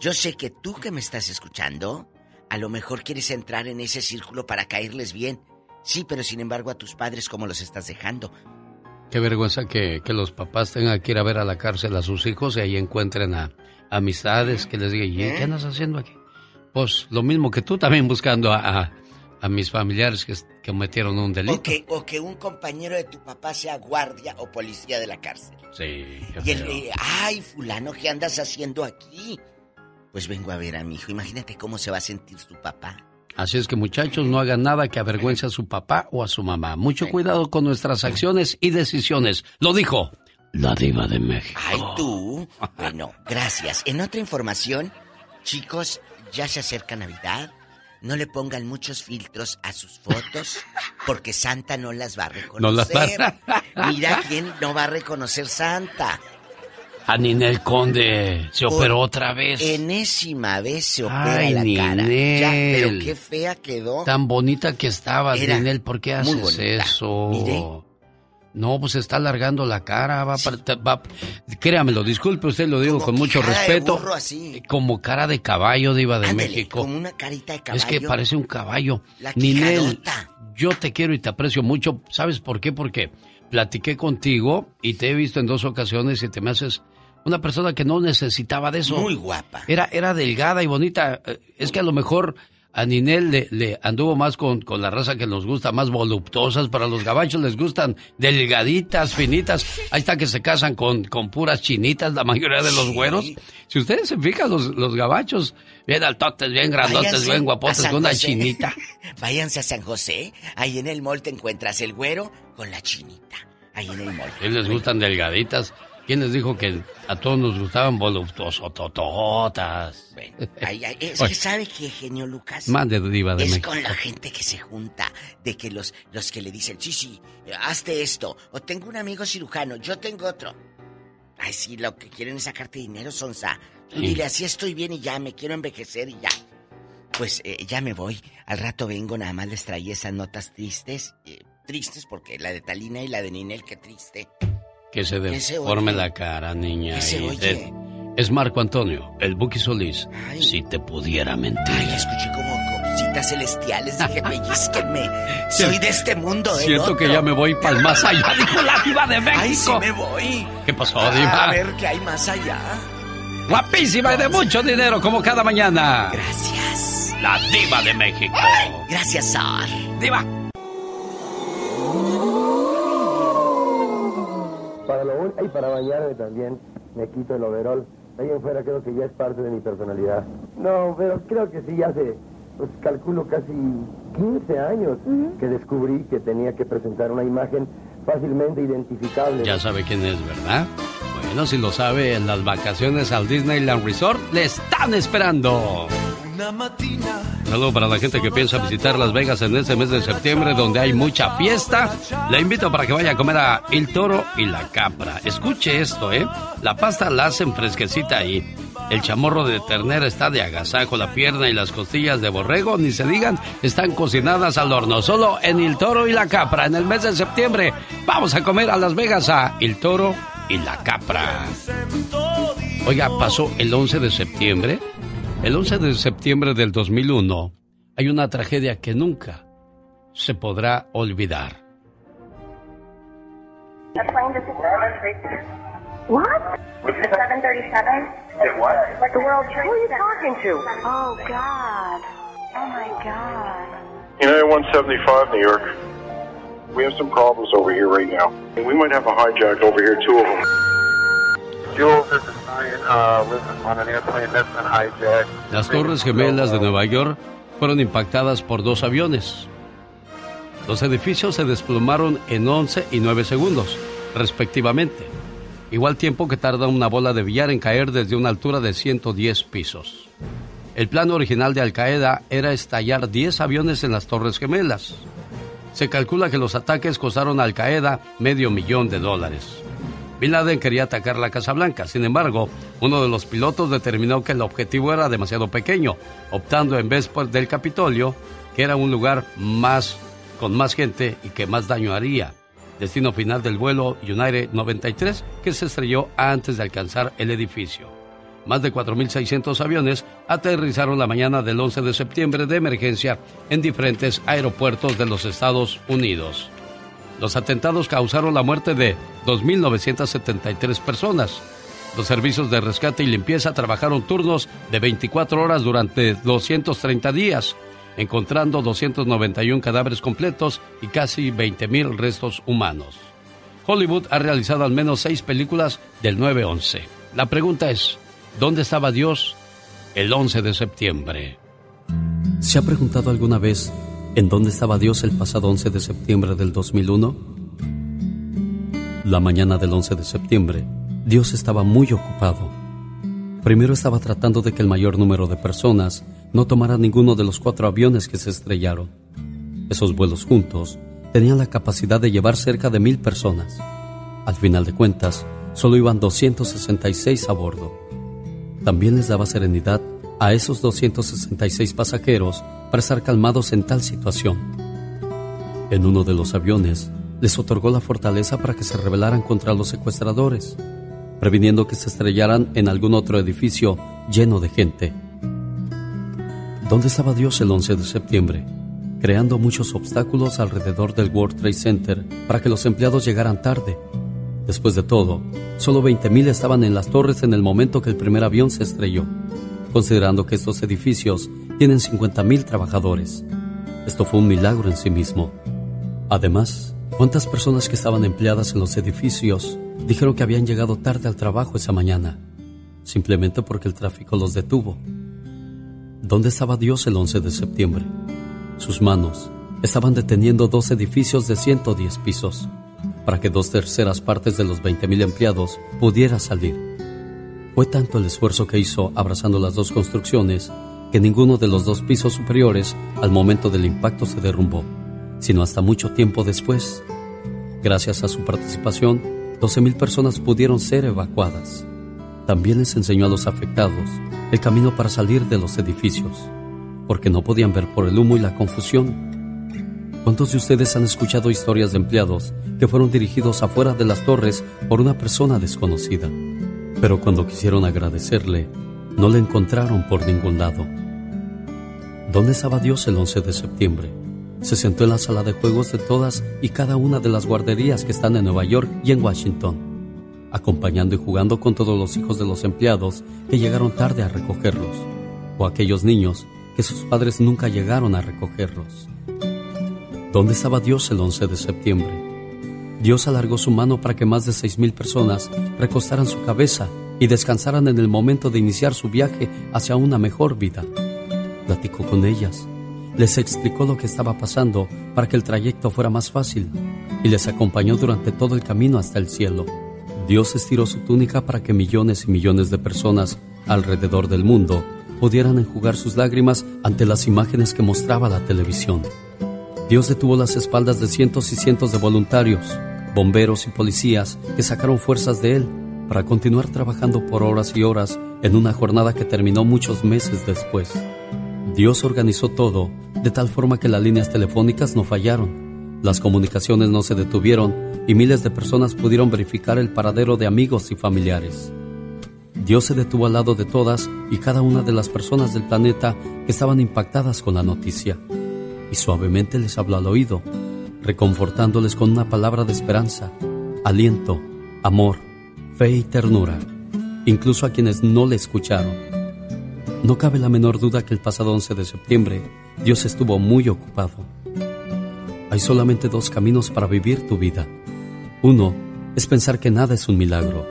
[SPEAKER 18] Yo sé que tú que me estás escuchando, a lo mejor quieres entrar en ese círculo para caerles bien. Sí, pero sin embargo a tus padres, ¿cómo los estás dejando?
[SPEAKER 1] Qué vergüenza que, los papás tengan que ir a ver a la cárcel a sus hijos y ahí encuentren a amistades que les digan, ¿y qué andas haciendo aquí? Pues lo mismo que tú también buscando a, a, mis familiares que, que, cometieron un delito.
[SPEAKER 18] O que, o que un compañero de tu papá sea guardia o policía de la cárcel.
[SPEAKER 1] Sí.
[SPEAKER 18] y el, ay, fulano, ¿qué andas haciendo aquí? Pues vengo a ver a mi hijo. Imagínate cómo se va a sentir su papá.
[SPEAKER 1] Así es que muchachos, no hagan nada que avergüence a su papá o a su mamá. Mucho cuidado con nuestras acciones y decisiones. Lo dijo la diva de México.
[SPEAKER 18] Ay, tú. Bueno, gracias. En otra información, chicos, ya se acerca Navidad. No le pongan muchos filtros a sus fotos porque Santa no las va a reconocer. No las va Mira quién no va a reconocer Santa.
[SPEAKER 1] A Ninel Conde se operó otra vez.
[SPEAKER 18] Enésima vez se opera la cara. Ya, pero qué fea quedó.
[SPEAKER 1] Tan bonita que estabas, Ninel. ¿Por qué haces eso? No, pues está alargando la cara, va, va créamelo, disculpe usted, lo digo con mucho respeto. Como cara de caballo de Iba de México.
[SPEAKER 18] Como una carita de caballo.
[SPEAKER 1] Es que parece un caballo. Ninel, yo te quiero y te aprecio mucho. ¿Sabes por qué? Porque platiqué contigo y te he visto en dos ocasiones y te me haces una persona que no necesitaba de eso.
[SPEAKER 18] Muy guapa.
[SPEAKER 1] Era, era delgada y bonita. Eh, es que a lo mejor a Ninel le, le anduvo más con, con, la raza que nos gusta, más voluptuosas. Para los gabachos les gustan delgaditas, finitas. Ahí está que se casan con, con puras chinitas, la mayoría de los güeros. Si ustedes se fijan, los, los gabachos, bien altotes, bien grandotes, bien guapotes, con una chinita.
[SPEAKER 18] Váyanse a San José. Ahí en el mall te encuentras el güero con la chinita. Ahí en el mall.
[SPEAKER 1] les gustan delgaditas. ¿Quién les dijo que a todos nos gustaban voluptuosos, tototas?
[SPEAKER 18] Bueno, es que sabe que genio Lucas.
[SPEAKER 1] Mande diva de
[SPEAKER 18] Es con la gente que se junta, de que los, los que le dicen, sí, sí, hazte esto, o tengo un amigo cirujano, yo tengo otro. Ay, sí, lo que quieren es sacarte dinero, Sonsa. Tú dile, así estoy bien y ya, me quiero envejecer y ya. Pues eh, ya me voy. Al rato vengo, nada más les traí esas notas tristes. Eh, tristes porque la de Talina y la de Ninel, qué triste.
[SPEAKER 1] Que se deforme la cara, niña. Es Marco Antonio, el Buki Solís. Si te pudiera mentir.
[SPEAKER 18] Ay, escuché como cositas celestiales. Dije, pellizquenme. Soy de este mundo,
[SPEAKER 1] ¿eh? Siento que ya me voy para el más allá, dijo la diva de México.
[SPEAKER 18] Ay, sí me voy.
[SPEAKER 1] ¿Qué pasó, diva?
[SPEAKER 18] A ver qué hay más allá.
[SPEAKER 1] Guapísima y de mucho dinero, como cada mañana.
[SPEAKER 18] Gracias.
[SPEAKER 1] La diva de México.
[SPEAKER 18] Gracias, Sar.
[SPEAKER 1] Diva.
[SPEAKER 54] Para lo y para bañarme también me quito el overol. Ahí en fuera creo que ya es parte de mi personalidad. No, pero creo que sí, hace, pues calculo casi 15 años que descubrí que tenía que presentar una imagen fácilmente identificable.
[SPEAKER 1] Ya sabe quién es, ¿verdad? Bueno, si lo sabe, en las vacaciones al Disneyland Resort le están esperando. Saludo para la gente que piensa visitar Las Vegas en este mes de septiembre, donde hay mucha fiesta. Le invito para que vaya a comer a El Toro y la Capra. Escuche esto, ¿eh? La pasta la hacen fresquecita ahí. El chamorro de ternera está de agasajo, la pierna y las costillas de borrego, ni se digan, están cocinadas al horno. Solo en El Toro y la Capra, en el mes de septiembre, vamos a comer a Las Vegas a El Toro y la Capra. Oiga, pasó el 11 de septiembre el 11 de septiembre del 2001 hay una tragedia que nunca se podrá olvidar.
[SPEAKER 55] What? The 737? what? The World Trade Who are you talking to? Oh, God. Oh, my God.
[SPEAKER 56] United 175, New York. We have some problems over here right now. We might have a hijack over here, two of them.
[SPEAKER 1] Las Torres Gemelas de Nueva York fueron impactadas por dos aviones. Los edificios se desplomaron en 11 y 9 segundos.
[SPEAKER 57] respectivamente. Igual tiempo que tarda una bola de billar en caer desde una altura de 110 pisos. El plan original de Al Qaeda era estallar 10 aviones en las Torres Gemelas. Se calcula que los ataques costaron a Al Qaeda medio millón de dólares. Bin Laden quería atacar la Casa Blanca, sin embargo, uno de los pilotos determinó que el objetivo era demasiado pequeño, optando en vez del Capitolio, que era un lugar más con más gente y que más daño haría. Destino final del vuelo United 93 que se estrelló antes de alcanzar el edificio. Más de 4.600 aviones aterrizaron la mañana del 11 de septiembre de emergencia en diferentes aeropuertos de los Estados Unidos. Los atentados causaron la muerte de 2.973 personas. Los servicios de rescate y limpieza trabajaron turnos de 24 horas durante 230 días, encontrando 291 cadáveres completos y casi 20.000 restos humanos. Hollywood ha realizado al menos seis películas del 9-11. La pregunta es, ¿Dónde estaba Dios el 11 de septiembre?
[SPEAKER 1] ¿Se ha preguntado alguna vez en dónde estaba Dios el pasado 11 de septiembre del 2001? La mañana del 11 de septiembre, Dios estaba muy ocupado. Primero estaba tratando de que el mayor número de personas no tomara ninguno de los cuatro aviones que se estrellaron. Esos vuelos juntos tenían la capacidad de llevar cerca de mil personas. Al final de cuentas, solo iban 266 a bordo. También les daba serenidad a esos 266 pasajeros para estar calmados en tal situación. En uno de los aviones, les otorgó la fortaleza para que se rebelaran contra los secuestradores, previniendo que se estrellaran en algún otro edificio lleno de gente. ¿Dónde estaba Dios el 11 de septiembre? Creando muchos obstáculos alrededor del World Trade Center para que los empleados llegaran tarde Después de todo, solo 20.000 estaban en las torres en el momento que el primer avión se estrelló, considerando que estos edificios tienen 50.000 trabajadores. Esto fue un milagro en sí mismo. Además, ¿cuántas personas que estaban empleadas en los edificios dijeron que habían llegado tarde al trabajo esa mañana? Simplemente porque el tráfico los detuvo. ¿Dónde estaba Dios el 11 de septiembre? Sus manos estaban deteniendo dos edificios de 110 pisos para que dos terceras partes de los 20.000 empleados pudiera salir. Fue tanto el esfuerzo que hizo abrazando las dos construcciones que ninguno de los dos pisos superiores al momento del impacto se derrumbó, sino hasta mucho tiempo después. Gracias a su participación, 12.000 personas pudieron ser evacuadas. También les enseñó a los afectados el camino para salir de los edificios, porque no podían ver por el humo y la confusión ¿Cuántos de ustedes han escuchado historias de empleados que fueron dirigidos afuera de las torres por una persona desconocida? Pero cuando quisieron agradecerle, no le encontraron por ningún lado. ¿Dónde estaba Dios el 11 de septiembre? Se sentó en la sala de juegos de todas y cada una de las guarderías que están en Nueva York y en Washington, acompañando y jugando con todos los hijos de los empleados que llegaron tarde a recogerlos, o aquellos niños que sus padres nunca llegaron a recogerlos. ¿Dónde estaba Dios el 11 de septiembre? Dios alargó su mano para que más de seis mil personas recostaran su cabeza y descansaran en el momento de iniciar su viaje hacia una mejor vida. Platicó con ellas, les explicó lo que estaba pasando para que el trayecto fuera más fácil y les acompañó durante todo el camino hasta el cielo. Dios estiró su túnica para que millones y millones de personas alrededor del mundo pudieran enjugar sus lágrimas ante las imágenes que mostraba la televisión. Dios detuvo las espaldas de cientos y cientos de voluntarios, bomberos y policías que sacaron fuerzas de Él para continuar trabajando por horas y horas en una jornada que terminó muchos meses después. Dios organizó todo de tal forma que las líneas telefónicas no fallaron, las comunicaciones no se detuvieron y miles de personas pudieron verificar el paradero de amigos y familiares. Dios se detuvo al lado de todas y cada una de las personas del planeta que estaban impactadas con la noticia y suavemente les habló al oído, reconfortándoles con una palabra de esperanza, aliento, amor, fe y ternura, incluso a quienes no le escucharon. No cabe la menor duda que el pasado 11 de septiembre Dios estuvo muy ocupado. Hay solamente dos caminos para vivir tu vida. Uno es pensar que nada es un milagro.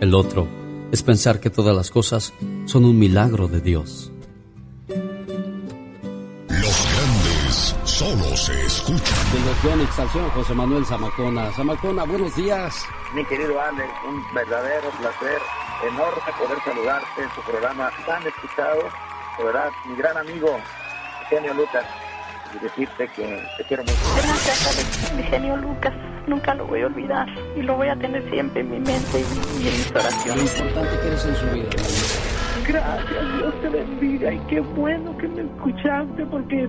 [SPEAKER 1] El otro es pensar que todas las cosas son un milagro de Dios.
[SPEAKER 17] Escucha.
[SPEAKER 1] De los Yonix al señor José Manuel Zamacona. Zamacona, buenos días.
[SPEAKER 58] Mi querido Alex, un verdadero placer, enorme poder saludarte en tu programa tan escuchado. De verdad, mi gran amigo, Genio Lucas, y decirte que te quiero mucho.
[SPEAKER 59] Gracias, Alex. Mi genio Lucas, nunca lo voy a olvidar y lo voy a tener siempre en mi mente y, en mis
[SPEAKER 1] Lo
[SPEAKER 59] oraciones.
[SPEAKER 1] importante que eres en su vida.
[SPEAKER 60] Gracias, Dios te bendiga y qué bueno que me escuchaste porque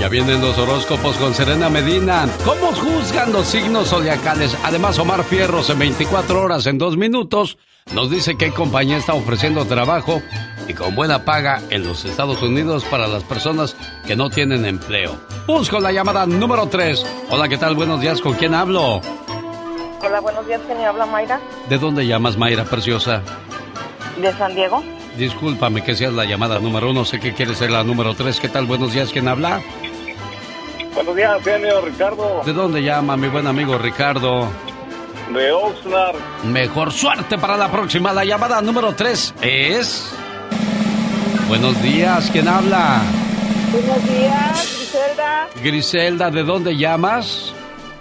[SPEAKER 1] Ya vienen los horóscopos con Serena Medina. ¿Cómo juzgan los signos zodiacales? Además, Omar Fierros en 24 horas, en 2 minutos, nos dice qué compañía está ofreciendo trabajo y con buena paga en los Estados Unidos para las personas que no tienen empleo. Busco la llamada número 3. Hola, ¿qué tal? Buenos días. ¿Con quién hablo?
[SPEAKER 59] Hola, buenos días, genio. Habla Mayra
[SPEAKER 1] ¿De dónde llamas, Mayra Preciosa?
[SPEAKER 59] de San Diego.
[SPEAKER 1] Discúlpame que seas la llamada número uno. Sé que quieres ser la número 3. ¿Qué tal? Buenos días. ¿Quién habla?
[SPEAKER 58] Buenos días, genio Ricardo.
[SPEAKER 1] ¿De dónde llama mi buen amigo Ricardo?
[SPEAKER 58] De Oxnard.
[SPEAKER 1] Mejor suerte para la próxima. La llamada número 3 es... Buenos días, ¿quién habla?
[SPEAKER 59] Buenos días, Griselda,
[SPEAKER 1] Griselda, ¿de dónde llamas?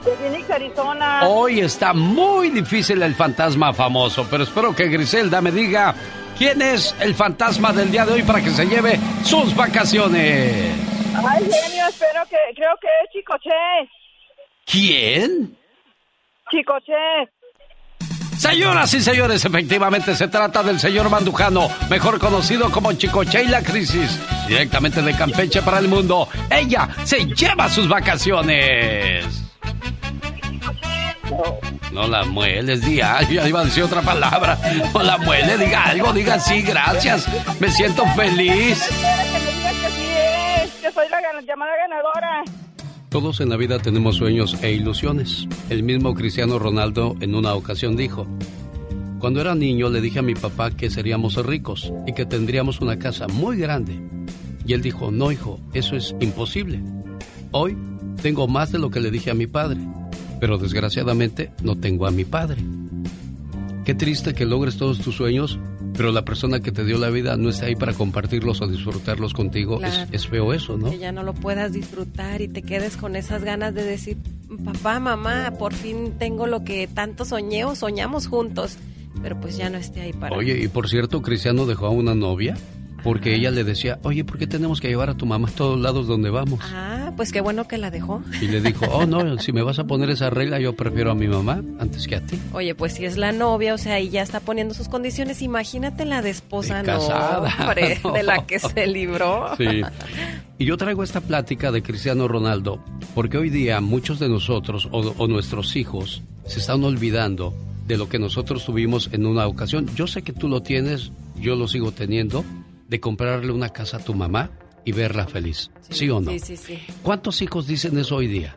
[SPEAKER 59] de Phoenix, Arizona.
[SPEAKER 1] Hoy está muy difícil el fantasma famoso, pero espero que Griselda me diga quién es el fantasma del día de hoy para que se lleve sus vacaciones.
[SPEAKER 59] Ay, genio, espero que, creo que es Chicoche.
[SPEAKER 1] ¿Quién?
[SPEAKER 59] Chicoche.
[SPEAKER 1] Señoras y señores, efectivamente se trata del señor Mandujano, mejor conocido como Chicoche y la crisis, directamente de Campeche para el mundo. Ella se lleva sus vacaciones. No la mueles, diga algo. Ya iba a decir otra palabra. No la muele, diga algo, diga sí, gracias. Me siento feliz.
[SPEAKER 59] Que soy la llamada ganadora.
[SPEAKER 1] Todos en la vida tenemos sueños e ilusiones. El mismo Cristiano Ronaldo en una ocasión dijo, cuando era niño le dije a mi papá que seríamos ricos y que tendríamos una casa muy grande. Y él dijo, no hijo, eso es imposible. Hoy tengo más de lo que le dije a mi padre, pero desgraciadamente no tengo a mi padre. Qué triste que logres todos tus sueños, pero la persona que te dio la vida no está ahí para compartirlos o disfrutarlos contigo. Es- es feo eso, ¿no?
[SPEAKER 61] Que ya no lo puedas disfrutar y te quedes con esas ganas de decir, papá, mamá, por fin tengo lo que tanto soñé o soñamos juntos, pero pues ya no esté ahí para
[SPEAKER 1] Oye, y por cierto, Cristiano dejó a una novia porque ella le decía, oye, ¿por qué tenemos que llevar a tu mamá a todos lados donde vamos?
[SPEAKER 61] Ah, pues qué bueno que la dejó.
[SPEAKER 1] Y le dijo, oh, no, si me vas a poner esa regla, yo prefiero a mi mamá antes que a ti.
[SPEAKER 61] Oye, pues si es la novia, o sea, y ya está poniendo sus condiciones, imagínate la de esposa,
[SPEAKER 1] De casada.
[SPEAKER 61] no, hombre,
[SPEAKER 1] No.
[SPEAKER 61] de la que se libró.
[SPEAKER 1] Sí. Y yo traigo esta plática de Cristiano Ronaldo porque hoy día muchos de nosotros o, o nuestros hijos se están olvidando de lo que nosotros tuvimos en una ocasión. Yo sé que tú lo tienes, yo lo sigo teniendo, de comprarle una casa a tu mamá y verla feliz. ¿Sí, o no?
[SPEAKER 61] Sí, sí, sí.
[SPEAKER 1] ¿Cuántos hijos dicen eso hoy día?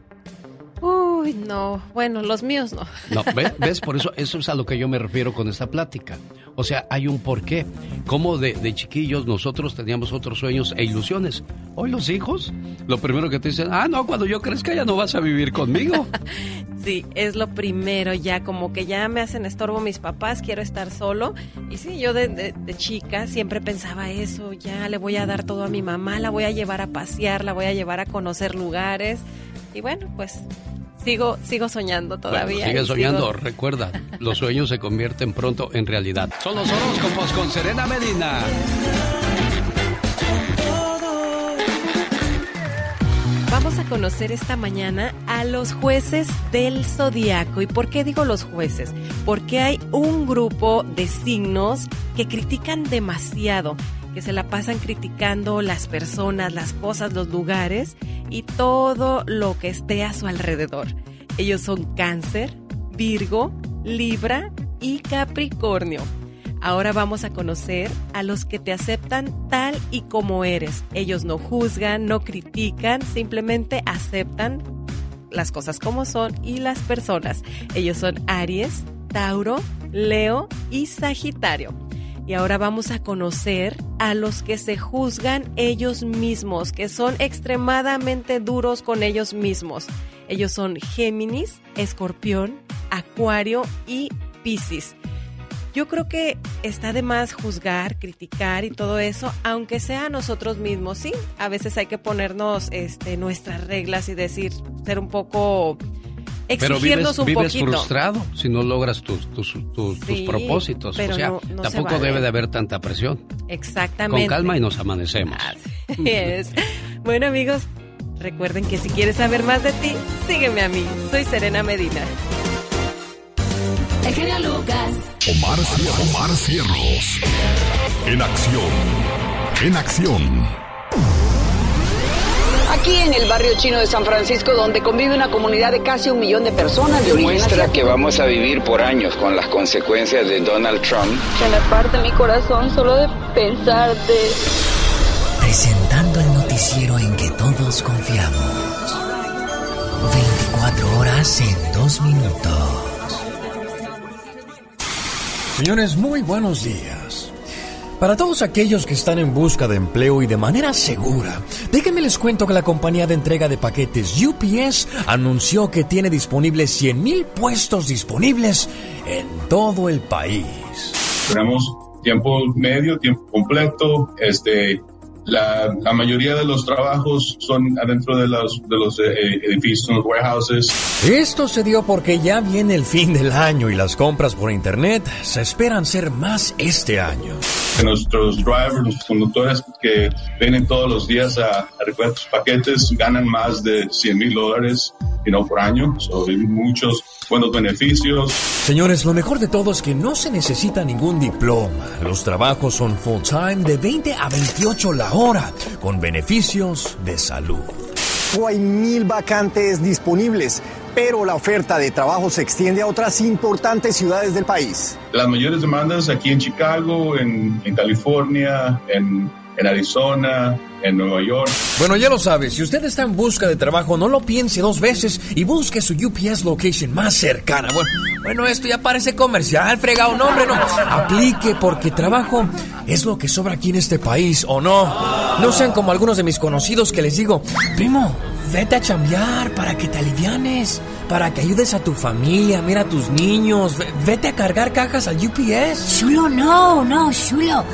[SPEAKER 61] Uy, no. Bueno, los míos no.
[SPEAKER 1] No, ¿ves? ¿ves? Por eso, eso es a lo que yo me refiero con esta plática. O sea, hay un porqué. Como de, de chiquillos nosotros teníamos otros sueños e ilusiones. Hoy los hijos, lo primero que te dicen, ah, no, cuando yo crezca ya no vas a vivir conmigo.
[SPEAKER 61] Sí, es lo primero ya, como que ya me hacen estorbo mis papás, quiero estar solo. Y sí, yo de, de- de chica siempre pensaba eso, ya le voy a dar todo a mi mamá, la voy a llevar a pasear, la voy a llevar a conocer lugares. Y bueno, pues sigo, sigo soñando todavía.
[SPEAKER 1] Bueno, sigue soñando,
[SPEAKER 61] sigo-
[SPEAKER 1] recuerda, los sueños se convierten pronto en realidad. Son los horóscopos con Serena Medina.
[SPEAKER 61] Vamos a conocer esta mañana a los jueces del zodiaco. ¿Y por qué digo los jueces? Porque hay un grupo de signos que critican demasiado, que se la pasan criticando las personas, las cosas, los lugares y todo lo que esté a su alrededor. Ellos son Cáncer, Virgo, Libra y Capricornio. Ahora vamos a conocer a los que te aceptan tal y como eres. Ellos no juzgan, no critican, simplemente aceptan las cosas como son y las personas. Ellos son Aries, Tauro, Leo y Sagitario. Y ahora vamos a conocer a los que se juzgan ellos mismos, que son extremadamente duros con ellos mismos. Ellos son Géminis, Escorpión, Acuario y Piscis. Yo creo que está de más juzgar, criticar y todo eso, aunque sea nosotros mismos, sí. A veces hay que ponernos este, nuestras reglas y decir, ser un poco
[SPEAKER 1] pero vives,
[SPEAKER 61] un
[SPEAKER 1] vives
[SPEAKER 61] poquito.
[SPEAKER 1] frustrado si no logras tus, tus, tus, propósitos.
[SPEAKER 61] pero
[SPEAKER 1] o sea,
[SPEAKER 61] no- no se
[SPEAKER 1] tampoco
[SPEAKER 61] vale.
[SPEAKER 1] debe de haber tanta presión.
[SPEAKER 61] Exactamente.
[SPEAKER 1] Con calma y nos amanecemos.
[SPEAKER 61] Así es. Bueno, amigos, recuerden que si quieres saber más de ti, sígueme a mí. Soy Serena Medina.
[SPEAKER 31] El genio Lucas.
[SPEAKER 17] Omar, Cier- Omar Cierros. En acción. En acción.
[SPEAKER 62] Aquí en el barrio chino de San Francisco, donde convive una comunidad de casi un millón de personas de origen
[SPEAKER 63] Muestra que
[SPEAKER 62] asiático.
[SPEAKER 63] vamos a vivir por años con las consecuencias de Donald Trump.
[SPEAKER 62] Se me parte mi corazón solo de pensarte.
[SPEAKER 64] Presentando el noticiero en que todos confiamos. 24 horas en 2 minutos.
[SPEAKER 4] Señores, muy buenos días. Para todos aquellos que están en busca de empleo y de manera segura, déjenme les cuento que la compañía de entrega de paquetes UPS anunció que tiene disponibles 100 mil puestos disponibles en todo el país.
[SPEAKER 54] Tenemos tiempo medio, tiempo completo. Este, la, la mayoría de los trabajos son adentro de los, de los eh, edificios, los warehouses.
[SPEAKER 4] Esto se dio porque ya viene el fin del año y las compras por internet se esperan ser más este año.
[SPEAKER 54] Que nuestros drivers, los conductores que vienen todos los días a, a recoger sus paquetes ganan más de 100 mil dólares you know, por año. So, hay muchos buenos beneficios.
[SPEAKER 4] Señores, lo mejor de todo es que no se necesita ningún diploma. Los trabajos son full time de 20 a 28 la hora, con beneficios de salud.
[SPEAKER 65] Hay mil vacantes disponibles, pero la oferta de trabajo se extiende a otras importantes ciudades del país.
[SPEAKER 54] Las mayores demandas aquí en Chicago, en, en California, en, en Arizona, en Nueva York.
[SPEAKER 4] Bueno, ya lo sabes, si usted está en busca de trabajo, no lo piense dos veces y busque su UPS location más cercana. Bueno, bueno esto ya parece comercial, fregado, no, hombre, no. Aplique porque trabajo es lo que sobra aquí en este país, ¿o no? No sean como algunos de mis conocidos que les digo, primo, vete a chambear para que te alivianes, para que ayudes a tu familia, mira a tus niños, ve- vete a cargar cajas al UPS.
[SPEAKER 66] Chulo, no, no, Chulo.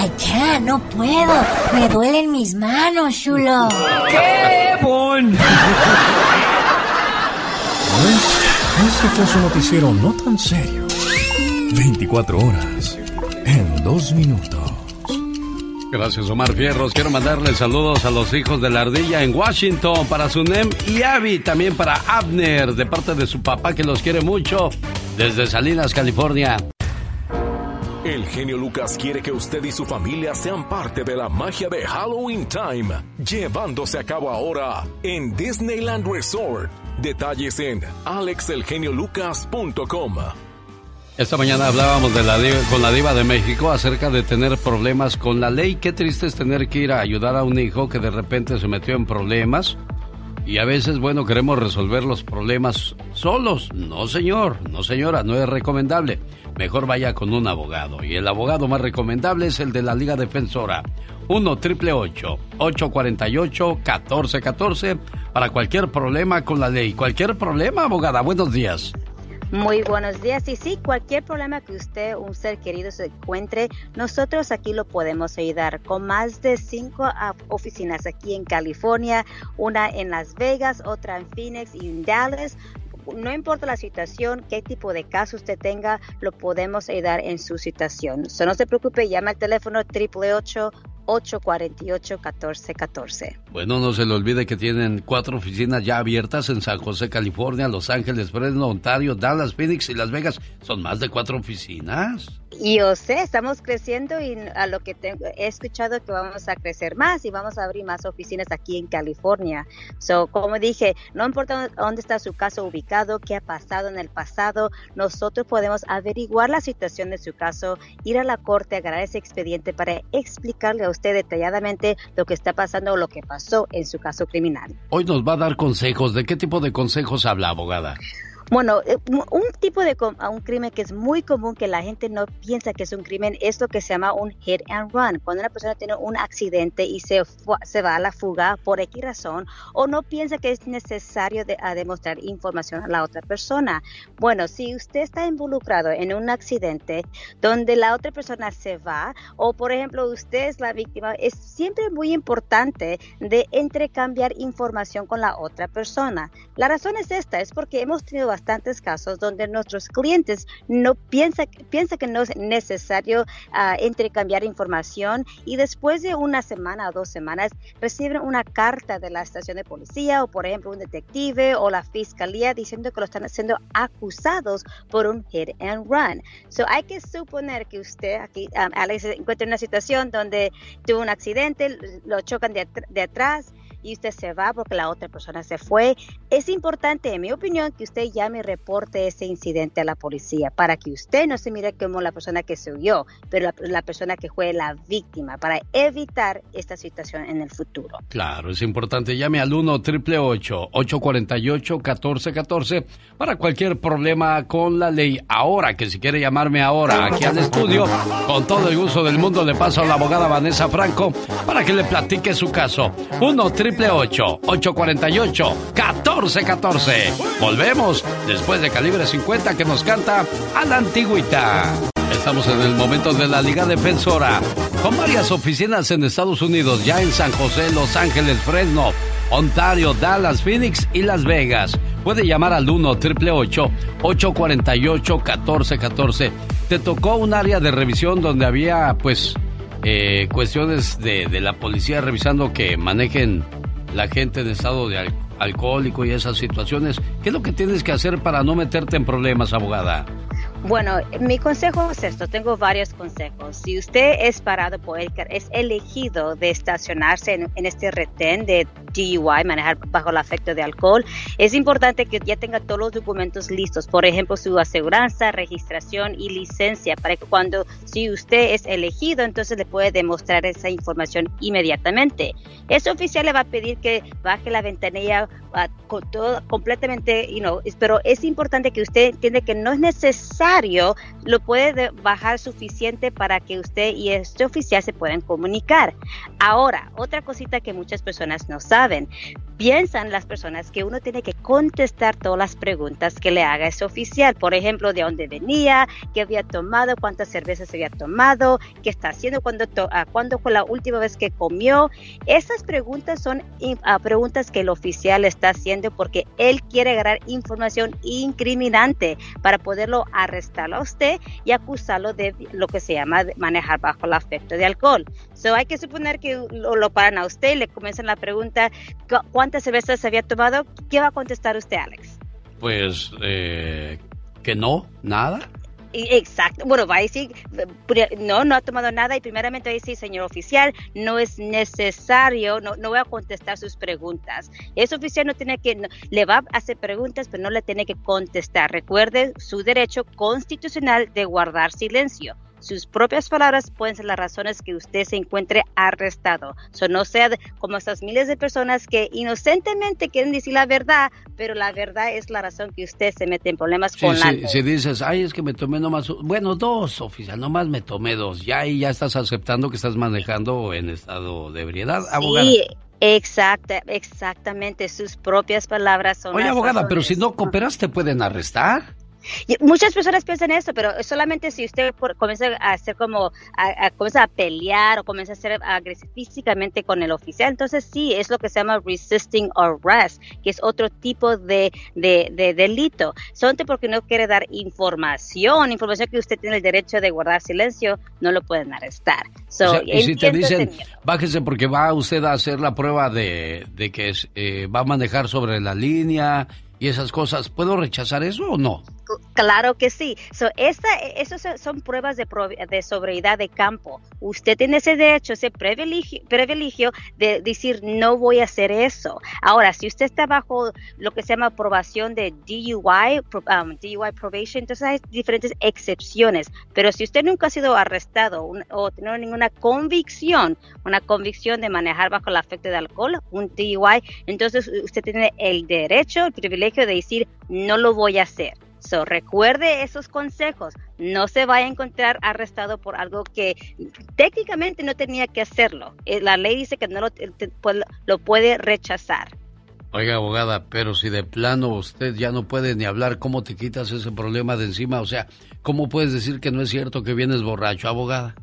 [SPEAKER 66] I I can't, no puedo. Me duelen mis manos, Chulo.
[SPEAKER 4] ¡Qué bon! Este fue su noticiero no tan serio. 24 horas en 2 minutos.
[SPEAKER 1] Gracias, Omar Fierros. Quiero mandarle saludos a los hijos de la ardilla en Washington para Sunem y Abby, también para Abner, de parte de su papá que los quiere mucho, desde Salinas, California.
[SPEAKER 19] El genio Lucas quiere que usted y su familia sean parte de la magia de Halloween Time, llevándose a cabo ahora en Disneyland Resort. Detalles en alexelgeniolucas.com.
[SPEAKER 1] Esta mañana hablábamos de la con la diva de México acerca de tener problemas con la ley. Qué triste es tener que ir a ayudar a un hijo que de repente se metió en problemas. Y a veces, bueno, queremos resolver los problemas solos. No, señor, no, señora, no es recomendable. Mejor vaya con un abogado. Y el abogado más recomendable es el de la Liga Defensora. 1 triple 848 1414 para cualquier problema con la ley. Cualquier problema, abogada. Buenos días.
[SPEAKER 67] Muy buenos días. Y sí, cualquier problema que usted, un ser querido, se encuentre, nosotros aquí lo podemos ayudar con más de cinco oficinas aquí en California, una en Las Vegas, otra en Phoenix y en Dallas. No importa la situación, qué tipo de caso usted tenga, lo podemos ayudar en su situación. So, no se preocupe, llama al teléfono 888-848-1414.
[SPEAKER 1] Bueno, no se le olvide que tienen cuatro oficinas ya abiertas en San José, California, Los Ángeles, Fresno, Ontario, Dallas, Phoenix y Las Vegas. Son más de cuatro oficinas.
[SPEAKER 67] Y Yo sé, estamos creciendo y a lo que tengo, he escuchado que vamos a crecer más y vamos a abrir más oficinas aquí en California. So, como dije, no importa dónde está su caso ubicado, qué ha pasado en el pasado, nosotros podemos averiguar la situación de su caso, ir a la corte, agarrar ese expediente para explicarle a usted detalladamente lo que está pasando o lo que pasó en su caso criminal.
[SPEAKER 1] Hoy nos va a dar consejos. ¿De qué tipo de consejos habla, abogada?
[SPEAKER 67] Bueno, eh, un tipo de un crimen que es muy común que la gente no piensa que es un crimen es lo que se llama un hit and run. Cuando una persona tiene un accidente y se, se va a la fuga por X razón o no piensa que es necesario de, demostrar información a la otra persona. Bueno, si usted está involucrado en un accidente donde la otra persona se va o por ejemplo usted es la víctima, es siempre muy importante de intercambiar información con la otra persona. La razón es esta, es porque hemos tenido bastantes casos donde nuestros clientes no piensan piensa que no es necesario uh, intercambiar información y después de una semana o dos semanas reciben una carta de la estación de policía o por ejemplo un detective o la fiscalía diciendo que lo están siendo acusados por un hit and run. So hay que suponer que usted aquí, um, Alex, encuentra una situación donde tuvo un accidente, lo chocan de, de atrás y usted se va porque la otra persona se fue. Es importante, en mi opinión, que usted llame y reporte ese incidente a la policía para que usted no se mire como la persona que se huyó, pero la, persona que fue la víctima, para evitar esta situación en el futuro.
[SPEAKER 1] Claro, es importante. Llame al 1 848 1414 para cualquier problema con la ley. Ahora, que si quiere llamarme ahora aquí al estudio, con todo el gusto del mundo le paso a la abogada Vanessa Franco para que le platique su caso. 1 888-848-1414. Volvemos después de Calibre 50 que nos canta a la antigüita. Estamos en el momento de la Liga Defensora, con varias oficinas en Estados Unidos, ya en San José, Los Ángeles, Fresno, Ontario, Dallas, Phoenix y Las Vegas. Puede llamar al 1 848 1414 Te tocó un área de revisión donde había, pues, eh, cuestiones de, de, la policía revisando que manejen la gente en estado de alcohólico y esas situaciones. ¿Qué es lo que tienes que hacer para no meterte en problemas, abogada?
[SPEAKER 67] Bueno, mi consejo es esto, tengo varios consejos. Si usted es parado por el, es elegido de estacionarse en, este retén de DUI, manejar bajo el efecto de alcohol, es importante que ya tenga todos los documentos listos, por ejemplo, su aseguranza, registración y licencia, para que cuando si usted es elegido, entonces le puede demostrar esa información inmediatamente. Ese oficial le va a pedir que baje la ventanilla uh, todo, completamente, you know, pero es importante que usted entienda que no es necesario lo puede bajar suficiente para que usted y este oficial se puedan comunicar. Ahora, otra cosita que muchas personas no saben, piensan las personas que uno tiene que contestar todas las preguntas que le haga ese oficial. Por ejemplo, de dónde venía, qué había tomado, cuántas cervezas había tomado, qué está haciendo, cuándo, cuándo fue la última vez que comió. Esas preguntas son ah, preguntas que el oficial está haciendo porque él quiere agarrar información incriminante para poderlo arrestar a usted y acusarlo de lo que se llama manejar bajo el afecto de alcohol. So hay que suponer que lo, paran a usted y le comienzan la pregunta, ¿cuántas cervezas había tomado? ¿Qué va a contestar usted, Alex?
[SPEAKER 1] Pues eh, que no, nada.
[SPEAKER 67] Exacto. Bueno, va a decir, no, no ha tomado nada y primeramente va a decir, señor oficial, no es necesario, no, no voy a contestar sus preguntas. Ese oficial no tiene que, le va a hacer preguntas, pero no le tiene que contestar. Recuerde su derecho constitucional de guardar silencio. Sus propias palabras pueden ser las razones que usted se encuentre arrestado. So, no sea como esas miles de personas que inocentemente quieren decir la verdad, pero la verdad es la razón que usted se mete en problemas con la ley.
[SPEAKER 1] Si dices, ay, es que me tomé nomás, bueno, dos, oficial, nomás me tomé dos. Ya ahí ya estás aceptando que estás manejando en estado de ebriedad, abogada.
[SPEAKER 67] Sí. Exacta, exactamente, sus propias palabras son.
[SPEAKER 1] Oye, abogada, pero si no cooperas, ¿te pueden arrestar?
[SPEAKER 67] Muchas personas piensan eso, pero solamente si usted comienza a hacer como, a, comienza a pelear o comienza a ser agresivo físicamente con el oficial, entonces sí, es lo que se llama resisting arrest, que es otro tipo de, de, delito. Solamente porque no quiere dar información, información que usted tiene el derecho de guardar silencio, no lo pueden arrestar.
[SPEAKER 1] y si te dicen, bájese porque va usted a hacer la prueba de, de que eh, va a manejar sobre la línea y esas cosas, ¿puedo rechazar eso o no?
[SPEAKER 67] Claro que sí. So, esta, eso son, pruebas de, de sobriedad de campo. Usted tiene ese derecho, ese privilegio, privilegio de decir no voy a hacer eso. Ahora, si usted está bajo lo que se llama aprobación de DUI, um, DUI probation, entonces hay diferentes excepciones. Pero si usted nunca ha sido arrestado o tiene ninguna convicción, una convicción de manejar bajo el afecto de alcohol, un DUI, entonces usted tiene el derecho, el privilegio de decir no lo voy a hacer. So, recuerde esos consejos. No se vaya a encontrar arrestado por algo que técnicamente no tenía que hacerlo. Eh, La ley dice que no lo, te- pues, lo puede rechazar.
[SPEAKER 1] Oiga, abogada, pero si de plano usted ya no puede ni hablar, ¿cómo te quitas ese problema de encima? O sea, ¿cómo puedes decir que no es cierto que vienes borracho, abogada?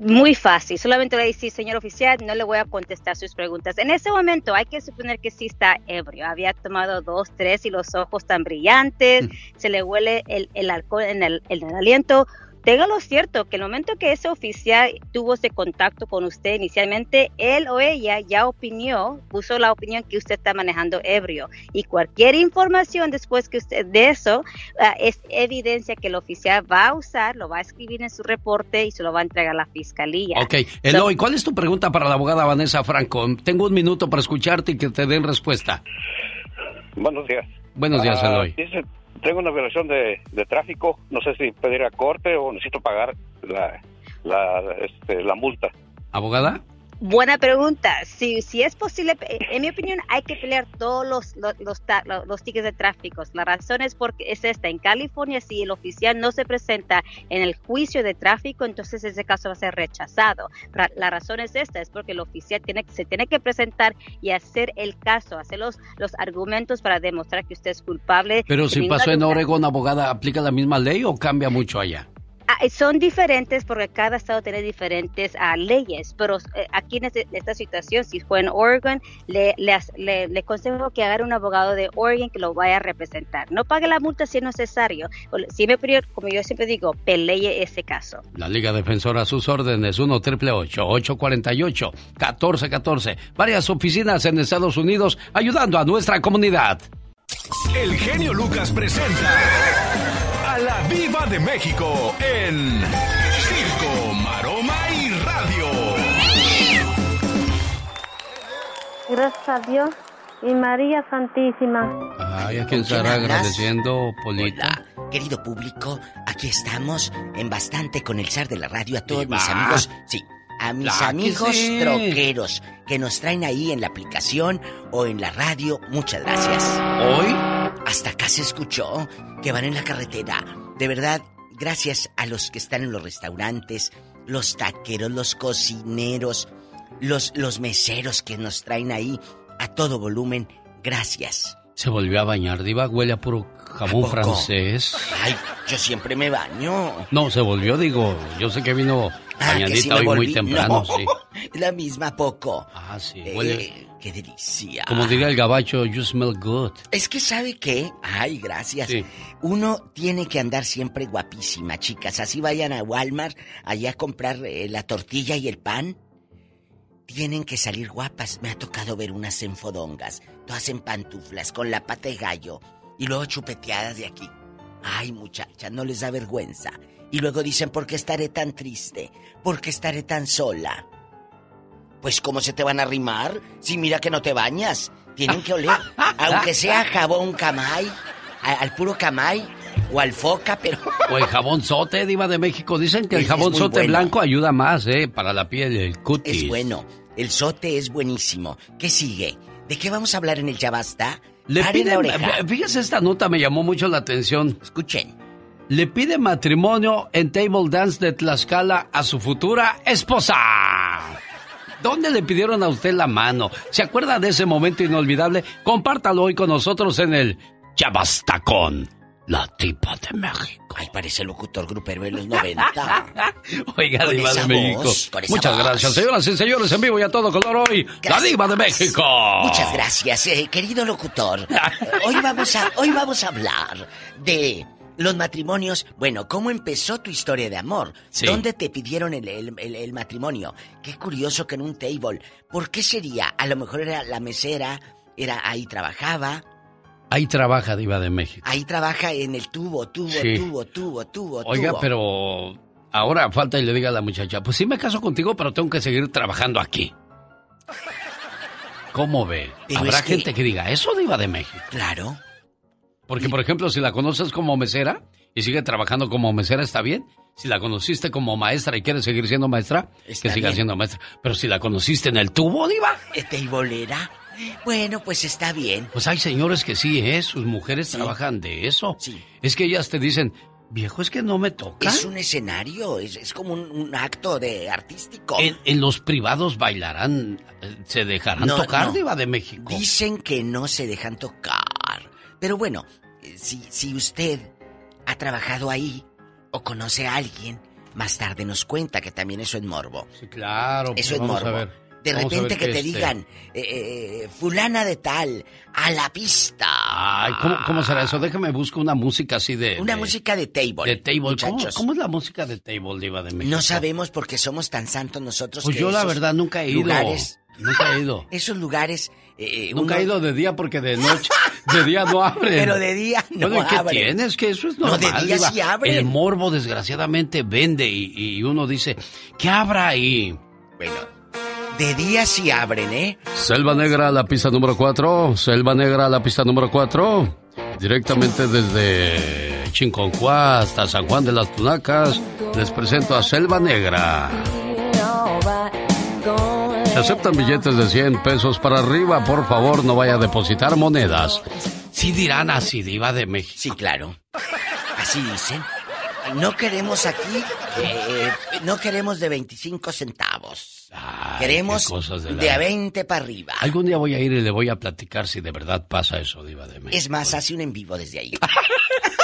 [SPEAKER 67] Muy fácil, solamente le voy a decir, señor oficial, no le voy a contestar sus preguntas. En ese momento hay que suponer que sí está ebrio, había tomado dos, tres y los ojos tan brillantes, se le huele el, el alcohol en el, en el aliento. Téngalo cierto, que el momento que ese oficial tuvo ese contacto con usted inicialmente, él o ella ya opinió, puso la opinión que usted está manejando ebrio. Y cualquier información después que usted de eso ah, es evidencia que el oficial va a usar, lo va a escribir en su reporte y se lo va a entregar a la fiscalía.
[SPEAKER 1] Ok, Eloy, ¿cuál es tu pregunta para la abogada Vanessa Franco? Tengo un minuto para escucharte y que te den respuesta.
[SPEAKER 68] Buenos días.
[SPEAKER 1] Buenos días,
[SPEAKER 68] Ah,
[SPEAKER 1] Eloy.
[SPEAKER 68] dice, tengo una violación de, de tráfico. No sé si pedir a corte o necesito pagar la, la, este, la multa.
[SPEAKER 1] ¿Abogada?
[SPEAKER 67] Buena pregunta. Si, si es posible, eh, en mi opinión, hay que pelear todos los, los, los, los- tickets de tráfico. La razón es porque es esta. En California, si el oficial no se presenta en el juicio de tráfico, entonces ese caso va a ser rechazado. La razón es esta, es porque el oficial tiene, se tiene que presentar y hacer el caso, hacer los, los argumentos para demostrar que usted es culpable.
[SPEAKER 1] Pero si pasó en. Oregón, abogada, ¿aplica la misma ley o cambia mucho allá?
[SPEAKER 67] Ah, son diferentes porque cada estado tiene diferentes ah, leyes, pero eh, aquí en este- esta situación, si fue en Oregon, le, le, le, le aconsejo que haga un abogado de Oregon que lo vaya a representar. No pague la multa si es necesario. Si me como yo siempre digo, pelee ese caso.
[SPEAKER 1] La Liga Defensora a sus órdenes, 1 triple 848 1414 Varias oficinas en Estados Unidos ayudando a nuestra comunidad.
[SPEAKER 19] El genio Lucas presenta a la Viva de México en Circo, Maroma y Radio.
[SPEAKER 69] Gracias a Dios y María Santísima.
[SPEAKER 1] Ay, ¿a quién
[SPEAKER 18] ¿Con quién
[SPEAKER 1] estará agradeciendo, Polita?
[SPEAKER 18] Querido público, aquí estamos en bastante con el zar de la radio a todos mis amigos. Sí, a mis amigos troqueros que nos traen ahí en la aplicación o en la radio. Muchas gracias.
[SPEAKER 1] ¿Hoy?
[SPEAKER 18] Hasta acá se escuchó que van en la carretera. De verdad, gracias a los que están en los restaurantes, los taqueros, los cocineros, los, los meseros que nos traen ahí a todo volumen. Gracias.
[SPEAKER 1] Se volvió a bañar, Diva, huele a puro
[SPEAKER 18] poco?
[SPEAKER 1] francés.
[SPEAKER 18] Ay, yo siempre me baño.
[SPEAKER 1] No, se volvió, digo, yo sé que vino
[SPEAKER 18] Ah, sí me
[SPEAKER 1] hoy muy temprano,
[SPEAKER 18] No,
[SPEAKER 1] sí.
[SPEAKER 18] La misma poco.
[SPEAKER 1] Ah, sí,
[SPEAKER 18] Eh,
[SPEAKER 1] huele,
[SPEAKER 18] qué delicia.
[SPEAKER 1] como diría el gabacho, you smell good.
[SPEAKER 18] Es que sabe qué, ay, gracias.
[SPEAKER 1] Sí.
[SPEAKER 18] Uno tiene que andar siempre guapísima, chicas. Así vayan a Walmart allá a comprar eh, la tortilla y el pan. Tienen que salir guapas. Me ha tocado ver unas enfodongas, todas en pantuflas, con la pata de gallo y luego chupeteadas de aquí. Ay, muchacha, no les da vergüenza. Y luego dicen, ¿por qué estaré tan triste? ¿Por qué estaré tan sola? Pues, ¿cómo se te van a arrimar? Si mira que no te bañas. Tienen que oler, aunque sea jabón camay, al puro camay o al foca, pero...
[SPEAKER 1] O el jabón sote, Diva de México. Dicen que el jabón sote
[SPEAKER 18] bueno.
[SPEAKER 1] blanco ayuda más, ¿eh? Para la piel, el cutis.
[SPEAKER 18] Es bueno. El sote es buenísimo. ¿Qué sigue? ¿De qué vamos a hablar en el Ya Basta?
[SPEAKER 1] Le piden,
[SPEAKER 18] oreja.
[SPEAKER 1] fíjese, esta nota me llamó mucho la atención.
[SPEAKER 18] Escuchen.
[SPEAKER 1] Le pide matrimonio en table dance de Tlaxcala a su futura esposa. ¿Dónde le pidieron a usted la mano? ¿Se acuerda de ese momento inolvidable? Compártalo hoy con nosotros en el Ya Basta con la tipa de México.
[SPEAKER 18] Ay, parece locutor grupero de los 90.
[SPEAKER 1] Oiga,
[SPEAKER 18] Con
[SPEAKER 1] Diva de México. Muchas
[SPEAKER 18] voz.
[SPEAKER 1] gracias, señoras y señores, en vivo y a todo color hoy. La
[SPEAKER 18] Gracias.
[SPEAKER 1] Diva de México.
[SPEAKER 18] Muchas gracias, eh, querido locutor. Hoy vamos a, hoy vamos a hablar de los matrimonios. Bueno, ¿cómo empezó tu historia de amor?
[SPEAKER 1] Sí.
[SPEAKER 18] ¿Dónde te pidieron el, el- el- el matrimonio? Qué curioso que en un table. ¿Por qué sería? A lo mejor era la mesera, era ahí trabajaba.
[SPEAKER 1] Ahí trabaja Diva de México.
[SPEAKER 18] Ahí trabaja en el tubo, tubo,
[SPEAKER 1] Sí.
[SPEAKER 18] tubo, tubo, tubo,
[SPEAKER 1] Oiga,
[SPEAKER 18] tubo.
[SPEAKER 1] pero ahora falta y le diga a la muchacha, pues sí me caso contigo, pero tengo que seguir trabajando aquí. ¿Cómo ve?
[SPEAKER 18] Pero
[SPEAKER 1] Habrá
[SPEAKER 18] es que-
[SPEAKER 1] gente que diga, eso Diva de México.
[SPEAKER 18] Claro.
[SPEAKER 1] Porque, por ejemplo, si la conoces como mesera y sigue trabajando como mesera, está bien. Si la conociste como maestra y quieres seguir siendo maestra, que siga
[SPEAKER 18] bien.
[SPEAKER 1] siendo maestra. Pero si la conociste en el tubo, Diva.
[SPEAKER 18] ¿Este y bolera? Bueno, pues está bien.
[SPEAKER 1] Pues hay señores que sí, ¿eh? Sus mujeres trabajan de eso. Es que ellas te dicen, viejo, es que no me toca.
[SPEAKER 18] Es un escenario, es, es como un, un acto de artístico.
[SPEAKER 1] En, en los privados bailarán, eh, se dejarán
[SPEAKER 18] No,
[SPEAKER 1] tocar,
[SPEAKER 18] no.
[SPEAKER 1] Diva de México.
[SPEAKER 18] Dicen que no se dejan tocar. Pero bueno, eh, si, si usted ha trabajado ahí o conoce a alguien, más tarde nos cuenta que también eso es morbo.
[SPEAKER 1] Sí, claro. pues
[SPEAKER 18] Eso es
[SPEAKER 1] vamos a
[SPEAKER 18] morbo.
[SPEAKER 1] ver.
[SPEAKER 18] De
[SPEAKER 1] Vamos
[SPEAKER 18] repente que te
[SPEAKER 1] este,
[SPEAKER 18] digan, eh, eh, fulana de tal, a la pista.
[SPEAKER 1] Ay, ¿cómo, cómo será eso? Déjame buscar una música así de...
[SPEAKER 18] Una
[SPEAKER 1] de-
[SPEAKER 18] música de table.
[SPEAKER 1] De table. ¿Cómo,
[SPEAKER 18] muchachos.
[SPEAKER 1] cómo es la música de table, Diva de México?
[SPEAKER 18] No sabemos porque somos tan santos nosotros.
[SPEAKER 1] Pues
[SPEAKER 18] que
[SPEAKER 1] yo la verdad nunca he ido.
[SPEAKER 18] Lugares,
[SPEAKER 1] Nunca he ido.
[SPEAKER 18] esos lugares. Eh,
[SPEAKER 1] Nunca
[SPEAKER 18] uno-
[SPEAKER 1] he ido de día porque de noche, de día no abren.
[SPEAKER 18] Pero de día no
[SPEAKER 1] Bueno, ¿y ¿qué
[SPEAKER 18] abren.
[SPEAKER 1] tienes? Que eso es
[SPEAKER 18] No,
[SPEAKER 1] normal.
[SPEAKER 18] de día
[SPEAKER 1] Diva.
[SPEAKER 18] sí abren.
[SPEAKER 1] El morbo, desgraciadamente, vende y, y uno dice, ¿qué habrá ahí?
[SPEAKER 18] Bueno, de día sí abren, ¿eh?
[SPEAKER 1] Selva Negra, la pista número 4. Selva Negra, la pista número 4. Directamente desde Chinconcuá hasta San Juan de las Tunacas, les presento a Selva Negra. Aceptan billetes de 100 pesos para arriba, por favor, no vaya a depositar monedas. Sí dirán así, diva de México.
[SPEAKER 18] Sí, claro. Así dicen. No queremos aquí, eh, no queremos de 25 centavos. queremos
[SPEAKER 1] cosas de
[SPEAKER 18] de,
[SPEAKER 1] la-
[SPEAKER 18] a 20 para arriba.
[SPEAKER 1] Algún día voy a ir y le voy a platicar si de verdad pasa eso, diva de México.
[SPEAKER 18] Es más, hace un en vivo desde ahí.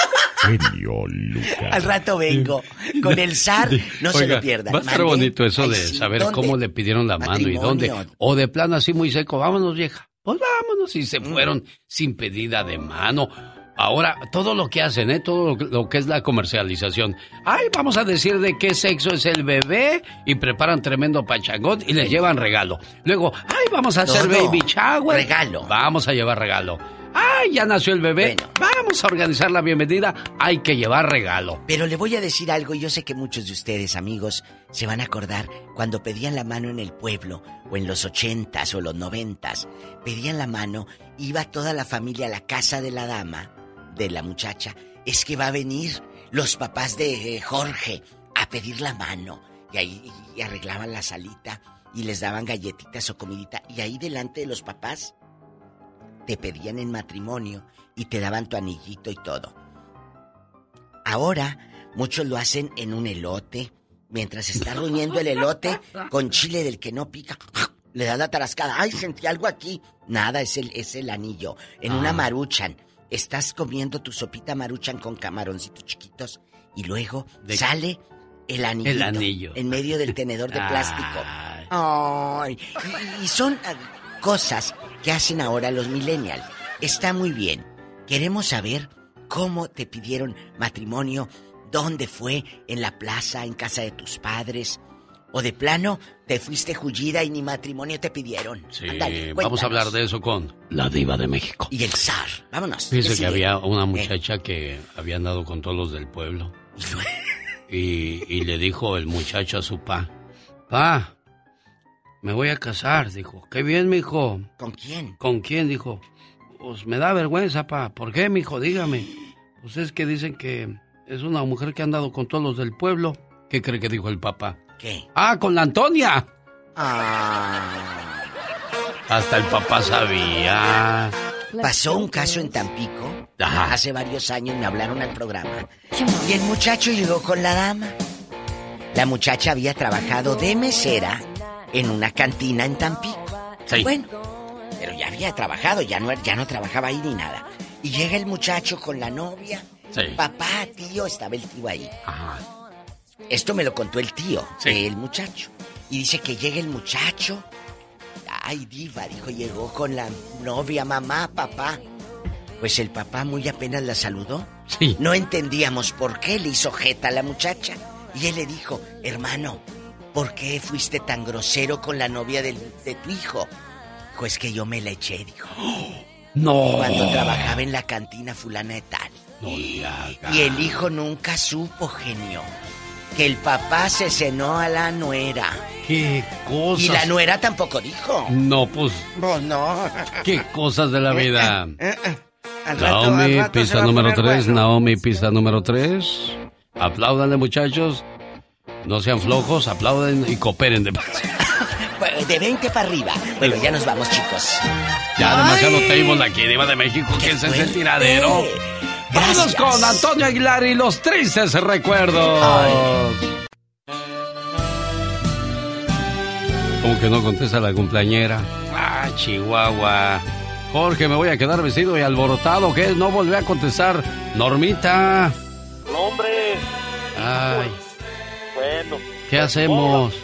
[SPEAKER 17] Genio Lucas.
[SPEAKER 18] Al rato vengo. Con el zar, no se lo pierdan.
[SPEAKER 1] Va a estar
[SPEAKER 18] Mande.
[SPEAKER 1] bonito eso
[SPEAKER 18] Ay,
[SPEAKER 1] de
[SPEAKER 18] sí,
[SPEAKER 1] saber
[SPEAKER 18] ¿dónde?
[SPEAKER 1] cómo le pidieron la mano y dónde. O de plano así muy seco, vámonos vieja. Pues vámonos y
[SPEAKER 18] Mm.
[SPEAKER 1] se fueron sin pedida de mano. Ahora, todo lo que hacen, ¿eh? Todo lo que, lo que es la comercialización. Ay, vamos a decir de qué sexo es el bebé y preparan tremendo pachangón y les llevan regalo. Luego, ay, vamos a hacer
[SPEAKER 18] Todo.
[SPEAKER 1] baby shower.
[SPEAKER 18] Regalo.
[SPEAKER 1] Vamos a llevar regalo. Ay, ya nació el bebé. Vamos a organizar la bienvenida. Hay que llevar regalo.
[SPEAKER 18] Pero le voy a decir algo, y yo sé que muchos de ustedes, amigos, se van a acordar cuando pedían la mano en el pueblo, o en los ochentas o los noventas, pedían la mano, iba toda la familia a la casa de la dama, de la muchacha, es que va a venir los papás de eh, Jorge a pedir la mano, y ahí y arreglaban la salita, y les daban galletitas o comidita, y ahí delante de los papás te pedían en matrimonio y te daban tu anillito y todo. Ahora, muchos lo hacen en un elote. Mientras está ruñendo el elote con chile del que no pica, le da la tarascada. ¡Ay, sentí algo aquí! Nada, es el, es el anillo. En una
[SPEAKER 1] Ah.
[SPEAKER 18] maruchan. Estás comiendo tu sopita maruchan con camaroncitos chiquitos y luego
[SPEAKER 1] De-
[SPEAKER 18] sale el anillo.
[SPEAKER 1] El anillo.
[SPEAKER 18] En medio del tenedor de plástico. Ay, y, y son cosas que hacen ahora los millennials. Está muy bien. Queremos saber cómo te pidieron matrimonio, dónde fue, en la plaza, en casa de tus padres, o de plano te fuiste jullida y ni matrimonio te pidieron.
[SPEAKER 1] Sí, vamos a hablar de eso con la diva de México.
[SPEAKER 18] Y el zar. Vámonos. ¿qué
[SPEAKER 1] que había una
[SPEAKER 18] Eh,
[SPEAKER 1] muchacha que había andado con todos los del pueblo. Y, y le dijo el muchacho a su pa, pa, me voy a casar, dijo. Qué bien, mijo.
[SPEAKER 18] ¿Con quién?
[SPEAKER 1] ¿Con quién? Dijo. Pues me da vergüenza, pa. ¿Por qué, mijo? Dígame. Pues es que dicen que es una mujer que ha andado con todos los del pueblo. ¿Qué cree que dijo el papá?
[SPEAKER 18] ¿Qué?
[SPEAKER 1] Ah, con la Antonia.
[SPEAKER 18] Ah.
[SPEAKER 1] Hasta el papá sabía.
[SPEAKER 18] Pasó un caso en Tampico.
[SPEAKER 1] Ajá.
[SPEAKER 18] Hace varios años me hablaron al programa. Y el muchacho llegó con la dama. La muchacha había trabajado de mesera en una cantina en Tampico.
[SPEAKER 1] Sí.
[SPEAKER 18] Bueno, pero ya había trabajado, ya no, ya no trabajaba ahí ni nada. Y llega el muchacho con la novia.
[SPEAKER 1] Sí.
[SPEAKER 18] Papá, tío, estaba el tío ahí.
[SPEAKER 1] Ajá.
[SPEAKER 18] Esto me lo contó el tío,
[SPEAKER 1] Sí.
[SPEAKER 18] el muchacho. Y dice que llega el muchacho. Ay, diva, dijo, llegó con la novia, mamá, papá. Pues el papá muy apenas la saludó.
[SPEAKER 1] Sí.
[SPEAKER 18] No entendíamos por qué le hizo jeta a la muchacha. Y él le dijo, hermano, ¿por qué fuiste tan grosero con la novia del- de tu hijo? Dijo, es que yo me la eché, dijo.
[SPEAKER 1] No.
[SPEAKER 18] Cuando trabajaba en la cantina fulana de tal.
[SPEAKER 1] No haga.
[SPEAKER 18] Y el hijo nunca supo, genio, que el papá se cenó a la nuera.
[SPEAKER 1] Qué cosas.
[SPEAKER 18] Y la nuera tampoco dijo.
[SPEAKER 1] No, pues.
[SPEAKER 18] Pues no.
[SPEAKER 1] Qué cosas de la vida.
[SPEAKER 18] Eh, eh.
[SPEAKER 1] Naomi,
[SPEAKER 18] rato
[SPEAKER 1] pista número
[SPEAKER 18] poner
[SPEAKER 1] 3.
[SPEAKER 18] bueno.
[SPEAKER 1] Naomi, pista número 3. Apláudanle, muchachos. No sean flojos, aplauden y cooperen de
[SPEAKER 18] De 20 para arriba. Bueno, ya nos vamos, chicos.
[SPEAKER 1] Ya demasiado
[SPEAKER 18] Ay.
[SPEAKER 1] table aquí, Diva de México. ¿Quién es el tiradero? Vamos con Antonio Aguilar y los tristes recuerdos. Como que no contesta la cumpleañera. Ah, Chihuahua. Jorge, me voy a quedar vestido y alborotado. ¿Qué? No volví a contestar. Normita.
[SPEAKER 70] No, hombre.
[SPEAKER 1] Ay,
[SPEAKER 70] Bueno.
[SPEAKER 1] ¿qué hacemos?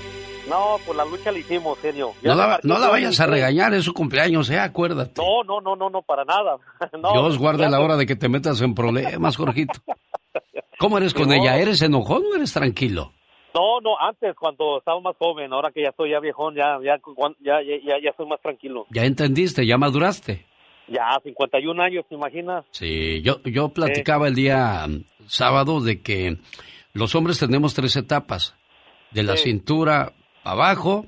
[SPEAKER 70] No, pues la lucha la hicimos, genio.
[SPEAKER 1] No la, no la vayas a regañar, es su cumpleaños, ¿eh? Acuérdate.
[SPEAKER 70] No, no, no, no, no, para nada. No,
[SPEAKER 1] Dios guarde la hora de que te metas en problemas, Jorgito. ¿Cómo eres con
[SPEAKER 70] No.
[SPEAKER 1] ella? ¿Eres enojón o eres tranquilo?
[SPEAKER 70] No, no, antes cuando estaba más joven, ahora que ya estoy ya viejón, ya, ya, ya, ya, ya, soy más tranquilo.
[SPEAKER 1] Ya entendiste, ya maduraste.
[SPEAKER 70] Ya, 51 años, ¿te imaginas?
[SPEAKER 1] Sí, yo, yo platicaba el día sábado de que los hombres tenemos tres etapas. De la
[SPEAKER 70] Sí.
[SPEAKER 1] cintura abajo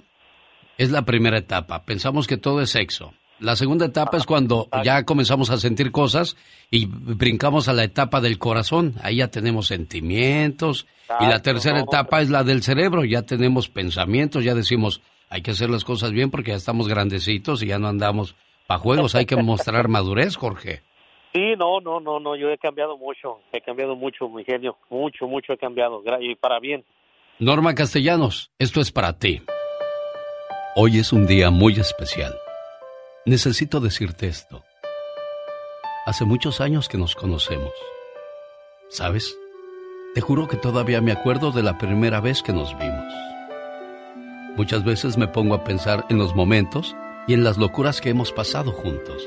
[SPEAKER 1] es la primera etapa. Pensamos que todo es sexo. La segunda etapa es cuando ya comenzamos a sentir cosas y brincamos a la etapa del corazón. Ahí ya tenemos sentimientos. Y la tercera
[SPEAKER 70] no.
[SPEAKER 1] etapa es la del cerebro. Ya tenemos pensamientos, ya decimos, hay que hacer las cosas bien porque ya estamos grandecitos y ya no andamos para juegos. Hay que mostrar madurez, Jorge.
[SPEAKER 70] Sí, no, no, no, no, yo he cambiado mucho, he cambiado mucho, mi genio, mucho, mucho he cambiado, y para bien.
[SPEAKER 1] Norma Castellanos, esto es para ti. Hoy es un día muy especial. Necesito decirte esto. Hace muchos años que nos conocemos. ¿Sabes? Te juro que todavía me acuerdo de la primera vez que nos vimos. Muchas veces me pongo a pensar en los momentos y en las locuras que hemos pasado juntos.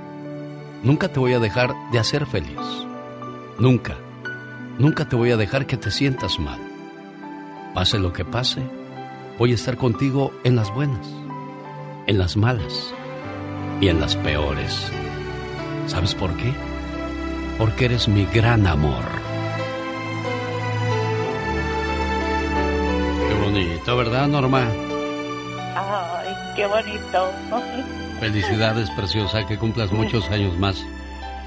[SPEAKER 1] Nunca te voy a dejar de hacer feliz. Nunca, nunca te voy a dejar que te sientas mal. Pase lo que pase, voy a estar contigo en las buenas, en las malas y en las peores. ¿Sabes por qué? Porque eres mi gran amor. Qué bonito, ¿verdad, Norma?
[SPEAKER 59] Ay, qué bonito.
[SPEAKER 1] Felicidades, preciosa, que cumplas muchos años más.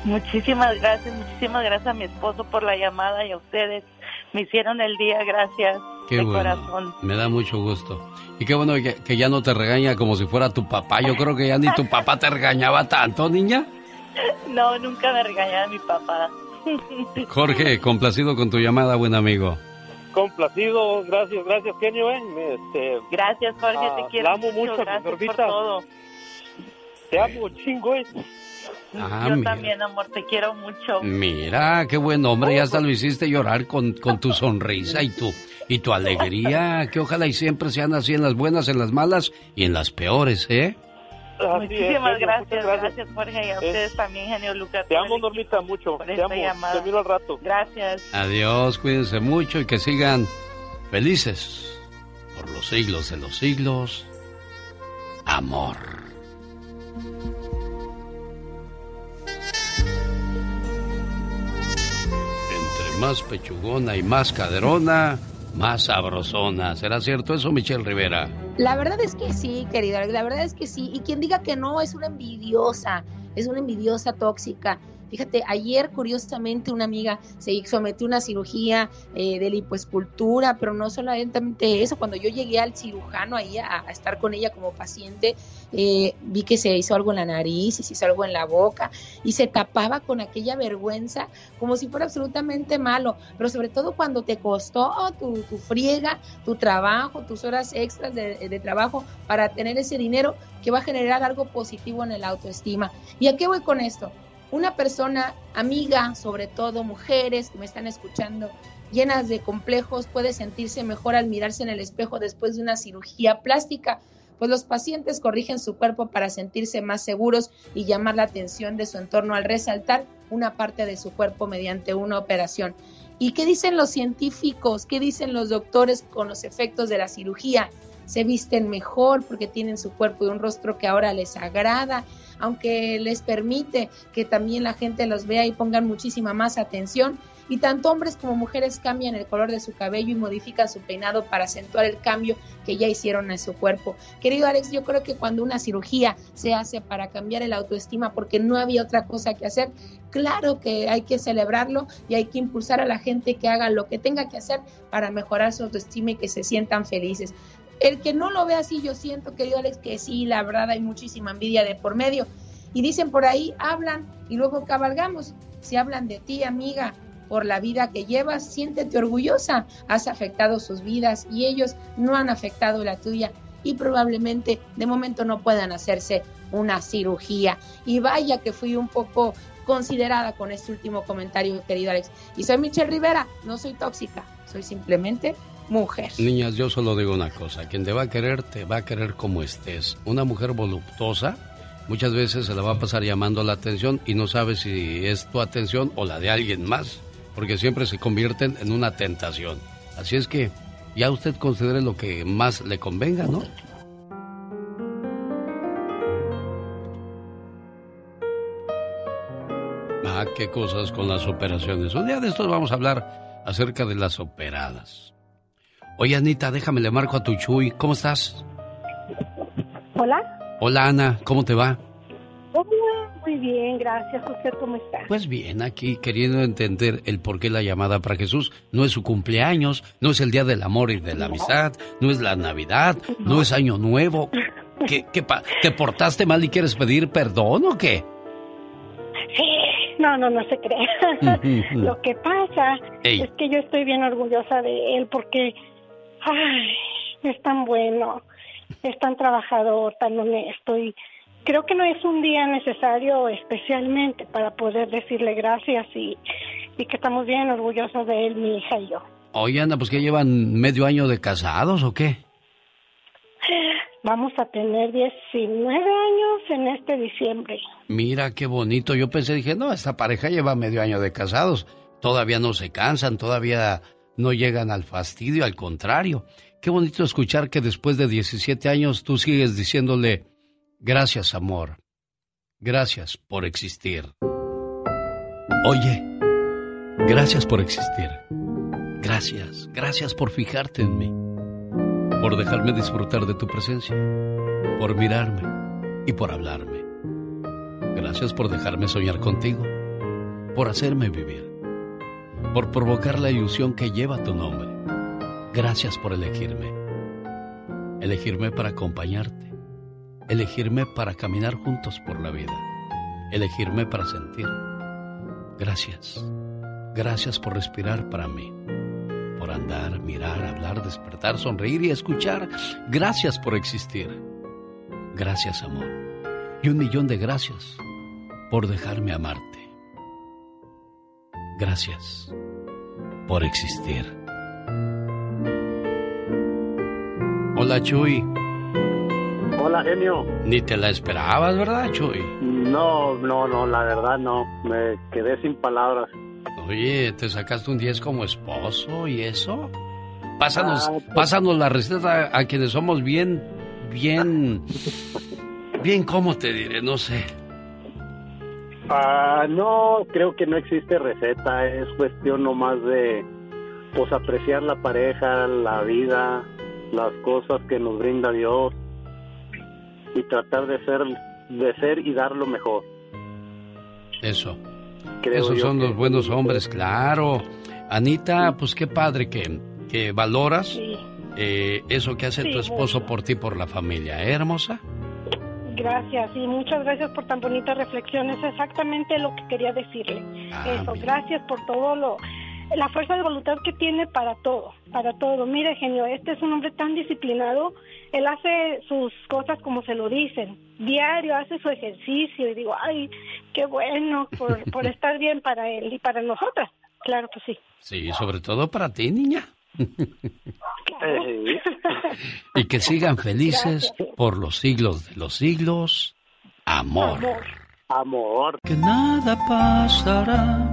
[SPEAKER 59] Muchísimas gracias, muchísimas gracias a mi esposo por la llamada y a ustedes. Me hicieron el día, gracias.
[SPEAKER 1] Qué
[SPEAKER 59] de
[SPEAKER 1] bueno.
[SPEAKER 59] corazón.
[SPEAKER 1] Me da mucho gusto. Y qué bueno que, que ya no te regaña como si fuera tu papá. Yo creo que ya ni tu papá te regañaba tanto, niña.
[SPEAKER 59] No, nunca me regañaba mi papá.
[SPEAKER 1] Jorge, complacido con tu llamada, buen amigo.
[SPEAKER 70] Complacido, gracias, gracias, genio, eh. Este,
[SPEAKER 59] Gracias, Jorge,
[SPEAKER 70] ah,
[SPEAKER 59] te quiero
[SPEAKER 70] la amo
[SPEAKER 59] mucho,
[SPEAKER 70] mucho,
[SPEAKER 59] gracias por todo.
[SPEAKER 70] Te amo, chingo, eh.
[SPEAKER 1] Ah,
[SPEAKER 59] Yo
[SPEAKER 1] mira.
[SPEAKER 59] también, amor, te quiero mucho.
[SPEAKER 1] Mira, qué buen hombre, ya hasta lo hiciste llorar con, con tu sonrisa y tu, y tu alegría, que ojalá y siempre sean así en las buenas, en las malas y en las peores, ¿eh?
[SPEAKER 70] Así
[SPEAKER 59] Muchísimas gracias, gracias, Jorge, y a ustedes también, genio Lucas.
[SPEAKER 70] Te amo, Normita, mucho.
[SPEAKER 59] por
[SPEAKER 70] Te
[SPEAKER 59] esta
[SPEAKER 70] amo.
[SPEAKER 59] llamada.
[SPEAKER 70] Te miro al rato.
[SPEAKER 59] Gracias.
[SPEAKER 1] Adiós, cuídense mucho y que sigan felices por los siglos de los siglos. Amor. Entre más pechugona y más caderona, más sabrosona. ¿Será cierto eso, Michelle Rivera?
[SPEAKER 71] La verdad es que sí, querido, la verdad es que sí. Y quien diga que no es una envidiosa, es una envidiosa tóxica.
[SPEAKER 45] Fíjate, ayer curiosamente una amiga se sometió a una cirugía eh, de lipoescultura, pero no solamente eso, cuando yo llegué al cirujano ahí a, estar con ella como paciente, eh, vi que se hizo algo en la nariz y se hizo algo en la boca y se tapaba con aquella vergüenza como si fuera absolutamente malo, pero sobre todo cuando te costó tu, tu friega, tu trabajo, tus horas extras de, de trabajo para tener ese dinero que va a generar algo positivo en el autoestima. ¿Y a qué voy con esto? Una persona amiga, sobre todo mujeres que me están escuchando, llenas de complejos, puede sentirse mejor al mirarse en el espejo después de una cirugía plástica, pues los pacientes corrigen su cuerpo para sentirse más seguros y llamar la atención de su entorno al resaltar una parte de su cuerpo mediante una operación. ¿Y qué dicen los científicos? ¿Qué dicen los doctores con los efectos de la cirugía? Se visten mejor porque tienen su cuerpo y un rostro que ahora les agrada, aunque les permite que también la gente los vea y pongan muchísima más atención y tanto hombres como mujeres cambian el color de su cabello y modifican su peinado para acentuar el cambio que ya hicieron en su cuerpo. Querido Alex, yo creo que cuando una cirugía se hace para cambiar el autoestima porque no había otra cosa que hacer, claro que hay que celebrarlo y hay que impulsar a la gente que haga lo que tenga que hacer para mejorar su autoestima y que se sientan felices. El que no lo ve así, yo siento, querido Alex, que sí, la verdad hay muchísima envidia de por medio. Y dicen por ahí, hablan y luego cabalgamos. Si hablan de ti, amiga, por la vida que llevas, siéntete orgullosa. Has afectado sus vidas y ellos no han afectado la tuya y probablemente de momento no puedan hacerse una cirugía. Y vaya que fui un poco considerada con este último comentario, querido Alex. Y soy Michelle Rivera, no soy tóxica, soy simplemente mujer.
[SPEAKER 1] Niñas, yo solo digo una cosa, quien te va a querer, te va a querer como estés. Una mujer voluptuosa muchas veces se la va a pasar llamando la atención y no sabe si es tu atención o la de alguien más porque siempre se convierten en una tentación. Así es que ya usted considere lo que más le convenga, ¿no? Ah, qué cosas con las operaciones. Un día de estos vamos a hablar acerca de las operadas. Oye, Anita, déjame le marco a tu Chuy. ¿Cómo estás?
[SPEAKER 72] Hola.
[SPEAKER 1] Hola, Ana. ¿Cómo te va?
[SPEAKER 72] Muy bien, gracias. Cómo está?
[SPEAKER 1] Pues bien, aquí queriendo entender el por qué la llamada para Jesús. No es su cumpleaños, no es el Día del Amor y de la Amistad, no es la Navidad, no, es Año Nuevo. ¿Qué, qué ¿Te portaste mal y quieres pedir perdón o qué?
[SPEAKER 72] No, no, no se crea. Lo que pasa es que yo estoy bien orgullosa de él porque, ay, es tan bueno, es tan trabajador, tan honesto y creo que no es un día necesario especialmente para poder decirle gracias y, y que estamos bien orgullosos de él, mi hija y yo.
[SPEAKER 1] Oye, Ana, pues que llevan medio año de casados o qué?
[SPEAKER 72] Vamos a tener 19 años en este diciembre.
[SPEAKER 1] Mira qué bonito. Yo pensé, dije, no, esta pareja lleva medio año de casados. Todavía no se cansan, todavía no llegan al fastidio, al contrario. Qué bonito escuchar que después de 17 años tú sigues diciéndole, Gracias, amor. Gracias por existir. Oye, gracias por existir. Gracias, gracias por fijarte en mí. Por dejarme disfrutar de tu presencia. Por mirarme y por hablarme. Gracias por dejarme soñar contigo. Por hacerme vivir. Por provocar la ilusión que lleva tu nombre. Gracias por elegirme. Elegirme para acompañarte elegirme para caminar juntos por la vida, elegirme para sentir. Gracias, gracias por respirar para mí, por andar, mirar, hablar, despertar, sonreír y escuchar. Gracias por existir. Gracias, amor. Y un millón de gracias por dejarme amarte. Gracias por existir. Hola, Chuy.
[SPEAKER 70] Hola, genio.
[SPEAKER 1] Ni te la esperabas, ¿verdad, Chuy?
[SPEAKER 70] No, no, no, la verdad no. Me quedé sin palabras.
[SPEAKER 1] Oye, ¿te sacaste un 10 como esposo y eso? Pásanos, ah, pues- pásanos la receta a quienes somos bien, bien, bien, ¿cómo te diré? No sé.
[SPEAKER 70] Ah, no, creo que no existe receta. Es cuestión nomás de, pues, apreciar la pareja, la vida, las cosas que nos brinda Dios y tratar de ser, de ser y dar lo mejor.
[SPEAKER 1] Eso, Esos son los buenos hombres, claro. Anita, pues qué padre que, que valoras eh, eso que hace tu esposo por ti, por la familia. ¿eh, hermosa?
[SPEAKER 72] Gracias y muchas gracias por tan bonitas reflexiones. Exactamente lo que quería decirle.
[SPEAKER 1] Ah,
[SPEAKER 72] Eso, gracias por todo lo, la fuerza de voluntad que tiene para todo, para todo. Mire, genio, este es un hombre tan disciplinado. Él hace sus cosas como se lo dicen. Diario hace su ejercicio y digo, ay, qué bueno por, por estar bien para él y para nosotras. Claro que sí.
[SPEAKER 1] Sí, sobre todo para ti, niña. y que sigan felices por los siglos de los siglos. Amor.
[SPEAKER 73] Amor.
[SPEAKER 1] Que nada pasará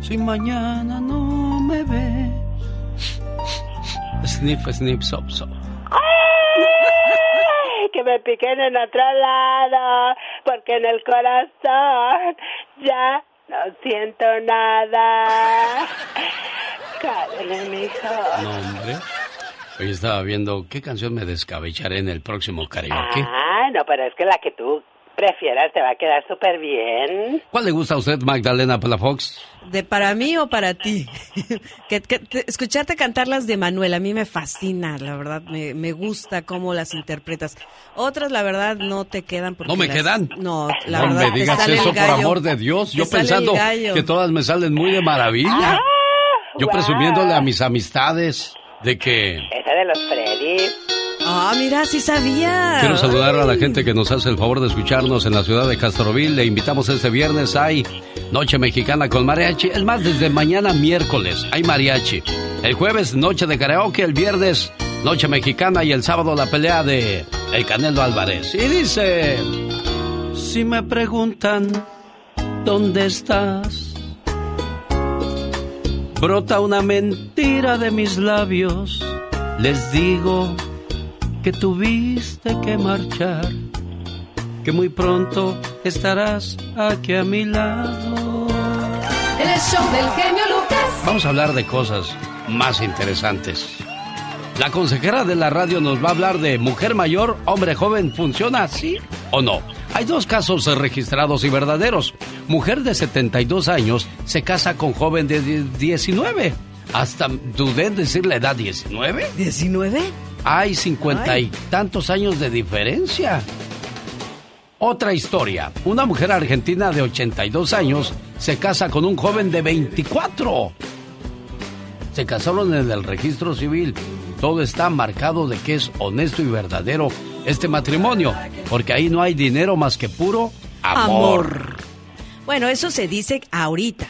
[SPEAKER 1] si mañana no me ves. Sniff, sniff, sop, sop.
[SPEAKER 23] ¡Ay! Que me piquen en otro lado, porque en el corazón ya no siento nada. Cállate, mijo.
[SPEAKER 1] No, hombre. Hoy estaba viendo qué canción me descabecharé en el próximo karaoke.
[SPEAKER 23] Ah, no, pero es que la que tú prefieras te va a quedar súper bien.
[SPEAKER 1] ¿Cuál le gusta a usted, Magdalena Palafox?
[SPEAKER 74] ¿De para mí o para ti? que, que- te- escucharte cantar las de Manuel, a mí me fascina, la verdad, me, me gusta cómo las interpretas. Otras, la verdad, no te quedan. Porque
[SPEAKER 1] ¿No me
[SPEAKER 74] las-
[SPEAKER 1] quedan?
[SPEAKER 74] No, la
[SPEAKER 1] no
[SPEAKER 74] verdad,
[SPEAKER 1] me
[SPEAKER 74] te
[SPEAKER 1] digas eso, por amor de Dios. Yo pensando que todas me salen muy de maravilla. Yo
[SPEAKER 23] guau.
[SPEAKER 1] presumiéndole a mis amistades de que
[SPEAKER 23] Esa de los Freddy.
[SPEAKER 74] Ah, mira, sí sabía.
[SPEAKER 1] quiero saludar a la gente que nos hace el favor de escucharnos en la ciudad de Castroville. Le invitamos este viernes. Hay Noche Mexicana con mariachi. Es más, desde mañana miércoles hay mariachi. El jueves, Noche de Karaoke. El viernes, Noche Mexicana. Y el sábado, la pelea de El Canelo Álvarez. Y dice: Si me preguntan dónde estás, brota una mentira de mis labios. Les digo que tuviste que marchar, que muy pronto estarás aquí a mi lado.
[SPEAKER 31] En el show del genio Lucas.
[SPEAKER 1] Vamos a hablar de cosas más interesantes. La consejera de la radio nos va a hablar de mujer mayor, hombre joven, ¿funciona así o no? Hay dos casos registrados y verdaderos. Mujer de 72 años se casa con joven de 19. Hasta dudé en decir la edad 19.
[SPEAKER 74] ¿19?
[SPEAKER 1] Hay cincuenta y tantos años de diferencia. Otra historia. Una mujer argentina de 82 años se casa con un joven de 24. Se casaron en el registro civil. Todo está marcado de que es honesto y verdadero este matrimonio, porque ahí no hay dinero más que puro amor.
[SPEAKER 74] Bueno, eso se dice ahorita.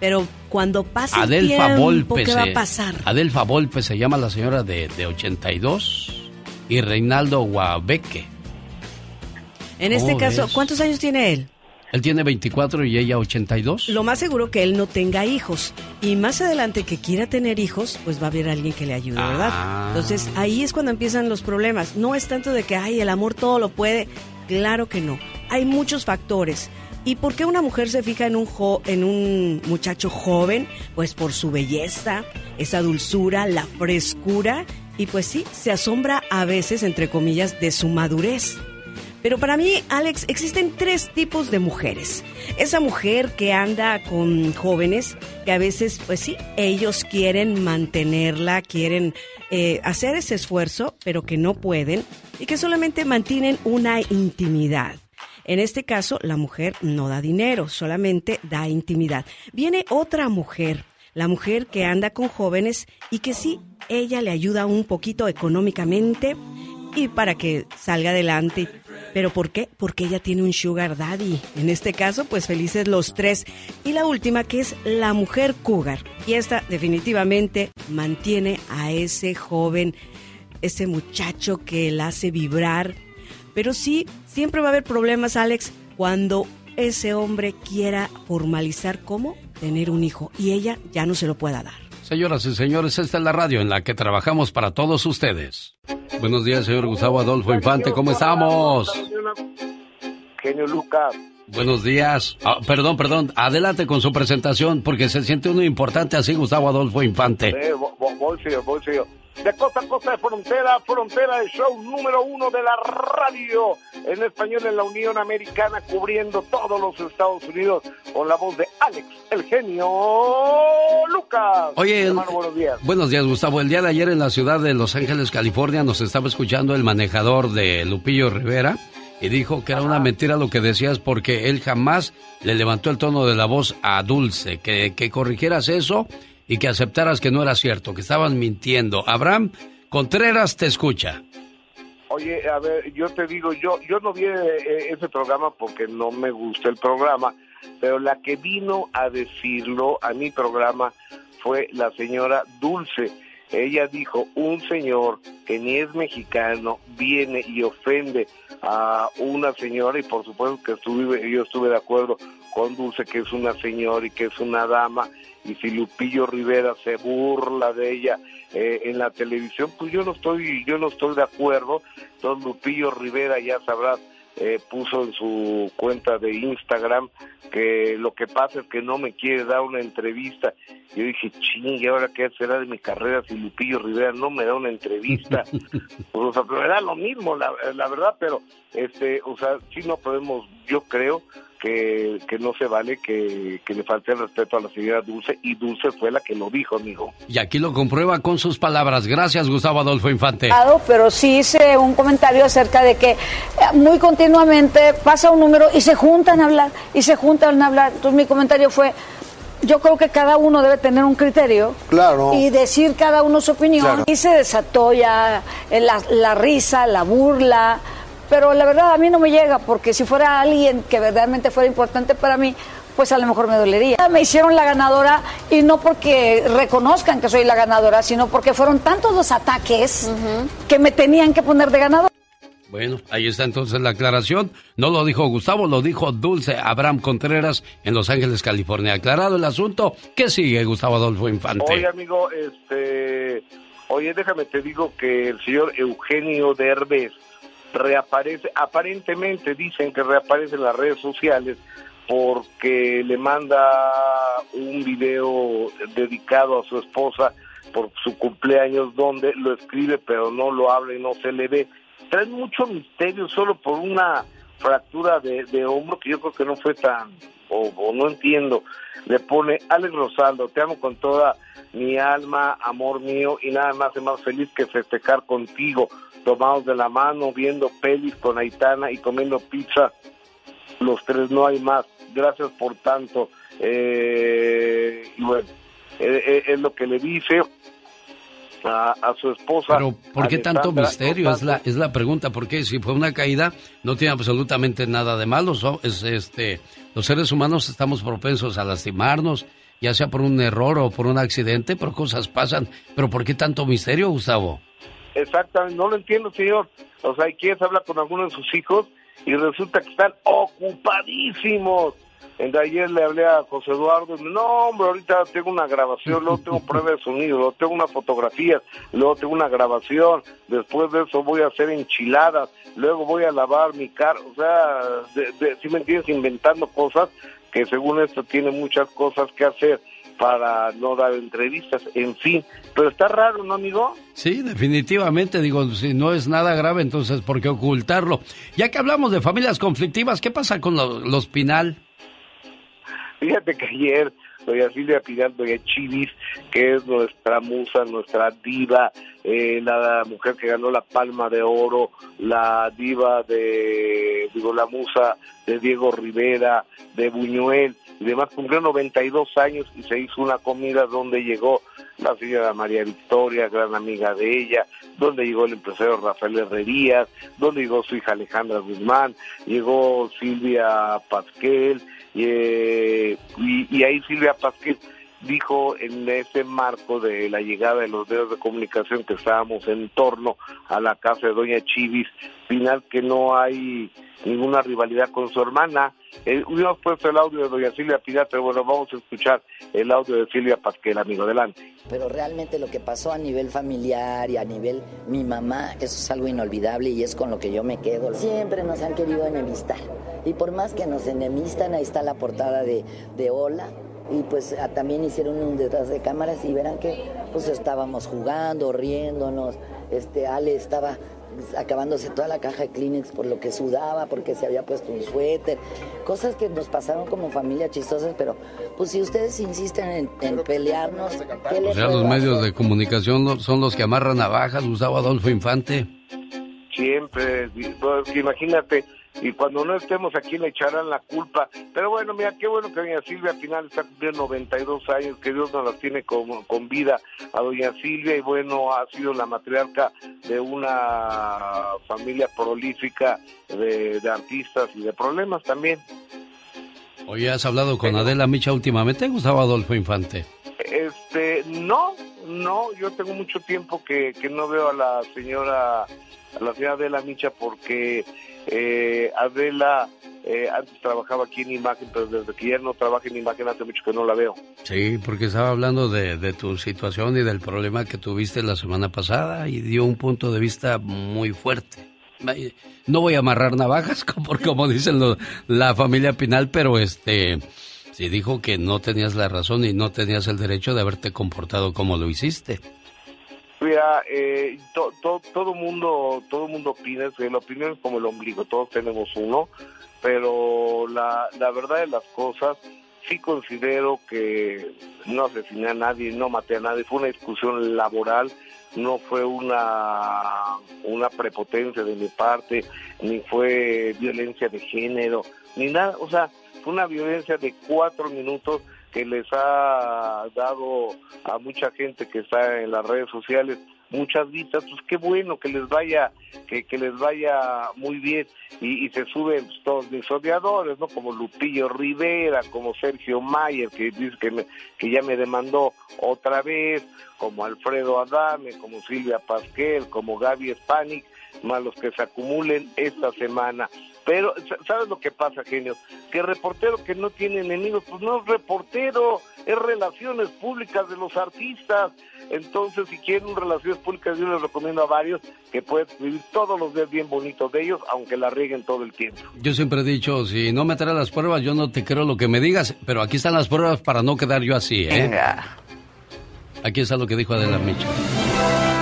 [SPEAKER 74] Pero cuando pase el
[SPEAKER 1] Adelfa
[SPEAKER 74] tiempo,
[SPEAKER 1] Volpe
[SPEAKER 74] ¿qué va
[SPEAKER 1] se-
[SPEAKER 74] a pasar?
[SPEAKER 1] Adelfa Volpe se llama la señora de, de 82 y Reinaldo Guabeque.
[SPEAKER 74] En este
[SPEAKER 1] ¿Cómo
[SPEAKER 74] caso,
[SPEAKER 1] ves?
[SPEAKER 74] ¿cuántos años tiene él?
[SPEAKER 1] Él tiene 24 y ella 82.
[SPEAKER 74] Lo más seguro que él no tenga hijos. Y más adelante que quiera tener hijos, pues va a haber alguien que le ayude, ¿verdad?
[SPEAKER 1] Ah.
[SPEAKER 74] Entonces ahí es cuando empiezan los problemas. No es tanto de que, ay, el amor todo lo puede. Claro que no. Hay muchos factores. ¿Y por qué una mujer se fija en un, en un muchacho joven? Pues por su belleza, esa dulzura, la frescura. Y pues sí, se asombra a veces, entre comillas, de su madurez. Pero para mí, Alex, existen tres tipos de mujeres. Esa mujer que anda con jóvenes, que a veces, pues sí, ellos quieren mantenerla, quieren eh, hacer ese esfuerzo, pero que no pueden y que solamente mantienen una intimidad. En este caso, la mujer no da dinero, solamente da intimidad. Viene otra mujer, la mujer que anda con jóvenes y que sí, ella le ayuda un poquito económicamente y para que salga adelante. ¿Pero por qué? Porque ella tiene un sugar daddy. En este caso, pues felices los tres. Y la última, que es la mujer cougar. Y esta definitivamente mantiene a ese joven, ese muchacho que la hace vibrar. Pero sí, siempre va a haber problemas, Alex, cuando ese hombre quiera formalizar cómo tener un hijo y ella ya no se lo pueda dar.
[SPEAKER 1] Señoras y señores, esta es la radio en la que trabajamos para todos ustedes. Buenos días, señor Gustavo Adolfo Infante, ¿cómo estamos?
[SPEAKER 75] Genio Lucas,
[SPEAKER 1] Buenos días. Ah, perdón, perdón. Adelante con su presentación porque se siente uno importante así, Gustavo Adolfo Infante.
[SPEAKER 75] Eh, voy, voy, de costa a costa de frontera frontera, el show número uno de la radio en español en la Unión Americana, cubriendo todos los Estados Unidos con la voz de Alex, el genio Lucas.
[SPEAKER 1] Oye, buenos días. Buenos días, Gustavo. El día de ayer en la ciudad de Los Ángeles, California, nos estaba escuchando el manejador de Lupillo Rivera y dijo que era una mentira lo que decías porque él jamás le levantó el tono de la voz a Dulce, que, que corrigieras eso y que aceptaras que no era cierto, que estaban mintiendo. Abraham Contreras te escucha.
[SPEAKER 75] Oye, a ver, yo te digo, yo yo no vi eh, ese programa porque no me gusta el programa, pero la que vino a decirlo a mi programa fue la señora Dulce. Ella dijo, un señor que ni es mexicano viene y ofende a una señora y por supuesto que estuve, yo estuve de acuerdo con Dulce que es una señora y que es una dama y si Lupillo Rivera se burla de ella eh, en la televisión, pues yo no estoy, yo no estoy de acuerdo. Entonces Lupillo Rivera ya sabrás eh, puso en su cuenta de Instagram que lo que pasa es que no me quiere dar una entrevista. Yo dije, ching, ¿y ahora qué será de mi carrera si Lupillo Rivera no me da una entrevista? pues, o sea, pero era lo mismo, la, la verdad, pero, este, o sea, sí no podemos, yo creo, que, que no se vale que, que, le falte el respeto a la señora Dulce y Dulce fue la que lo dijo, amigo.
[SPEAKER 1] Y aquí lo comprueba con sus palabras. Gracias, Gustavo Adolfo Infante.
[SPEAKER 76] Pero sí hice un comentario acerca de que eh, muy continuamente pasa un número y se juntan a hablar y se juntan a hablar. Entonces mi comentario fue, yo creo que cada uno debe tener un criterio
[SPEAKER 77] claro.
[SPEAKER 76] y decir cada uno su opinión. Y se desató ya la, la risa, la burla, pero la verdad a mí no me llega porque si fuera alguien que verdaderamente fuera importante para mí, pues a lo mejor me dolería. Me hicieron la ganadora y no porque reconozcan que soy la ganadora, sino porque fueron tantos los ataques que me tenían que poner de ganador.
[SPEAKER 1] Bueno, ahí está entonces la aclaración. No lo dijo Gustavo, lo dijo Dulce Abraham Contreras en Los Ángeles, California. Aclarado el asunto, ¿qué sigue Gustavo Adolfo Infante?
[SPEAKER 75] Oye, amigo, este... Oye, déjame te digo que el señor Eugenio Derbez reaparece, aparentemente dicen que reaparece en las redes sociales porque le manda un video dedicado a su esposa por su cumpleaños donde lo escribe pero no lo habla y no se le ve. Trae mucho misterio solo por una fractura de, hombro que yo creo que no fue tan, o, no entiendo. Le pone, Alex Rosaldo, te amo con toda mi alma, amor mío, y nada más es más feliz que festejar contigo tomados de la mano, viendo pelis con Aitana y comiendo pizza. Los tres no hay más. Gracias por tanto. Eh, y bueno, eh, eh, es lo que le dice a, su esposa.
[SPEAKER 1] Pero ¿por qué tanto misterio? es la es la pregunta. Porque si fue una caída, no tiene absolutamente nada de malo. Es, este, los seres humanos estamos propensos a lastimarnos, ya sea por un error o por un accidente, pero cosas pasan. Pero ¿por qué tanto misterio, Gustavo?
[SPEAKER 75] Exactamente, no lo entiendo, señor. O sea, quieres hablar con alguno de sus hijos y resulta que están ocupadísimos. En ayer le hablé a José Eduardo y me no, hombre, ahorita tengo una grabación, luego tengo prueba de sonido, luego tengo una fotografía, luego tengo una grabación, después de eso voy a hacer enchiladas, luego voy a lavar mi carro, o sea, si me entiendes, inventando cosas que según esto tiene muchas cosas que hacer para no dar entrevistas, en fin. Pero está raro, ¿no, amigo?
[SPEAKER 1] Sí, definitivamente. Digo, si no es nada grave, entonces, ¿por qué ocultarlo? Ya que hablamos de familias conflictivas, ¿qué pasa con los, Pinal?
[SPEAKER 75] Fíjate que ayer doña Silvia Pinal, doña Chivis, que es nuestra musa, nuestra diva, eh, la mujer que ganó la Palma de Oro, la diva de, digo, la musa de Diego Rivera, de Buñuel, y demás, cumplió 92 años y se hizo una comida donde llegó la señora María Victoria, gran amiga de ella, donde llegó el empresario Rafael Herrerías, donde llegó su hija Alejandra Guzmán, llegó Silvia Pasquel, eh, y, y, ahí Silvia Pasquel dijo en ese marco de la llegada de los medios de comunicación que estábamos en torno a la casa de Doña Chivis, final que no hay ninguna rivalidad con su hermana. Eh, hubiéramos puesto el audio de Doña Silvia Pilar, pero bueno, vamos a escuchar el audio de Silvia Pasquel, amigo, adelante.
[SPEAKER 78] Pero realmente lo que pasó a nivel familiar y a nivel mi mamá, eso es algo inolvidable y es con lo que yo me quedo. Siempre nos han querido enemistar. Y por más que nos enemistan, ahí está la portada de, de Hola, y pues también hicieron un detrás de cámaras y verán que pues estábamos jugando, riéndonos, este Ale estaba acabándose toda la caja de Kleenex por lo que sudaba, porque se había puesto un suéter, cosas que nos pasaron como familia chistosas, pero pues si ustedes insisten en, pelearnos, ¿qué
[SPEAKER 1] o sea, los medios de comunicación son los que amarran navajas, Gustavo Adolfo Infante.
[SPEAKER 75] Siempre, pues, imagínate, y cuando no estemos aquí le echarán la culpa. Pero bueno, mira, qué bueno que doña Silvia al final está cumpliendo 92 años, que Dios nos la tiene con, con vida a doña Silvia y bueno, ha sido la matriarca de una familia prolífica de, artistas y de problemas también.
[SPEAKER 1] Oye, ¿has hablado con Adela Micha últimamente, Gustavo Adolfo Infante?
[SPEAKER 75] Este, no, no, yo tengo mucho tiempo que, que no veo a la señora, a la señora Adela Micha porque eh, Adela eh, antes trabajaba aquí en imagen, pero desde que ya no trabaja en imagen hace mucho que no la veo.
[SPEAKER 1] Sí, porque estaba hablando de, tu situación y del problema que tuviste la semana pasada y dio un punto de vista muy fuerte. No voy a amarrar navajas, como, como dicen la familia Pinal, pero este sí dijo que no tenías la razón y no tenías el derecho de haberte comportado como lo hiciste.
[SPEAKER 75] Mira, eh, todo mundo todo mundo opina, la opinión es como el ombligo, todos tenemos uno, pero la, la verdad de las cosas, sí considero que no asesiné a nadie, no maté a nadie, fue una discusión laboral, no fue una, una prepotencia de mi parte, ni fue violencia de género, ni nada, o sea, fue una violencia de cuatro minutos que les ha dado a mucha gente que está en las redes sociales muchas vistas, pues qué bueno que les vaya, que, que les vaya muy bien y, se suben pues, todos mis odiadores, ¿no? Como Lupillo Rivera, como Sergio Mayer, que dice que, que ya me demandó otra vez, como Alfredo Adame, como Silvia Pasquel, como Gaby Spanik, más los que se acumulen esta semana. Pero, ¿sabes lo que pasa, genio? Que el reportero que no tiene enemigos, pues no es reportero, es relaciones públicas de los artistas. Entonces, si quieren relaciones públicas, yo les recomiendo a varios que pueden vivir todos los días bien bonitos de ellos, aunque la rieguen todo el tiempo.
[SPEAKER 1] Yo siempre he dicho, si no me traes las pruebas, yo no te creo lo que me digas, pero aquí están las pruebas para no quedar yo así, ¿eh? Aquí está lo que dijo Adela Micho.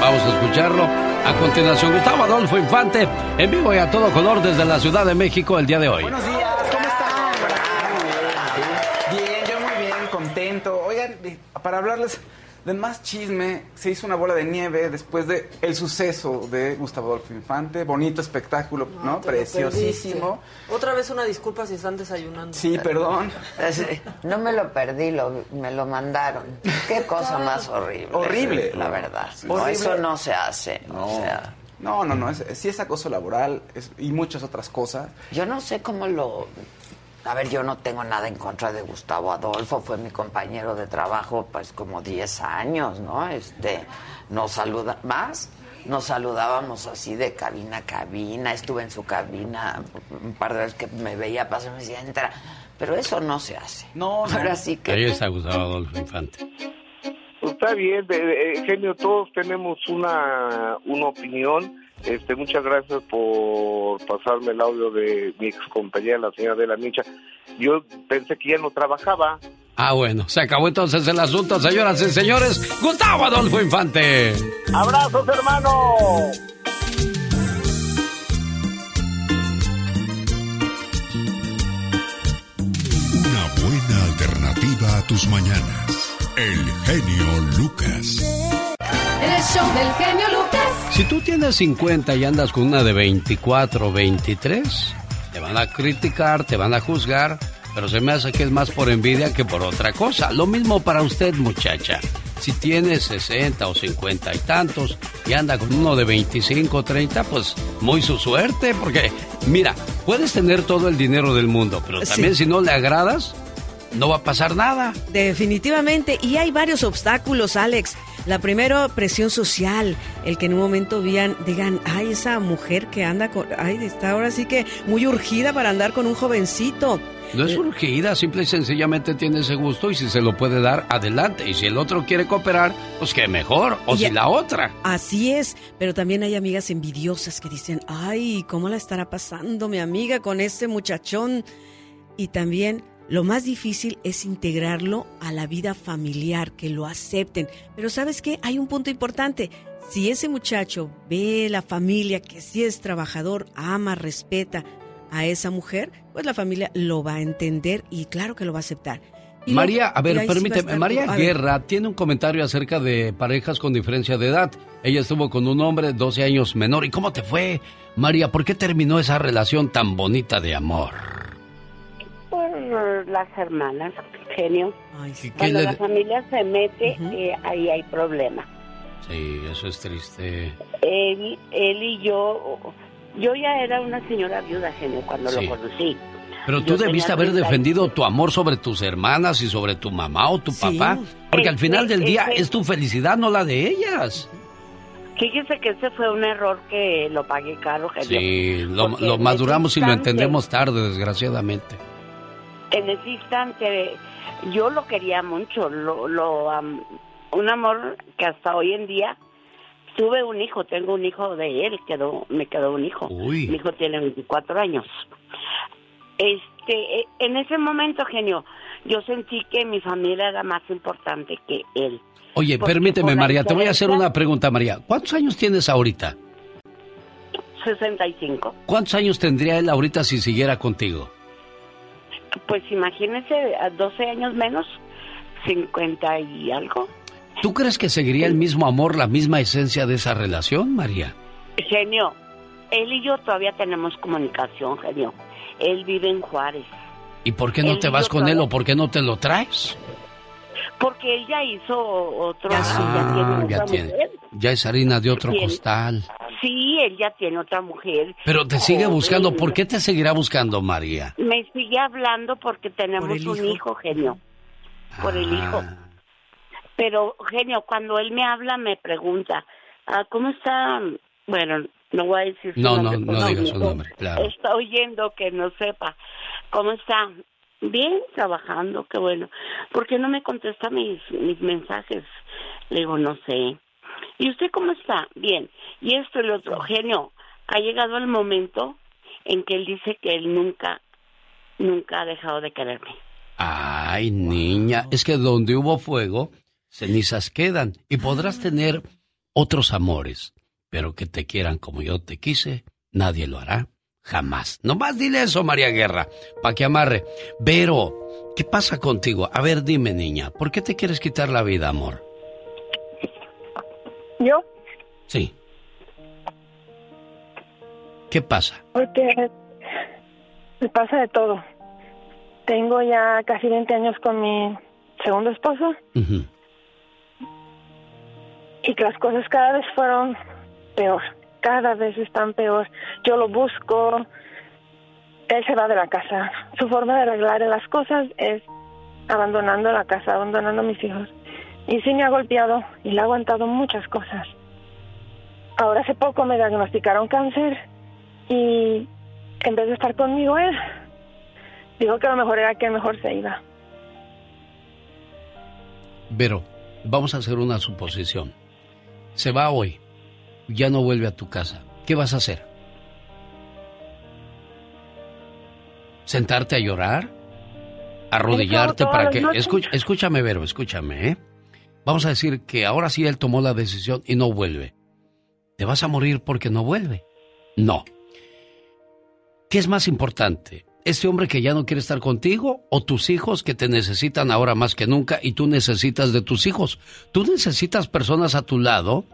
[SPEAKER 1] Vamos a escucharlo. A continuación, Gustavo Adolfo Infante, en vivo y a todo color desde la Ciudad de México el día de hoy.
[SPEAKER 79] Buenos días, ¿cómo están? Bien, yo muy bien, contento. Oigan, para hablarles de más chisme, se hizo una bola de nieve después de el suceso de Gustavo Adolfo Infante. Bonito espectáculo, ¿no? Preciosísimo.
[SPEAKER 80] Otra vez una disculpa si están desayunando.
[SPEAKER 79] Sí, perdón.
[SPEAKER 81] No me lo perdí, lo, me lo mandaron. Qué cosa más horrible.
[SPEAKER 79] Horrible.
[SPEAKER 81] La verdad. eso no se hace. No. O sea,
[SPEAKER 79] no, no, no, es, sí es acoso laboral y muchas otras cosas.
[SPEAKER 81] Yo no sé cómo lo a ver, yo no tengo nada en contra de Gustavo Adolfo, fue mi compañero de trabajo pues como 10 años, ¿no? Este, nos saluda más, nos saludábamos así de cabina a cabina, estuve en su cabina un par de veces que me veía pasar y me decía, entra, pero eso no se hace.
[SPEAKER 79] No, no.
[SPEAKER 81] Ahora sí que...
[SPEAKER 1] Ahí está Gustavo Adolfo Infante.
[SPEAKER 75] Está bien, genio, todos tenemos una, una opinión este, muchas gracias por pasarme el audio de mi ex compañera, la señora de la Micha. Yo pensé que ya no trabajaba.
[SPEAKER 1] Ah, bueno, se acabó entonces el asunto, señoras y señores. Gustavo Adolfo Infante.
[SPEAKER 75] Abrazos, hermano.
[SPEAKER 17] Una buena alternativa a tus mañanas. El genio Lucas.
[SPEAKER 31] El show del genio Lucas.
[SPEAKER 1] Si tú tienes 50 y andas con una de 24 o 23, te van a criticar, te van a juzgar, pero se me hace que es más por envidia que por otra cosa. Lo mismo para usted, muchacha. Si tiene 60 o 50 y tantos y anda con uno de 25 o 30, pues muy su suerte, porque mira, puedes tener todo el dinero del mundo, pero también si no le agradas, no va a pasar nada.
[SPEAKER 74] Definitivamente. Y hay varios obstáculos, Alex. La primera, presión social. El que en un momento vean, digan, ay, esa mujer que anda con. Ay, está ahora sí que muy urgida para andar con un jovencito.
[SPEAKER 1] No es urgida, simple y sencillamente tiene ese gusto y si se lo puede dar, adelante. Y si el otro quiere cooperar, pues que mejor. O si la otra.
[SPEAKER 74] Así es, pero también hay amigas envidiosas que dicen, ay, ¿cómo la estará pasando mi amiga con ese muchachón? Y también lo más difícil es integrarlo a la vida familiar, que lo acepten. Pero sabes qué, hay un punto importante. Si ese muchacho ve la familia que sí es trabajador, ama, respeta, a esa mujer, pues la familia lo va a entender y claro que lo va a aceptar.
[SPEAKER 1] María, a ver, permíteme, María Guerra tiene un comentario acerca de parejas con diferencia de edad. Ella estuvo con un hombre 12 años menor. ¿Y cómo te fue, María? ¿Por qué terminó esa relación tan bonita de amor?
[SPEAKER 82] Las hermanas, genio. Cuando la familia se mete, eh, ahí hay problema.
[SPEAKER 1] Sí, eso es triste.
[SPEAKER 82] Él, él y yo yo ya era una señora viuda, genio, cuando lo conocí.
[SPEAKER 1] Pero tú debiste haber defendido tu amor sobre tus hermanas y sobre tu mamá o tu papá, porque al final del día es tu felicidad, no la de ellas.
[SPEAKER 82] Fíjese que ese fue un error que lo pagué caro, genio.
[SPEAKER 1] Sí, lo, maduramos y lo entendemos tarde, desgraciadamente.
[SPEAKER 82] En ese instante, yo lo quería mucho, lo, lo un amor que hasta hoy en día tuve un hijo, tengo un hijo de él, quedó, me quedó un hijo. Mi hijo tiene 24 años. Este, e, en ese momento, genio, yo sentí que mi familia era más importante que él.
[SPEAKER 1] Oye, permíteme, María, te voy a hacer una pregunta, María. ¿Cuántos años tienes ahorita?
[SPEAKER 82] 65.
[SPEAKER 1] ¿Cuántos años tendría él ahorita si siguiera contigo?
[SPEAKER 82] Pues imagínese, a 12 años menos, 50 y algo.
[SPEAKER 1] ¿Tú crees que seguiría el mismo amor, la misma esencia de esa relación, María?
[SPEAKER 82] Genio, él y yo todavía tenemos comunicación, genio. Él vive en Juárez.
[SPEAKER 1] ¿Y por qué no te vas con él o por qué no te lo traes?
[SPEAKER 82] Porque él ya hizo otro.
[SPEAKER 1] Ah, ya, tiene, ya, es harina de otro costal.
[SPEAKER 82] Sí, él ya tiene otra mujer.
[SPEAKER 1] Pero te sigue buscando. ¿Por qué te seguirá buscando, María?
[SPEAKER 82] Me sigue hablando porque tenemos un hijo, genio. Por el hijo. Ah. Pero, genio, cuando él me habla, me pregunta, ah, ¿cómo está? Bueno, no voy a decir
[SPEAKER 1] su no, nombre. No, no, diga su nombre, claro.
[SPEAKER 82] Está oyendo que no sepa. ¿Cómo está? Bien, trabajando, qué bueno. ¿Por qué no me contesta mis, mis mensajes? Le digo, no sé. ¿Y usted cómo está? Bien. Y esto lo otro. Genio, ha llegado el momento en que él dice que él nunca, nunca ha dejado de quererme.
[SPEAKER 1] Ay, niña, es que donde hubo fuego, cenizas quedan y podrás tener otros amores, pero que te quieran como yo te quise, nadie lo hará. Jamás. Nomás dile eso, María Guerra, para que amarre. Vero, ¿qué pasa contigo? A ver, dime, niña, ¿por qué te quieres quitar la vida, amor?
[SPEAKER 43] ¿Yo?
[SPEAKER 1] Sí. ¿Qué pasa?
[SPEAKER 43] Porque me pasa de todo. Tengo ya casi 20 años con mi segundo esposo y que las cosas cada vez fueron peor, cada vez están peor. Yo lo busco, él se va de la casa. Su forma de arreglar las cosas es abandonando la casa, abandonando a mis hijos. Y sí me ha golpeado y le ha aguantado muchas cosas. Ahora hace poco me diagnosticaron cáncer y en vez de estar conmigo él, dijo que lo mejor era que mejor se iba.
[SPEAKER 1] Pero vamos a hacer una suposición se va hoy, ya no vuelve a tu casa, ¿qué vas a hacer? ¿Sentarte a llorar? ¿Arrodillarte para que... escúchame, Vero, escúchame, ¿eh? Vamos a decir que ahora sí él tomó la decisión y no vuelve. ¿Te vas a morir porque no vuelve? No. ¿Qué es más importante? ¿Este hombre que ya no quiere estar contigo o tus hijos que te necesitan ahora más que nunca y tú necesitas de tus hijos? Tú necesitas personas a tu lado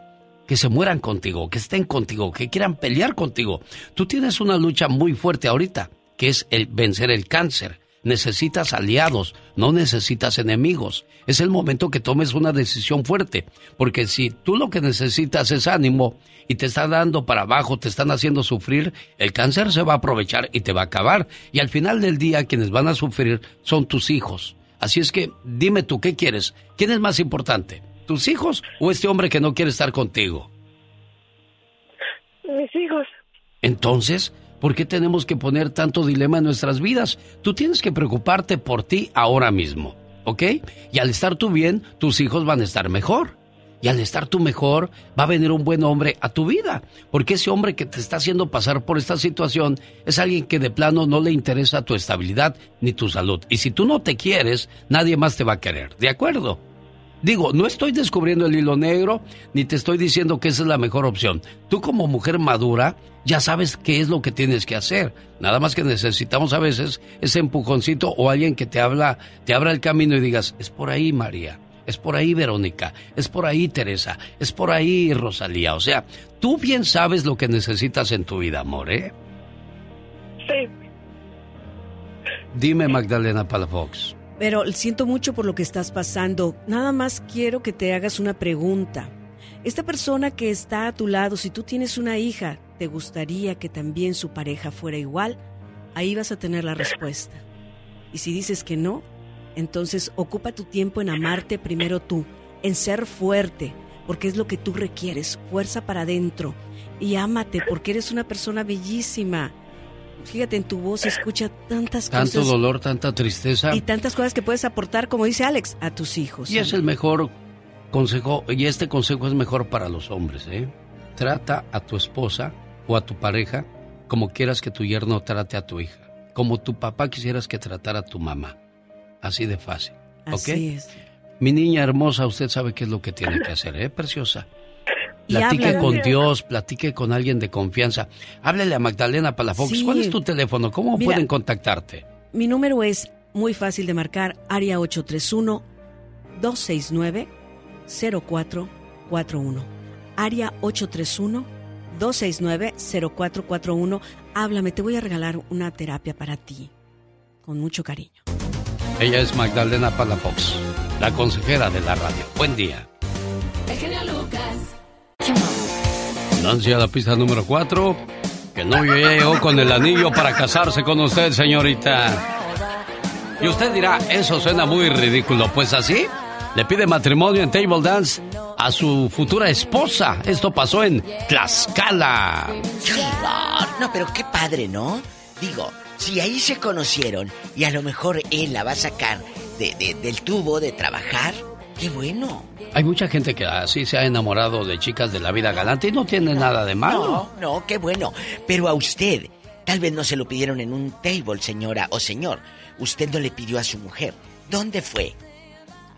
[SPEAKER 1] que se mueran contigo, que estén contigo, que quieran pelear contigo. Tú tienes una lucha muy fuerte ahorita, que es el vencer el cáncer. Necesitas aliados, no necesitas enemigos. Es el momento que tomes una decisión fuerte, porque si tú lo que necesitas es ánimo y te está dando para abajo, te están haciendo sufrir, el cáncer se va a aprovechar y te va a acabar. Y al final del día quienes van a sufrir son tus hijos. Así es que dime tú, ¿qué quieres? ¿Quién es más importante? ¿Tus hijos o este hombre que no quiere estar contigo?
[SPEAKER 83] Mis hijos.
[SPEAKER 1] Entonces, ¿por qué tenemos que poner tanto dilema en nuestras vidas? Tú tienes que preocuparte por ti ahora mismo, ¿ok? Y al estar tú bien, tus hijos van a estar mejor. Y al estar tú mejor, va a venir un buen hombre a tu vida. Porque ese hombre que te está haciendo pasar por esta situación es alguien que de plano no le interesa tu estabilidad ni tu salud. Y si tú no te quieres, nadie más te va a querer. ¿De acuerdo? Digo, no estoy descubriendo el hilo negro, ni te estoy diciendo que esa es la mejor opción. Tú como mujer madura ya sabes qué es lo que tienes que hacer. Nada más que necesitamos a veces ese empujoncito o alguien que te habla, te abra el camino y digas, es por ahí María, es por ahí Verónica, es por ahí Teresa, es por ahí Rosalía. O sea, tú bien sabes lo que necesitas en tu vida, amor, ¿eh?
[SPEAKER 83] Sí.
[SPEAKER 1] Dime Magdalena Palafox.
[SPEAKER 74] Pero siento mucho por lo que estás pasando. Nada más quiero que te hagas una pregunta. Esta persona que está a tu lado, si tú tienes una hija, ¿te gustaría que también su pareja fuera igual? Ahí vas a tener la respuesta. Y si dices que no, entonces ocupa tu tiempo en amarte primero tú, en ser fuerte, porque es lo que tú requieres, fuerza para adentro. Y ámate porque eres una persona bellísima. Fíjate, en tu voz escucha tantas
[SPEAKER 1] Tanto
[SPEAKER 74] cosas.
[SPEAKER 1] dolor, tanta tristeza.
[SPEAKER 74] Y tantas cosas que puedes aportar, como dice Alex, a tus hijos.
[SPEAKER 1] Y es el mejor consejo, y este consejo es mejor para los hombres, ¿eh? Trata a tu esposa o a tu pareja como quieras que tu yerno trate a tu hija, como tu papá quisieras que tratara a tu mamá. Así de fácil, ¿ok?
[SPEAKER 74] Así es.
[SPEAKER 1] Mi niña hermosa, usted sabe qué es lo que tiene que hacer, ¿eh, preciosa? Platique
[SPEAKER 74] háblale.
[SPEAKER 1] con Dios, platique con alguien de confianza. Háblele a Magdalena Palafox.
[SPEAKER 74] Sí.
[SPEAKER 1] ¿Cuál es tu teléfono? ¿Cómo
[SPEAKER 74] Mira.
[SPEAKER 1] pueden contactarte?
[SPEAKER 74] Mi número es muy fácil de marcar, área 831-269-0441. Área 831-269-0441. Háblame, te voy a regalar una terapia para ti. Con mucho cariño.
[SPEAKER 1] Ella es Magdalena Palafox, la consejera de la radio. Buen día. Nancy a la pista número 4. Que ya llegó con el anillo para casarse con usted, señorita. Y usted dirá, eso suena muy ridículo. Pues así, le pide matrimonio en Table Dance a su futura esposa. Esto pasó en Tlaxcala.
[SPEAKER 18] No, pero qué padre, ¿no? Digo, si ahí se conocieron y a lo mejor él la va a sacar de- de- del tubo de trabajar, qué bueno.
[SPEAKER 1] Hay mucha gente que así se ha enamorado de chicas de la vida galante y no tiene nada de malo.
[SPEAKER 18] No, no, qué bueno. Pero a usted, tal vez no se lo pidieron en un table, señora o señor. Usted no le pidió a su mujer. ¿Dónde fue?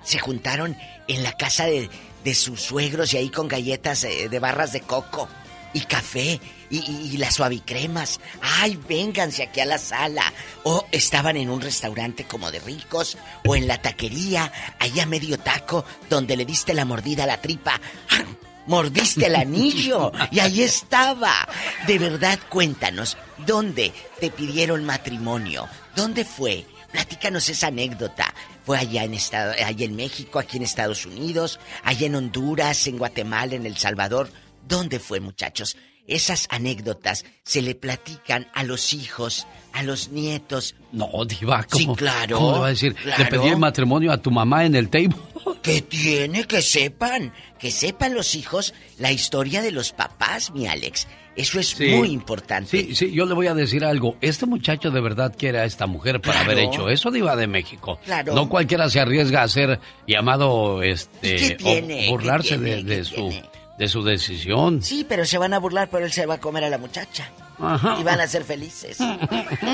[SPEAKER 18] Se juntaron en la casa de, de sus suegros y ahí con galletas eh, de barras de coco y café y, las suavicremas. Ay, vénganse aquí a la sala. O estaban en un restaurante como de ricos o en la taquería, ahí a medio taco, donde le diste la mordida a la tripa. ¡Ah! Mordiste el anillo y ahí estaba. De verdad, cuéntanos, ¿dónde te pidieron matrimonio? ¿Dónde fue? Platícanos esa anécdota. ¿Fue allá en, estado, allá en México, aquí en Estados Unidos, allá en Honduras, en Guatemala, en El Salvador? ¿Dónde fue, muchachos? Esas anécdotas se le platican a los hijos, a los nietos.
[SPEAKER 1] No, diva, ¿cómo,
[SPEAKER 18] Sí, claro,
[SPEAKER 1] ¿cómo le va a decir? Le
[SPEAKER 18] claro.
[SPEAKER 1] pedí el matrimonio a tu mamá en el table.
[SPEAKER 18] Que tiene que sepan, que sepan los hijos la historia de los papás, mi Alex. Eso es
[SPEAKER 1] Sí.
[SPEAKER 18] muy importante.
[SPEAKER 1] Sí, sí, yo le voy a decir algo. Este muchacho de verdad quiere a esta mujer para
[SPEAKER 18] Claro.
[SPEAKER 1] haber hecho eso, diva de México.
[SPEAKER 18] Claro.
[SPEAKER 1] No cualquiera se arriesga a ser llamado, este,
[SPEAKER 18] ¿Y qué tiene?
[SPEAKER 1] o burlarse
[SPEAKER 18] ¿Qué
[SPEAKER 1] de,
[SPEAKER 18] tiene?
[SPEAKER 1] de
[SPEAKER 18] ¿Qué
[SPEAKER 1] su,
[SPEAKER 18] tiene?
[SPEAKER 1] De su decisión.
[SPEAKER 18] Sí, pero se van a burlar, pero él se va a comer a la muchacha.
[SPEAKER 1] Ajá.
[SPEAKER 18] Y van a ser felices.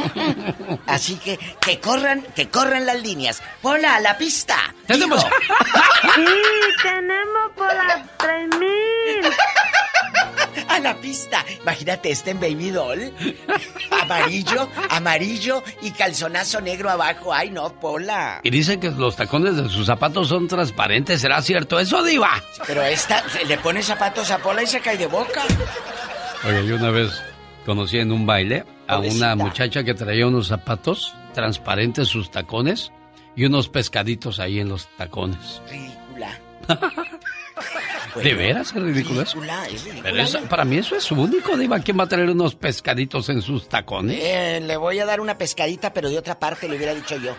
[SPEAKER 18] Así que que corran, que corran las líneas. Hola, a la pista.
[SPEAKER 1] Tenemos-.
[SPEAKER 69] Sí, tenemos por las 3000.
[SPEAKER 18] A la pista. Imagínate este en Baby Doll. Amarillo, amarillo y calzonazo negro abajo. Ay, no, Pola.
[SPEAKER 1] Y dicen que los tacones de sus zapatos son transparentes. ¿Será cierto eso, diva?
[SPEAKER 18] Pero esta le pone zapatos a Pola y se cae de boca.
[SPEAKER 1] Oye, yo una vez conocí en un baile a
[SPEAKER 18] Pobrecita.
[SPEAKER 1] una muchacha que traía unos zapatos transparentes, sus tacones, y unos pescaditos ahí en los tacones.
[SPEAKER 18] Ridícula.
[SPEAKER 1] ¿De veras es ridículo eso?
[SPEAKER 18] Es ridícula.
[SPEAKER 1] Pero eso- para mí eso es único, Diva. ¿Quién va a traer unos pescaditos en sus tacones?
[SPEAKER 18] Eh, le voy a dar una pescadita, pero de otra parte le hubiera dicho yo.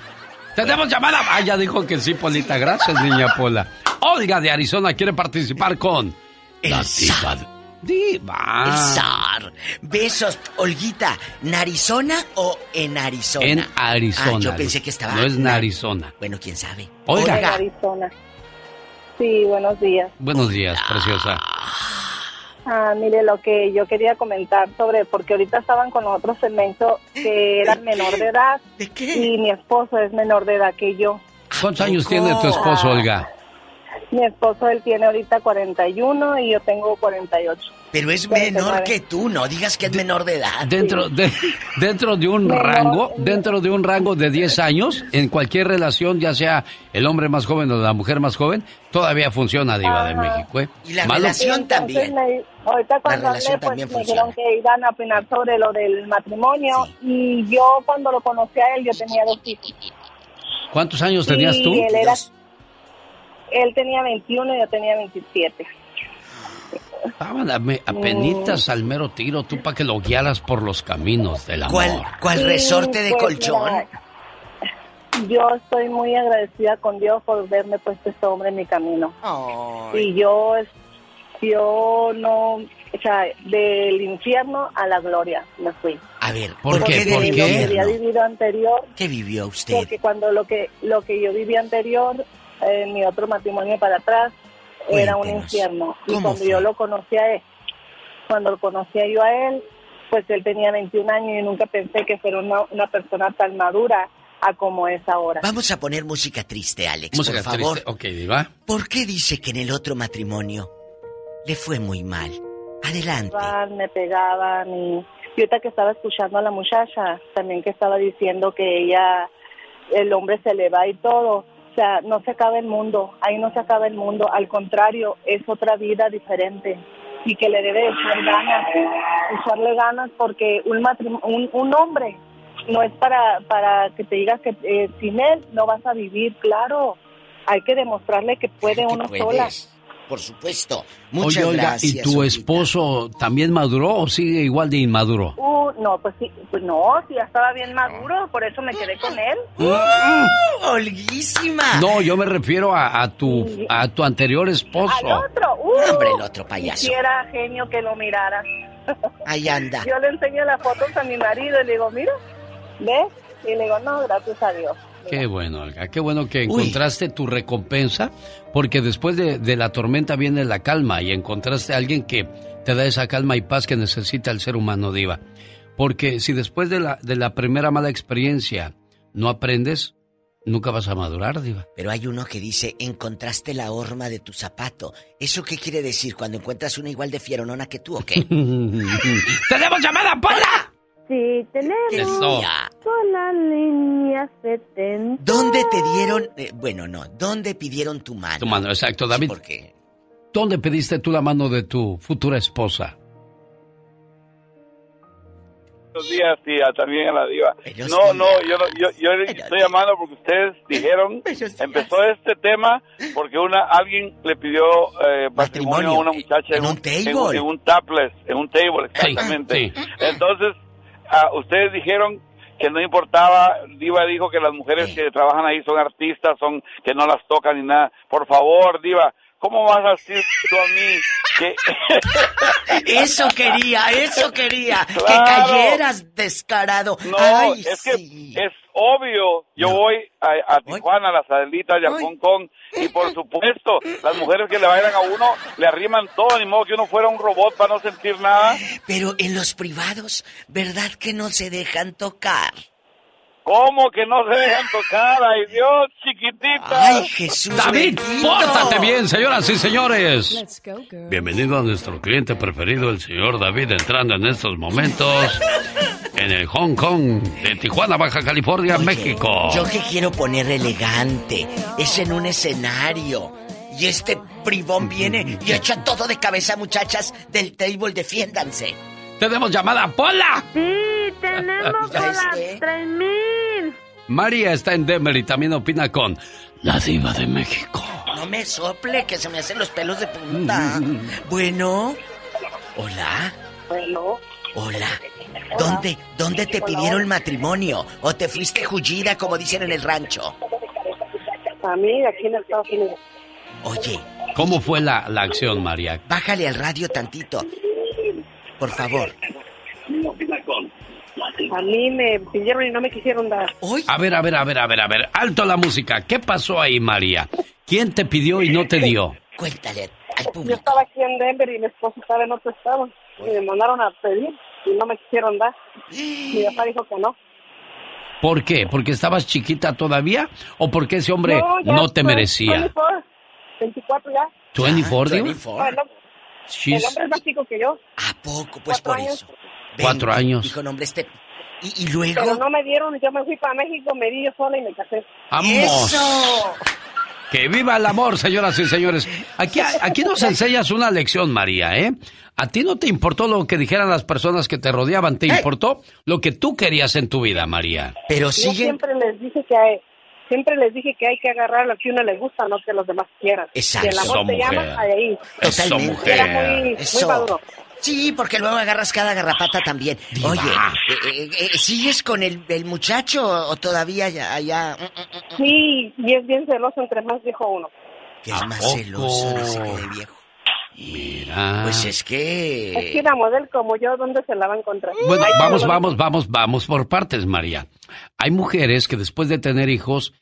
[SPEAKER 1] Tenemos llamada. Ah, ya dijo que sí, Polita. Gracias, niña Pola. Olga de Arizona quiere participar con
[SPEAKER 18] El
[SPEAKER 1] la diva. Diva.
[SPEAKER 18] El zar. Besos. Olguita, ¿Narizona o en Arizona?
[SPEAKER 1] En Arizona.
[SPEAKER 18] Ah, yo pensé que estaba...
[SPEAKER 1] No es Narizona.
[SPEAKER 18] Bueno, quién sabe.
[SPEAKER 1] Olga.
[SPEAKER 84] En Arizona. Sí, buenos días.
[SPEAKER 1] Buenos días, preciosa.
[SPEAKER 84] Ah, mire, lo que yo quería comentar sobre, porque ahorita estaban con otro segmento que era menor de edad. Y mi esposo es menor de edad que yo.
[SPEAKER 1] ¿Cuántos años tiene tu esposo,
[SPEAKER 84] Ah.
[SPEAKER 1] Olga?
[SPEAKER 84] Mi esposo, él tiene ahorita 41 y yo tengo 48.
[SPEAKER 18] Pero es
[SPEAKER 84] 49.
[SPEAKER 18] menor que tú, no digas que es menor de edad.
[SPEAKER 1] Dentro de, dentro de un rango, dentro de un rango de 10 años, en cualquier relación, ya sea el hombre más joven o la mujer más joven, todavía funciona Diva de México, ¿eh?
[SPEAKER 18] Y la
[SPEAKER 1] Malo-
[SPEAKER 18] relación
[SPEAKER 84] Entonces,
[SPEAKER 18] también.
[SPEAKER 84] me- ahorita cuando hablé,
[SPEAKER 18] relación
[SPEAKER 84] pues
[SPEAKER 18] también
[SPEAKER 84] me dijeron que iban a opinar sobre lo del matrimonio y yo cuando lo conocí a él, yo tenía dos hijos.
[SPEAKER 1] ¿Cuántos años tenías
[SPEAKER 84] Y
[SPEAKER 1] tú?
[SPEAKER 84] Él, era, él tenía 21 y yo tenía 27.
[SPEAKER 1] Estaban a me- apenitas al mero tiro, tú para que lo guiaras por los caminos del amor.
[SPEAKER 18] ¿Cuál, cuál
[SPEAKER 84] Sí,
[SPEAKER 18] resorte de
[SPEAKER 84] pues,
[SPEAKER 18] colchón?
[SPEAKER 84] mira, yo estoy muy agradecida con Dios por verme puesto este hombre en mi camino. Y yo, es- yo no, o sea, del infierno a la gloria me fui.
[SPEAKER 18] A ver,
[SPEAKER 1] ¿Por
[SPEAKER 18] ¿por,
[SPEAKER 1] qué?
[SPEAKER 18] qué
[SPEAKER 1] ¿Por
[SPEAKER 18] del
[SPEAKER 1] qué?
[SPEAKER 84] Lo que había vivido anterior,
[SPEAKER 18] ¿Qué vivió usted?
[SPEAKER 84] porque cuando lo que lo que yo viví anterior, en mi otro matrimonio para atrás, era un infierno. Y
[SPEAKER 18] ¿cómo
[SPEAKER 84] cuando
[SPEAKER 18] fue?
[SPEAKER 84] yo lo conocí a él, cuando lo conocía yo a él, pues él tenía 21 años y nunca pensé que fuera una, una persona tan madura a como es ahora.
[SPEAKER 18] Vamos a poner música triste, Alex,
[SPEAKER 1] Música
[SPEAKER 18] por favor.
[SPEAKER 1] triste. Ok, Diva.
[SPEAKER 18] ¿Por qué dice que en el otro matrimonio le fue muy mal? Adelante.
[SPEAKER 84] Me pegaban y, y ahorita que estaba escuchando a la muchacha, también que estaba diciendo que ella, el hombre se le va y todo. O sea, no se acaba el mundo, ahí no se acaba el mundo, al contrario, es otra vida diferente y que le debe echar ganas, echarle ganas porque un, un, un hombre no es para, para que te digas que eh, sin él no vas a vivir, claro, hay que demostrarle que puede uno
[SPEAKER 18] puedes.
[SPEAKER 84] sola.
[SPEAKER 18] Por supuesto. Muchas
[SPEAKER 1] Oye, Olga,
[SPEAKER 18] gracias.
[SPEAKER 1] ¿y tu esposo también maduró o sigue igual de inmaduro?
[SPEAKER 84] Uh, no, pues sí, pues no, sí, ya estaba bien maduro, por eso me quedé con él.
[SPEAKER 18] ¡Uh! ¡Olguísima!
[SPEAKER 1] No, yo me refiero a, a tu a tu anterior esposo.
[SPEAKER 84] Al otro, uh,
[SPEAKER 18] Hombre, el otro payaso.
[SPEAKER 84] Quisiera genio que lo mirara.
[SPEAKER 18] Ahí anda.
[SPEAKER 84] Yo le enseño las fotos a mi marido y le digo, mira, ¿ves? Y le digo, no, gracias a Dios.
[SPEAKER 1] Qué bueno, Olga, qué bueno que encontraste tu recompensa, porque después de, de la tormenta viene la calma y encontraste a alguien que te da esa calma y paz que necesita el ser humano, Diva. Porque si después de la, de la primera mala experiencia no aprendes, nunca vas a madurar, Diva.
[SPEAKER 18] Pero hay uno que dice, encontraste la horma de tu zapato. ¿Eso qué quiere decir? ¿Cuando encuentras una igual de fieronona que tú o qué?
[SPEAKER 1] ¡Tenemos llamada, Pola!
[SPEAKER 69] Sí, tenemos
[SPEAKER 18] Eso.
[SPEAKER 69] con la línea 70.
[SPEAKER 18] ¿Dónde te dieron, eh, bueno, no, dónde pidieron tu mano?
[SPEAKER 1] Tu mano, exacto, David.
[SPEAKER 18] porque
[SPEAKER 1] ¿Dónde pediste tú la mano de tu futura esposa?
[SPEAKER 85] Buenos días, tía, también a la diva. No, no, yo, no- yo, yo estoy llamando porque ustedes dijeron, empezó este tema porque una alguien le pidió eh, matrimonio a una muchacha en, un
[SPEAKER 18] table.
[SPEAKER 85] En, un- en un tables, en un table, exactamente. Entonces, ah, ustedes dijeron que no importaba, Diva dijo que las mujeres que trabajan ahí son artistas, son que no las tocan ni nada. Por favor, Diva, ¿cómo vas a decir tú a mí que...
[SPEAKER 18] Eso quería, eso quería. Que cayeras descarado.
[SPEAKER 85] No,
[SPEAKER 18] Ay,
[SPEAKER 85] es que es obvio. Yo voy a, a Tijuana, a las Adelitas y a Hong Kong. Y por supuesto, las mujeres que le bailan a uno le arriman todo, ni modo que uno fuera un robot para no sentir nada.
[SPEAKER 18] Pero en los privados, ¿verdad que no se dejan tocar?
[SPEAKER 85] ¿Cómo que no se dejan tocar? ¡Ay, Dios, chiquitita!
[SPEAKER 18] ¡Ay, Jesús!
[SPEAKER 1] David,
[SPEAKER 18] bendito!
[SPEAKER 1] pórtate bien, señoras y señores. Bienvenido a nuestro cliente preferido, el señor David, entrando en estos momentos en el Hong Kong de Tijuana, Baja California, México.
[SPEAKER 18] Yo que quiero poner elegante, es en un escenario. Y este bribón viene y echa todo de cabeza, muchachas del table, defiéndanse.
[SPEAKER 1] Tenemos llamada Pola.
[SPEAKER 69] Sí, tenemos
[SPEAKER 18] ¿Ya
[SPEAKER 69] con la
[SPEAKER 18] este?
[SPEAKER 69] 3000.
[SPEAKER 1] María está en Denver y también opina con la diva de México.
[SPEAKER 18] No me sople, que se me hacen los pelos de punta. Bueno, hola,
[SPEAKER 84] Bueno,
[SPEAKER 18] hola. ¿Dónde, dónde te pidieron matrimonio? ¿O te fuiste jullida, como dicen en el rancho?
[SPEAKER 83] a mí aquí en Estados Unidos.
[SPEAKER 18] Oye,
[SPEAKER 1] ¿Cómo fue la, la acción, María?
[SPEAKER 18] bájale al radio tantito. Por favor.
[SPEAKER 83] A mí me pidieron y no me quisieron dar.
[SPEAKER 1] A ver, a ver, a ver, a ver, a ver. Alto la música. ¿Qué pasó ahí, María? ¿Quién te pidió y no te dio?
[SPEAKER 18] Cuéntale
[SPEAKER 83] Yo estaba aquí en Denver y mi esposo estaba en otro estado. Y me mandaron a pedir y no me quisieron dar. Mi papá dijo que no.
[SPEAKER 1] ¿Por qué? ¿Porque estabas chiquita todavía? ¿O porque ese hombre no,
[SPEAKER 83] ya
[SPEAKER 1] te merecía?
[SPEAKER 83] 24, 24 ya.
[SPEAKER 1] 24, digo?
[SPEAKER 83] Bueno, el hombre es más chico que yo.
[SPEAKER 18] ¿A poco? Pues por eso.
[SPEAKER 1] Cuatro años.
[SPEAKER 18] Dijo, no, hombre, este... Y, y luego...
[SPEAKER 83] Pero no me dieron, yo me fui para México, me di yo sola y me casé.
[SPEAKER 1] ¡Vamos! ¡Que viva el amor, señoras y señores! Aquí, aquí nos enseñas una lección, María, ¿eh? A ti no te importó lo que dijeran las personas que te rodeaban, te importó lo que tú querías en tu vida, María.
[SPEAKER 18] Pero
[SPEAKER 83] Yo siempre les dije que hay, siempre les dije que hay que agarrar lo que a uno le gusta, no que los demás quieran.
[SPEAKER 18] Exacto.
[SPEAKER 83] Si el amor
[SPEAKER 18] Eso,
[SPEAKER 83] te llama,
[SPEAKER 18] mujer.
[SPEAKER 83] ahí.
[SPEAKER 18] Totalmente.
[SPEAKER 83] Era muy, muy
[SPEAKER 18] Eso.
[SPEAKER 83] maduro.
[SPEAKER 18] Sí, porque luego agarras cada garrapata también. Oye, eh, eh, eh, ¿sigues con el, el muchacho o todavía mm,
[SPEAKER 83] Sí, y es bien celoso entre más viejo uno.
[SPEAKER 18] que es más celoso dice que de viejo?
[SPEAKER 1] Mira.
[SPEAKER 18] Pues es que...
[SPEAKER 83] Es que una modelo como yo, ¿dónde se la va a encontrar?
[SPEAKER 1] Bueno,
[SPEAKER 83] Ay,
[SPEAKER 1] vamos, vamos, vamos, vamos por partes, María. Hay mujeres que después de tener hijos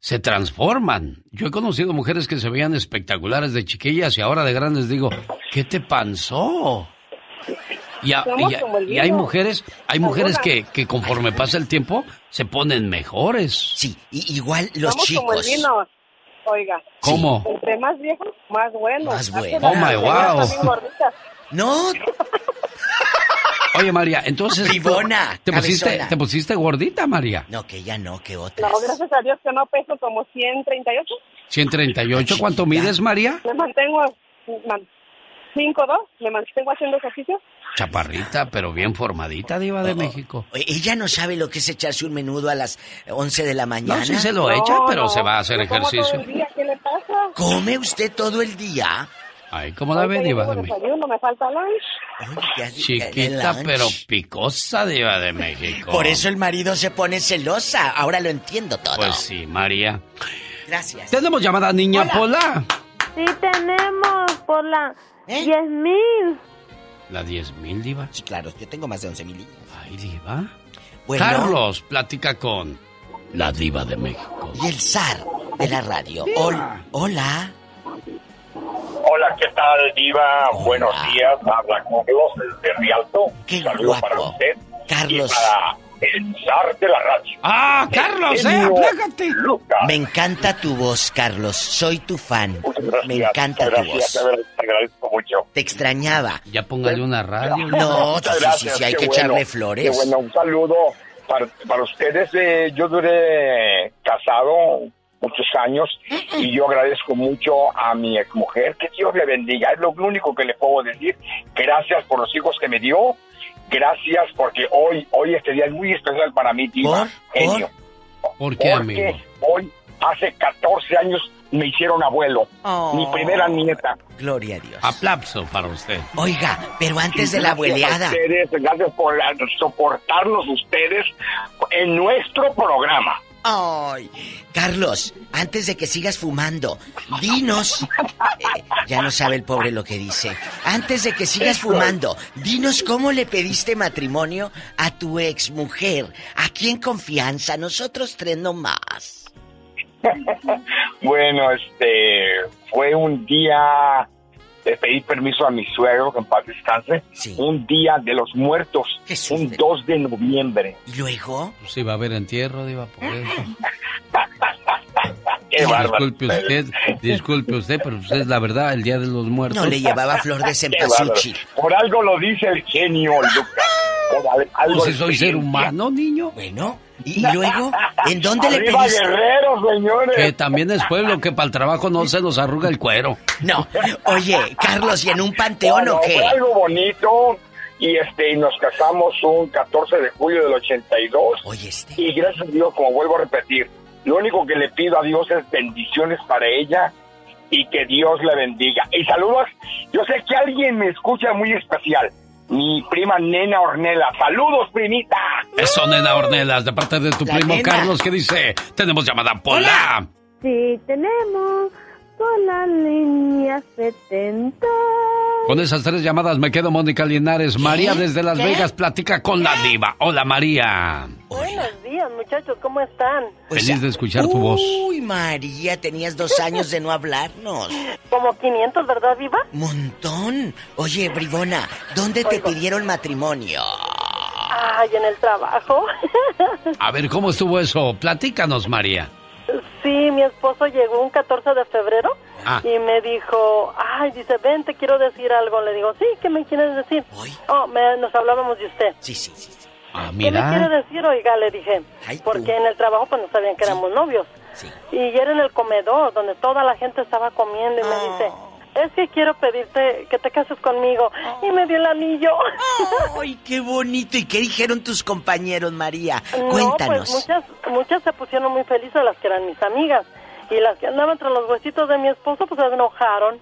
[SPEAKER 1] se transforman. Yo he conocido mujeres que se veían espectaculares de chiquillas y ahora de grandes digo, ¿qué te pasó? Y, a- y a- y hay mujeres, hay mujeres que, que conforme pasa el tiempo se ponen mejores.
[SPEAKER 18] Sí, igual
[SPEAKER 83] Somos como el vino. Oiga.
[SPEAKER 1] ¿Cómo?
[SPEAKER 83] Entre más viejo, más bueno.
[SPEAKER 18] Más bueno.
[SPEAKER 1] Oh, my wow.
[SPEAKER 18] No.
[SPEAKER 1] Oye, María, entonces...
[SPEAKER 18] Bribona,
[SPEAKER 1] ¿te pusiste. ¿Te pusiste gordita, María?
[SPEAKER 18] No, que ya no, que otra.
[SPEAKER 83] No, gracias a Dios que no peso como 138.
[SPEAKER 1] 138. ¿Cuánto mides, María?
[SPEAKER 83] Me mantengo man, 5'2", me mantengo haciendo ejercicio.
[SPEAKER 1] Chaparrita, pero bien formadita, diva de México.
[SPEAKER 18] Oye, Ella no sabe lo que es echarse un menudo a las 11 de la mañana.
[SPEAKER 1] No, sí se lo echa, pero se va a hacer
[SPEAKER 83] como todo
[SPEAKER 1] ejercicio.
[SPEAKER 83] el día, ¿Qué le pasa?
[SPEAKER 18] ¿Come usted todo el día?
[SPEAKER 1] Ay, ¿cómo la ve, diva de México?
[SPEAKER 83] me falta lunch.
[SPEAKER 1] Chiquita,
[SPEAKER 18] lunch.
[SPEAKER 1] pero picosa, diva de México.
[SPEAKER 18] Por eso el marido se pone celosa. Ahora lo entiendo todo.
[SPEAKER 1] Pues sí, María.
[SPEAKER 18] Gracias.
[SPEAKER 1] Tenemos llamada niña Pola.
[SPEAKER 69] Sí, tenemos por la
[SPEAKER 18] ¿Eh?
[SPEAKER 69] 10 mil.
[SPEAKER 1] La 10 mil, diva.
[SPEAKER 18] Sí, claro, yo tengo más de 11 mil.
[SPEAKER 1] Ay, diva.
[SPEAKER 18] Bueno.
[SPEAKER 1] Carlos, platica con la diva de México.
[SPEAKER 18] Y el zar de la radio. Hol- hola.
[SPEAKER 86] Hola, ¿qué tal, Diva? Buenos días. Habla Carlos de Rialto.
[SPEAKER 18] Qué
[SPEAKER 86] Saludo
[SPEAKER 18] guapo.
[SPEAKER 86] para usted.
[SPEAKER 18] Carlos.
[SPEAKER 86] Y para el zar de la radio.
[SPEAKER 1] ¡Ah, Carlos, eh! ¡Aplácate!
[SPEAKER 18] Me encanta tu voz, Carlos. Soy tu fan. Me encanta tu
[SPEAKER 86] Gracias,
[SPEAKER 18] voz.
[SPEAKER 86] te agradezco mucho.
[SPEAKER 18] Te extrañaba.
[SPEAKER 1] Ya póngale una radio.
[SPEAKER 18] No, sí, sí,
[SPEAKER 86] gracias,
[SPEAKER 18] sí, hay
[SPEAKER 86] qué
[SPEAKER 18] que
[SPEAKER 86] bueno,
[SPEAKER 18] echarle flores.
[SPEAKER 86] Qué bueno, un saludo para, para ustedes. Eh, yo duré casado muchos años y yo agradezco mucho a mi exmujer. Que Dios le bendiga. Es lo único que le puedo decir. Gracias por los hijos que me dio. Gracias porque hoy, hoy este día es muy especial para mí, Diva. Genio.
[SPEAKER 1] ¿Por qué,
[SPEAKER 86] Porque
[SPEAKER 1] amigo?
[SPEAKER 86] hoy, hace 14 años, me hicieron abuelo.
[SPEAKER 18] Oh.
[SPEAKER 86] Mi primera nieta.
[SPEAKER 18] Gloria a Dios.
[SPEAKER 1] Aplauso para usted.
[SPEAKER 18] Oiga, pero antes de la
[SPEAKER 86] a
[SPEAKER 18] abueleada.
[SPEAKER 86] Ustedes, gracias por soportarnos ustedes en nuestro programa.
[SPEAKER 18] Ay, Carlos, antes de que sigas fumando, dinos. eh, ya no sabe el pobre lo que dice. Antes de que sigas fumando, dinos cómo le pediste matrimonio a tu ex mujer. Aquí en confianza, nosotros tres no más.
[SPEAKER 86] Bueno, este fue un día de pedir permiso a mi suegro, que en paz descanse. Un día de los muertos, un 2 de noviembre.
[SPEAKER 18] ¿Y luego?
[SPEAKER 1] Pues iba a haber entierro, diva, por eso.
[SPEAKER 86] Qué bárbaro.
[SPEAKER 1] Disculpe usted, disculpe usted, pero usted es la verdad, el Día de los Muertos.
[SPEAKER 18] No le llevaba flor de cempasúchil.
[SPEAKER 86] Por algo lo dice el genio, Lucas. Por al- algo
[SPEAKER 1] Pues si soy ser humano, niño.
[SPEAKER 18] Bueno, ¿y luego? ¿En dónde le pediste?
[SPEAKER 86] guerreros, señores.
[SPEAKER 1] Que también es pueblo, que para el trabajo no se nos arruga el cuero.
[SPEAKER 18] No. Oye, Carlos, ¿y en un panteón
[SPEAKER 86] Bueno,
[SPEAKER 18] o qué?
[SPEAKER 86] Fue algo bonito y este y nos casamos un 14 de julio del 82.
[SPEAKER 18] Oye, este.
[SPEAKER 86] Y gracias a Dios, como vuelvo a repetir, lo único que le pido a Dios es bendiciones para ella y que Dios la bendiga. Y saludos, yo sé que alguien me escucha muy especial. Mi prima Nena Ornela. Saludos, primita.
[SPEAKER 1] Eso, nena Ornelas, de parte de tu
[SPEAKER 86] La
[SPEAKER 1] primo
[SPEAKER 86] nena.
[SPEAKER 1] Carlos, que dice, tenemos llamada Pola.
[SPEAKER 69] Sí, tenemos con la línea 70.
[SPEAKER 1] Con esas tres llamadas me quedo Mónica Linares. María desde Las Vegas platica con la diva. Hola María.
[SPEAKER 87] Buenos días muchachos, ¿cómo están?
[SPEAKER 1] Feliz de escuchar tu voz.
[SPEAKER 18] Uy, María, tenías dos años de no hablarnos.
[SPEAKER 87] Como 500, ¿verdad, diva?
[SPEAKER 18] Montón. Oye, Bribona, ¿dónde te pidieron matrimonio?
[SPEAKER 87] Ay, en el trabajo.
[SPEAKER 1] A ver, ¿cómo estuvo eso? Platícanos, María.
[SPEAKER 87] Sí, mi esposo llegó un 14 de febrero
[SPEAKER 1] Ah.
[SPEAKER 87] y me dijo, ay, dice, ven, te quiero decir algo. Le digo, sí, ¿qué me quieres decir? Oh, me- nos hablábamos de usted.
[SPEAKER 18] Sí, sí, sí.
[SPEAKER 1] Ah,
[SPEAKER 87] ¿Qué me quiere decir? Oiga, le dije, porque en el trabajo pues no sabían que éramos novios. Y era en el comedor donde toda la gente estaba comiendo y me dice, es que quiero pedirte que te cases conmigo. Y me dio el anillo.
[SPEAKER 18] ¡Ay, qué bonito! ¿Y qué dijeron tus compañeros, María?
[SPEAKER 87] No,
[SPEAKER 18] Cuéntanos.
[SPEAKER 87] pues muchas, muchas se pusieron muy felices las que eran mis amigas. Y las que andaban entre los huesitos de mi esposo, pues se enojaron.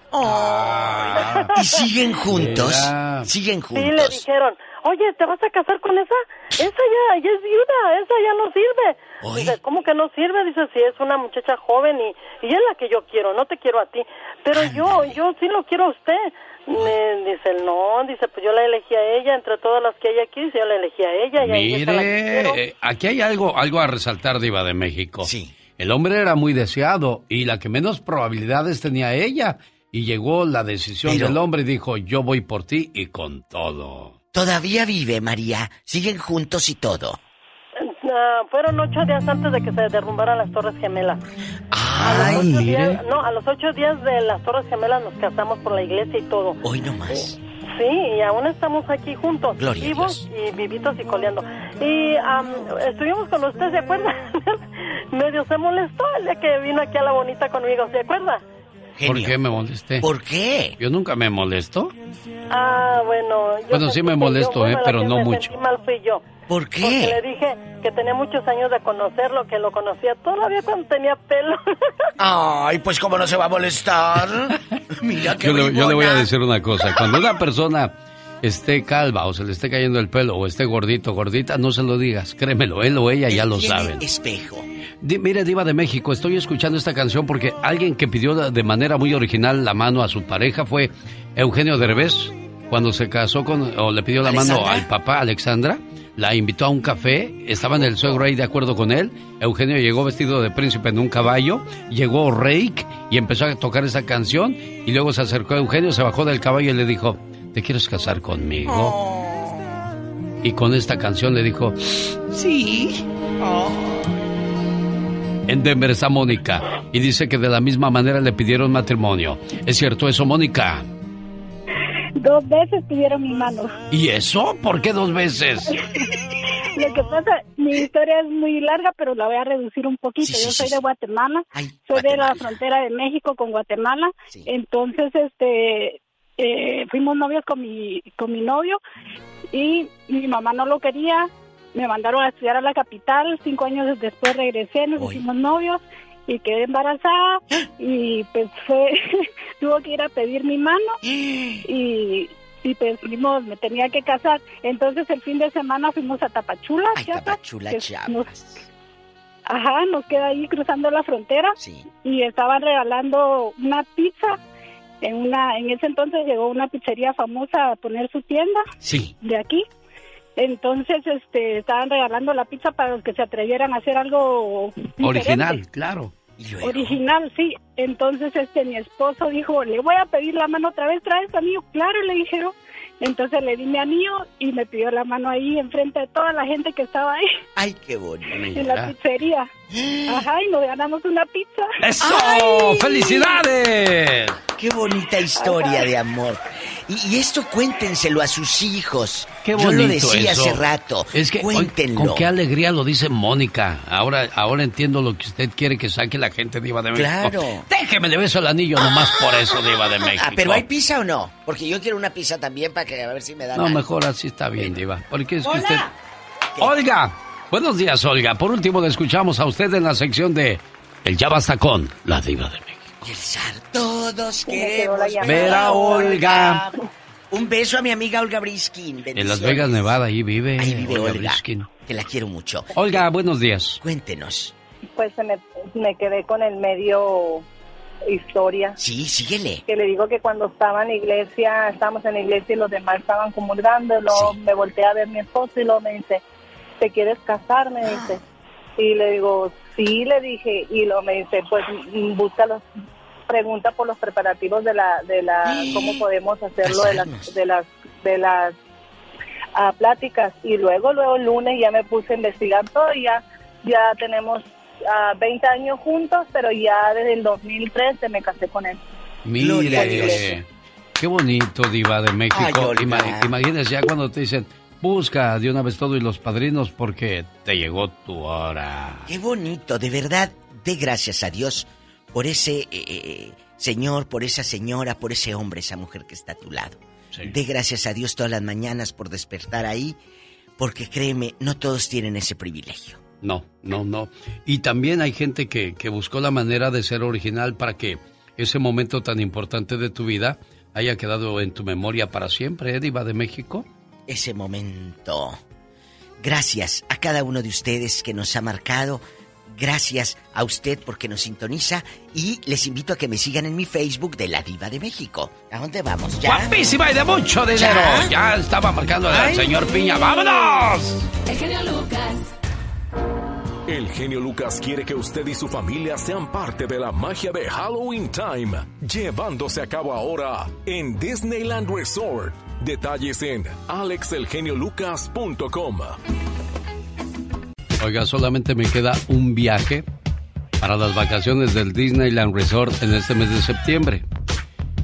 [SPEAKER 18] ¿Y siguen juntos? ¿Siguen
[SPEAKER 87] Sí, le
[SPEAKER 18] juntos?
[SPEAKER 87] dijeron, oye, ¿te vas a casar con esa? Esa ya, ya es viuda, esa ya no sirve. Dice, ¿cómo que no sirve? Dice, si es una muchacha joven y, y es la que yo quiero, no te quiero a ti. Pero yo, yo sí lo quiero a usted. Me dice, no, dice, pues yo la elegí a ella, entre todas las que hay aquí, yo la elegí a ella. y la que.
[SPEAKER 1] Mire, eh, aquí hay algo, algo a resaltar, Diva de México. Sí. El hombre era muy deseado y la que menos probabilidades tenía ella. Y llegó la decisión
[SPEAKER 18] Pero-
[SPEAKER 1] del hombre y dijo, yo voy por ti y con todo.
[SPEAKER 18] Todavía vive, María. Siguen juntos y todo.
[SPEAKER 87] Ah, fueron ocho días antes de que se derrumbaran las Torres Gemelas.
[SPEAKER 18] Ay,
[SPEAKER 87] Ocho días- no, a los ocho días de las Torres Gemelas nos casamos por la iglesia y todo.
[SPEAKER 18] Hoy no más.
[SPEAKER 87] Sí, y aún estamos aquí juntos,
[SPEAKER 18] Gloria a
[SPEAKER 87] vivos y vivitos y coleando. Y am, estuvimos con usted, ¿se acuerda? Medio se molestó el día que vino aquí a la bonita conmigo, ¿se acuerda?
[SPEAKER 1] ¿Por qué me molesté?
[SPEAKER 18] ¿Por qué?
[SPEAKER 1] Yo nunca me molesto.
[SPEAKER 87] Ah, bueno. yo
[SPEAKER 1] Bueno, sí me molesto,
[SPEAKER 87] yo- bueno,
[SPEAKER 1] ¿eh? Pero no
[SPEAKER 87] me
[SPEAKER 1] mucho.
[SPEAKER 87] sentí mal fui yo.
[SPEAKER 18] ¿Por qué?
[SPEAKER 87] Porque le dije que tenía muchos años de conocerlo, que lo conocía todavía cuando tenía pelo.
[SPEAKER 18] Ay, pues cómo no se va a molestar. Mira qué
[SPEAKER 1] Yo le, yo le voy a decir una cosa. Cuando una persona esté calva o se le esté cayendo el pelo o esté gordito, gordita, no se lo digas. Créemelo, él o ella ya lo saben.
[SPEAKER 18] espejo.
[SPEAKER 1] Mire, Diva de México, estoy escuchando esta canción porque alguien que pidió de- manera muy original la mano a su pareja fue Eugenio Derbez. Cuando se casó con, o le pidió la mano al papá, Alexandra, la invitó a un café, estaba en el suegro ahí de acuerdo con él. Eugenio llegó vestido de príncipe en un caballo, llegó Rake y empezó a tocar esa canción. Y luego se acercó a Eugenio, se bajó del caballo y le dijo: ¿Te quieres casar conmigo? Y con esta canción le dijo: Sí. En Denver está Mónica y dice que de la misma manera le pidieron matrimonio. ¿Es cierto eso, Mónica?
[SPEAKER 72] Dos veces pidieron mi mano.
[SPEAKER 1] ¿Y eso? ¿Por qué dos veces?
[SPEAKER 72] Lo que pasa, mi historia es muy larga, pero la voy a reducir un poquito.
[SPEAKER 18] Sí, sí,
[SPEAKER 72] Yo soy
[SPEAKER 18] sí.
[SPEAKER 72] de Guatemala, soy de la frontera de México con Guatemala. Entonces, este, eh, fuimos novios con mi, con mi novio y mi mamá no lo quería. Me mandaron a estudiar a la capital. Cinco años después regresé, nos hicimos novios y quedé embarazada y pues fue, tuvo que ir a pedir mi mano y, y pues fuimos, me tenía que casar. Entonces el fin de semana fuimos a Tapachula, Chiapas.
[SPEAKER 18] Tapachula, Chiapas.
[SPEAKER 72] nos- ajá, nos queda ahí cruzando la frontera y estaban regalando una pizza. En una, en ese entonces llegó una pizzería famosa a poner su tienda
[SPEAKER 1] Sí.
[SPEAKER 72] de aquí. Entonces, este, estaban regalando la pizza para los que se atrevieran a hacer algo diferente.
[SPEAKER 1] Original, claro.
[SPEAKER 72] Original, sí. Entonces, este, mi esposo dijo, le voy a pedir la mano otra vez, traes tu anillo. Claro, le dijeron. Entonces le di mi anillo y me pidió la mano ahí enfrente de toda la gente que estaba ahí
[SPEAKER 18] Ay, qué bonito.
[SPEAKER 72] en la pizzería. Ajá, y nos ganamos una pizza.
[SPEAKER 1] ¡Eso!
[SPEAKER 72] ¡Ay!
[SPEAKER 1] ¡Felicidades!
[SPEAKER 18] Qué bonita historia de amor. Y, y esto cuéntenselo a sus hijos.
[SPEAKER 1] Qué
[SPEAKER 18] Yo
[SPEAKER 1] bonito
[SPEAKER 18] lo decía
[SPEAKER 1] eso.
[SPEAKER 18] hace rato.
[SPEAKER 1] Es que, oye,
[SPEAKER 18] Cuéntenlo.
[SPEAKER 1] con qué alegría lo dice Mónica. Ahora, ahora entiendo lo que usted quiere que saque la gente Diva de México.
[SPEAKER 18] Claro.
[SPEAKER 1] Déjeme le beso el anillo nomás por eso, Diva de México.
[SPEAKER 18] Ah, pero ¿hay pizza o no? Porque yo quiero una pizza también para que a ver si me dan
[SPEAKER 1] No,
[SPEAKER 18] algo.
[SPEAKER 1] mejor así está bien, Diva. Porque es que
[SPEAKER 18] Hola.
[SPEAKER 1] usted... Olga, buenos días, Olga. Por último, le escuchamos a usted en la sección de El Ya Basta con la Diva de México.
[SPEAKER 18] Todos
[SPEAKER 72] quedó la
[SPEAKER 18] queremos
[SPEAKER 72] llamada.
[SPEAKER 1] Ver a Olga.
[SPEAKER 18] Un beso a mi amiga Olga Briskin.
[SPEAKER 1] En Las. Vegas, Nevada, ahí vive.
[SPEAKER 18] Ahí vive
[SPEAKER 1] Olga
[SPEAKER 18] Olga.
[SPEAKER 1] Briskin.
[SPEAKER 18] Que la quiero mucho.
[SPEAKER 1] Olga, buenos días.
[SPEAKER 18] Cuéntenos.
[SPEAKER 84] pues se me, me quedé con el medio historia.
[SPEAKER 18] Sí, síguele.
[SPEAKER 84] Que le digo que cuando estaba en la iglesia, estábamos en la iglesia y los demás estaban comulgando, luego me volteé a ver mi esposo y luego me dice, ¿te quieres casar? Me dice. Y le digo, sí, le dije, y luego me dice, pues mm, busca los, pregunta por los preparativos de la, de la, cómo podemos hacerlo de las, de las, de las ah, pláticas. Y luego, luego el lunes ya me puse a investigar todo y ya, ya tenemos 20 años juntos, pero ya desde el 2013 me casé con él.
[SPEAKER 1] Mire, qué bonito, Diva de México. imagínese ya cuando te dicen, busca de una vez todo y los padrinos porque te llegó tu hora.
[SPEAKER 18] Qué bonito, de verdad, de gracias a Dios por ese eh, eh, señor, por esa señora, por ese hombre, esa mujer que está a tu lado. De gracias a Dios todas las mañanas por despertar ahí, porque créeme, no todos tienen ese privilegio.
[SPEAKER 1] No, no, no. Y también hay gente que, que buscó la manera de ser original para que ese momento tan importante de tu vida haya quedado en tu memoria para siempre, ¿eh, Diva de México?
[SPEAKER 18] Ese momento. Gracias a cada uno de ustedes que nos ha marcado. Gracias a usted porque nos sintoniza y les invito a que me sigan en mi Facebook de La Diva de México. ¿A dónde vamos?
[SPEAKER 1] ¿Ya? Guapísima y de mucho dinero. Ya, estaba marcando el señor Piña. ¡Vámonos!
[SPEAKER 31] El genio Lucas.
[SPEAKER 17] El genio Lucas quiere que usted y su familia sean parte de la magia de Halloween Time, llevándose a cabo ahora en Disneyland Resort. Detalles en alexelgeniolucas.com.
[SPEAKER 1] Oiga, solamente me queda un viaje para las vacaciones del Disneyland Resort en este mes de septiembre.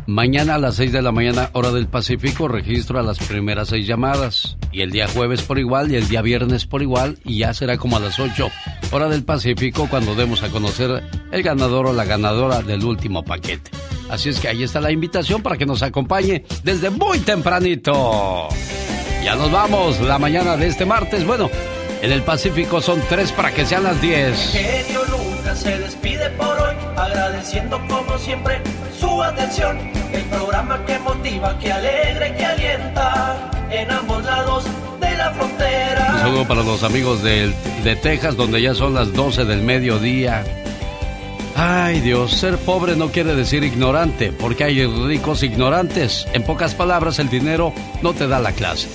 [SPEAKER 1] Mañana a las 6 de la mañana, hora del Pacífico, registro a las primeras seis llamadas. Y el día jueves por igual y el día viernes por igual. Y ya será como a las 8, hora del Pacífico, cuando demos a conocer el ganador o la ganadora del último paquete. Así es que ahí está la invitación para que nos acompañe desde muy tempranito. Ya nos vamos la mañana de este martes. Bueno, en el Pacífico son tres para que sean las 10.
[SPEAKER 88] Genio Lucas se despide por agradeciendo como siempre su atención. El programa que motiva, que alegra y que alienta en ambos lados de la frontera.
[SPEAKER 1] Un saludo para los amigos de, de Texas, donde ya son las 12 del mediodía. Ay Dios, ser pobre no quiere decir ignorante, porque hay ricos ignorantes. En pocas palabras, el dinero no te da la clase.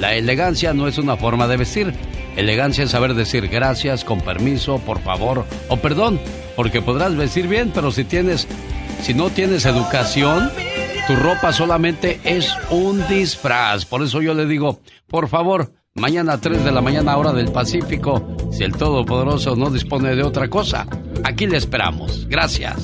[SPEAKER 1] La elegancia no es una forma de vestir. Elegancia es saber decir gracias, con permiso, por favor o perdón, porque podrás vestir bien, pero si tienes si no tienes educación, tu ropa solamente es un disfraz. Por eso yo le digo, por favor, mañana a 3 de la mañana hora del Pacífico, si el Todopoderoso no dispone de otra cosa, aquí le esperamos. Gracias.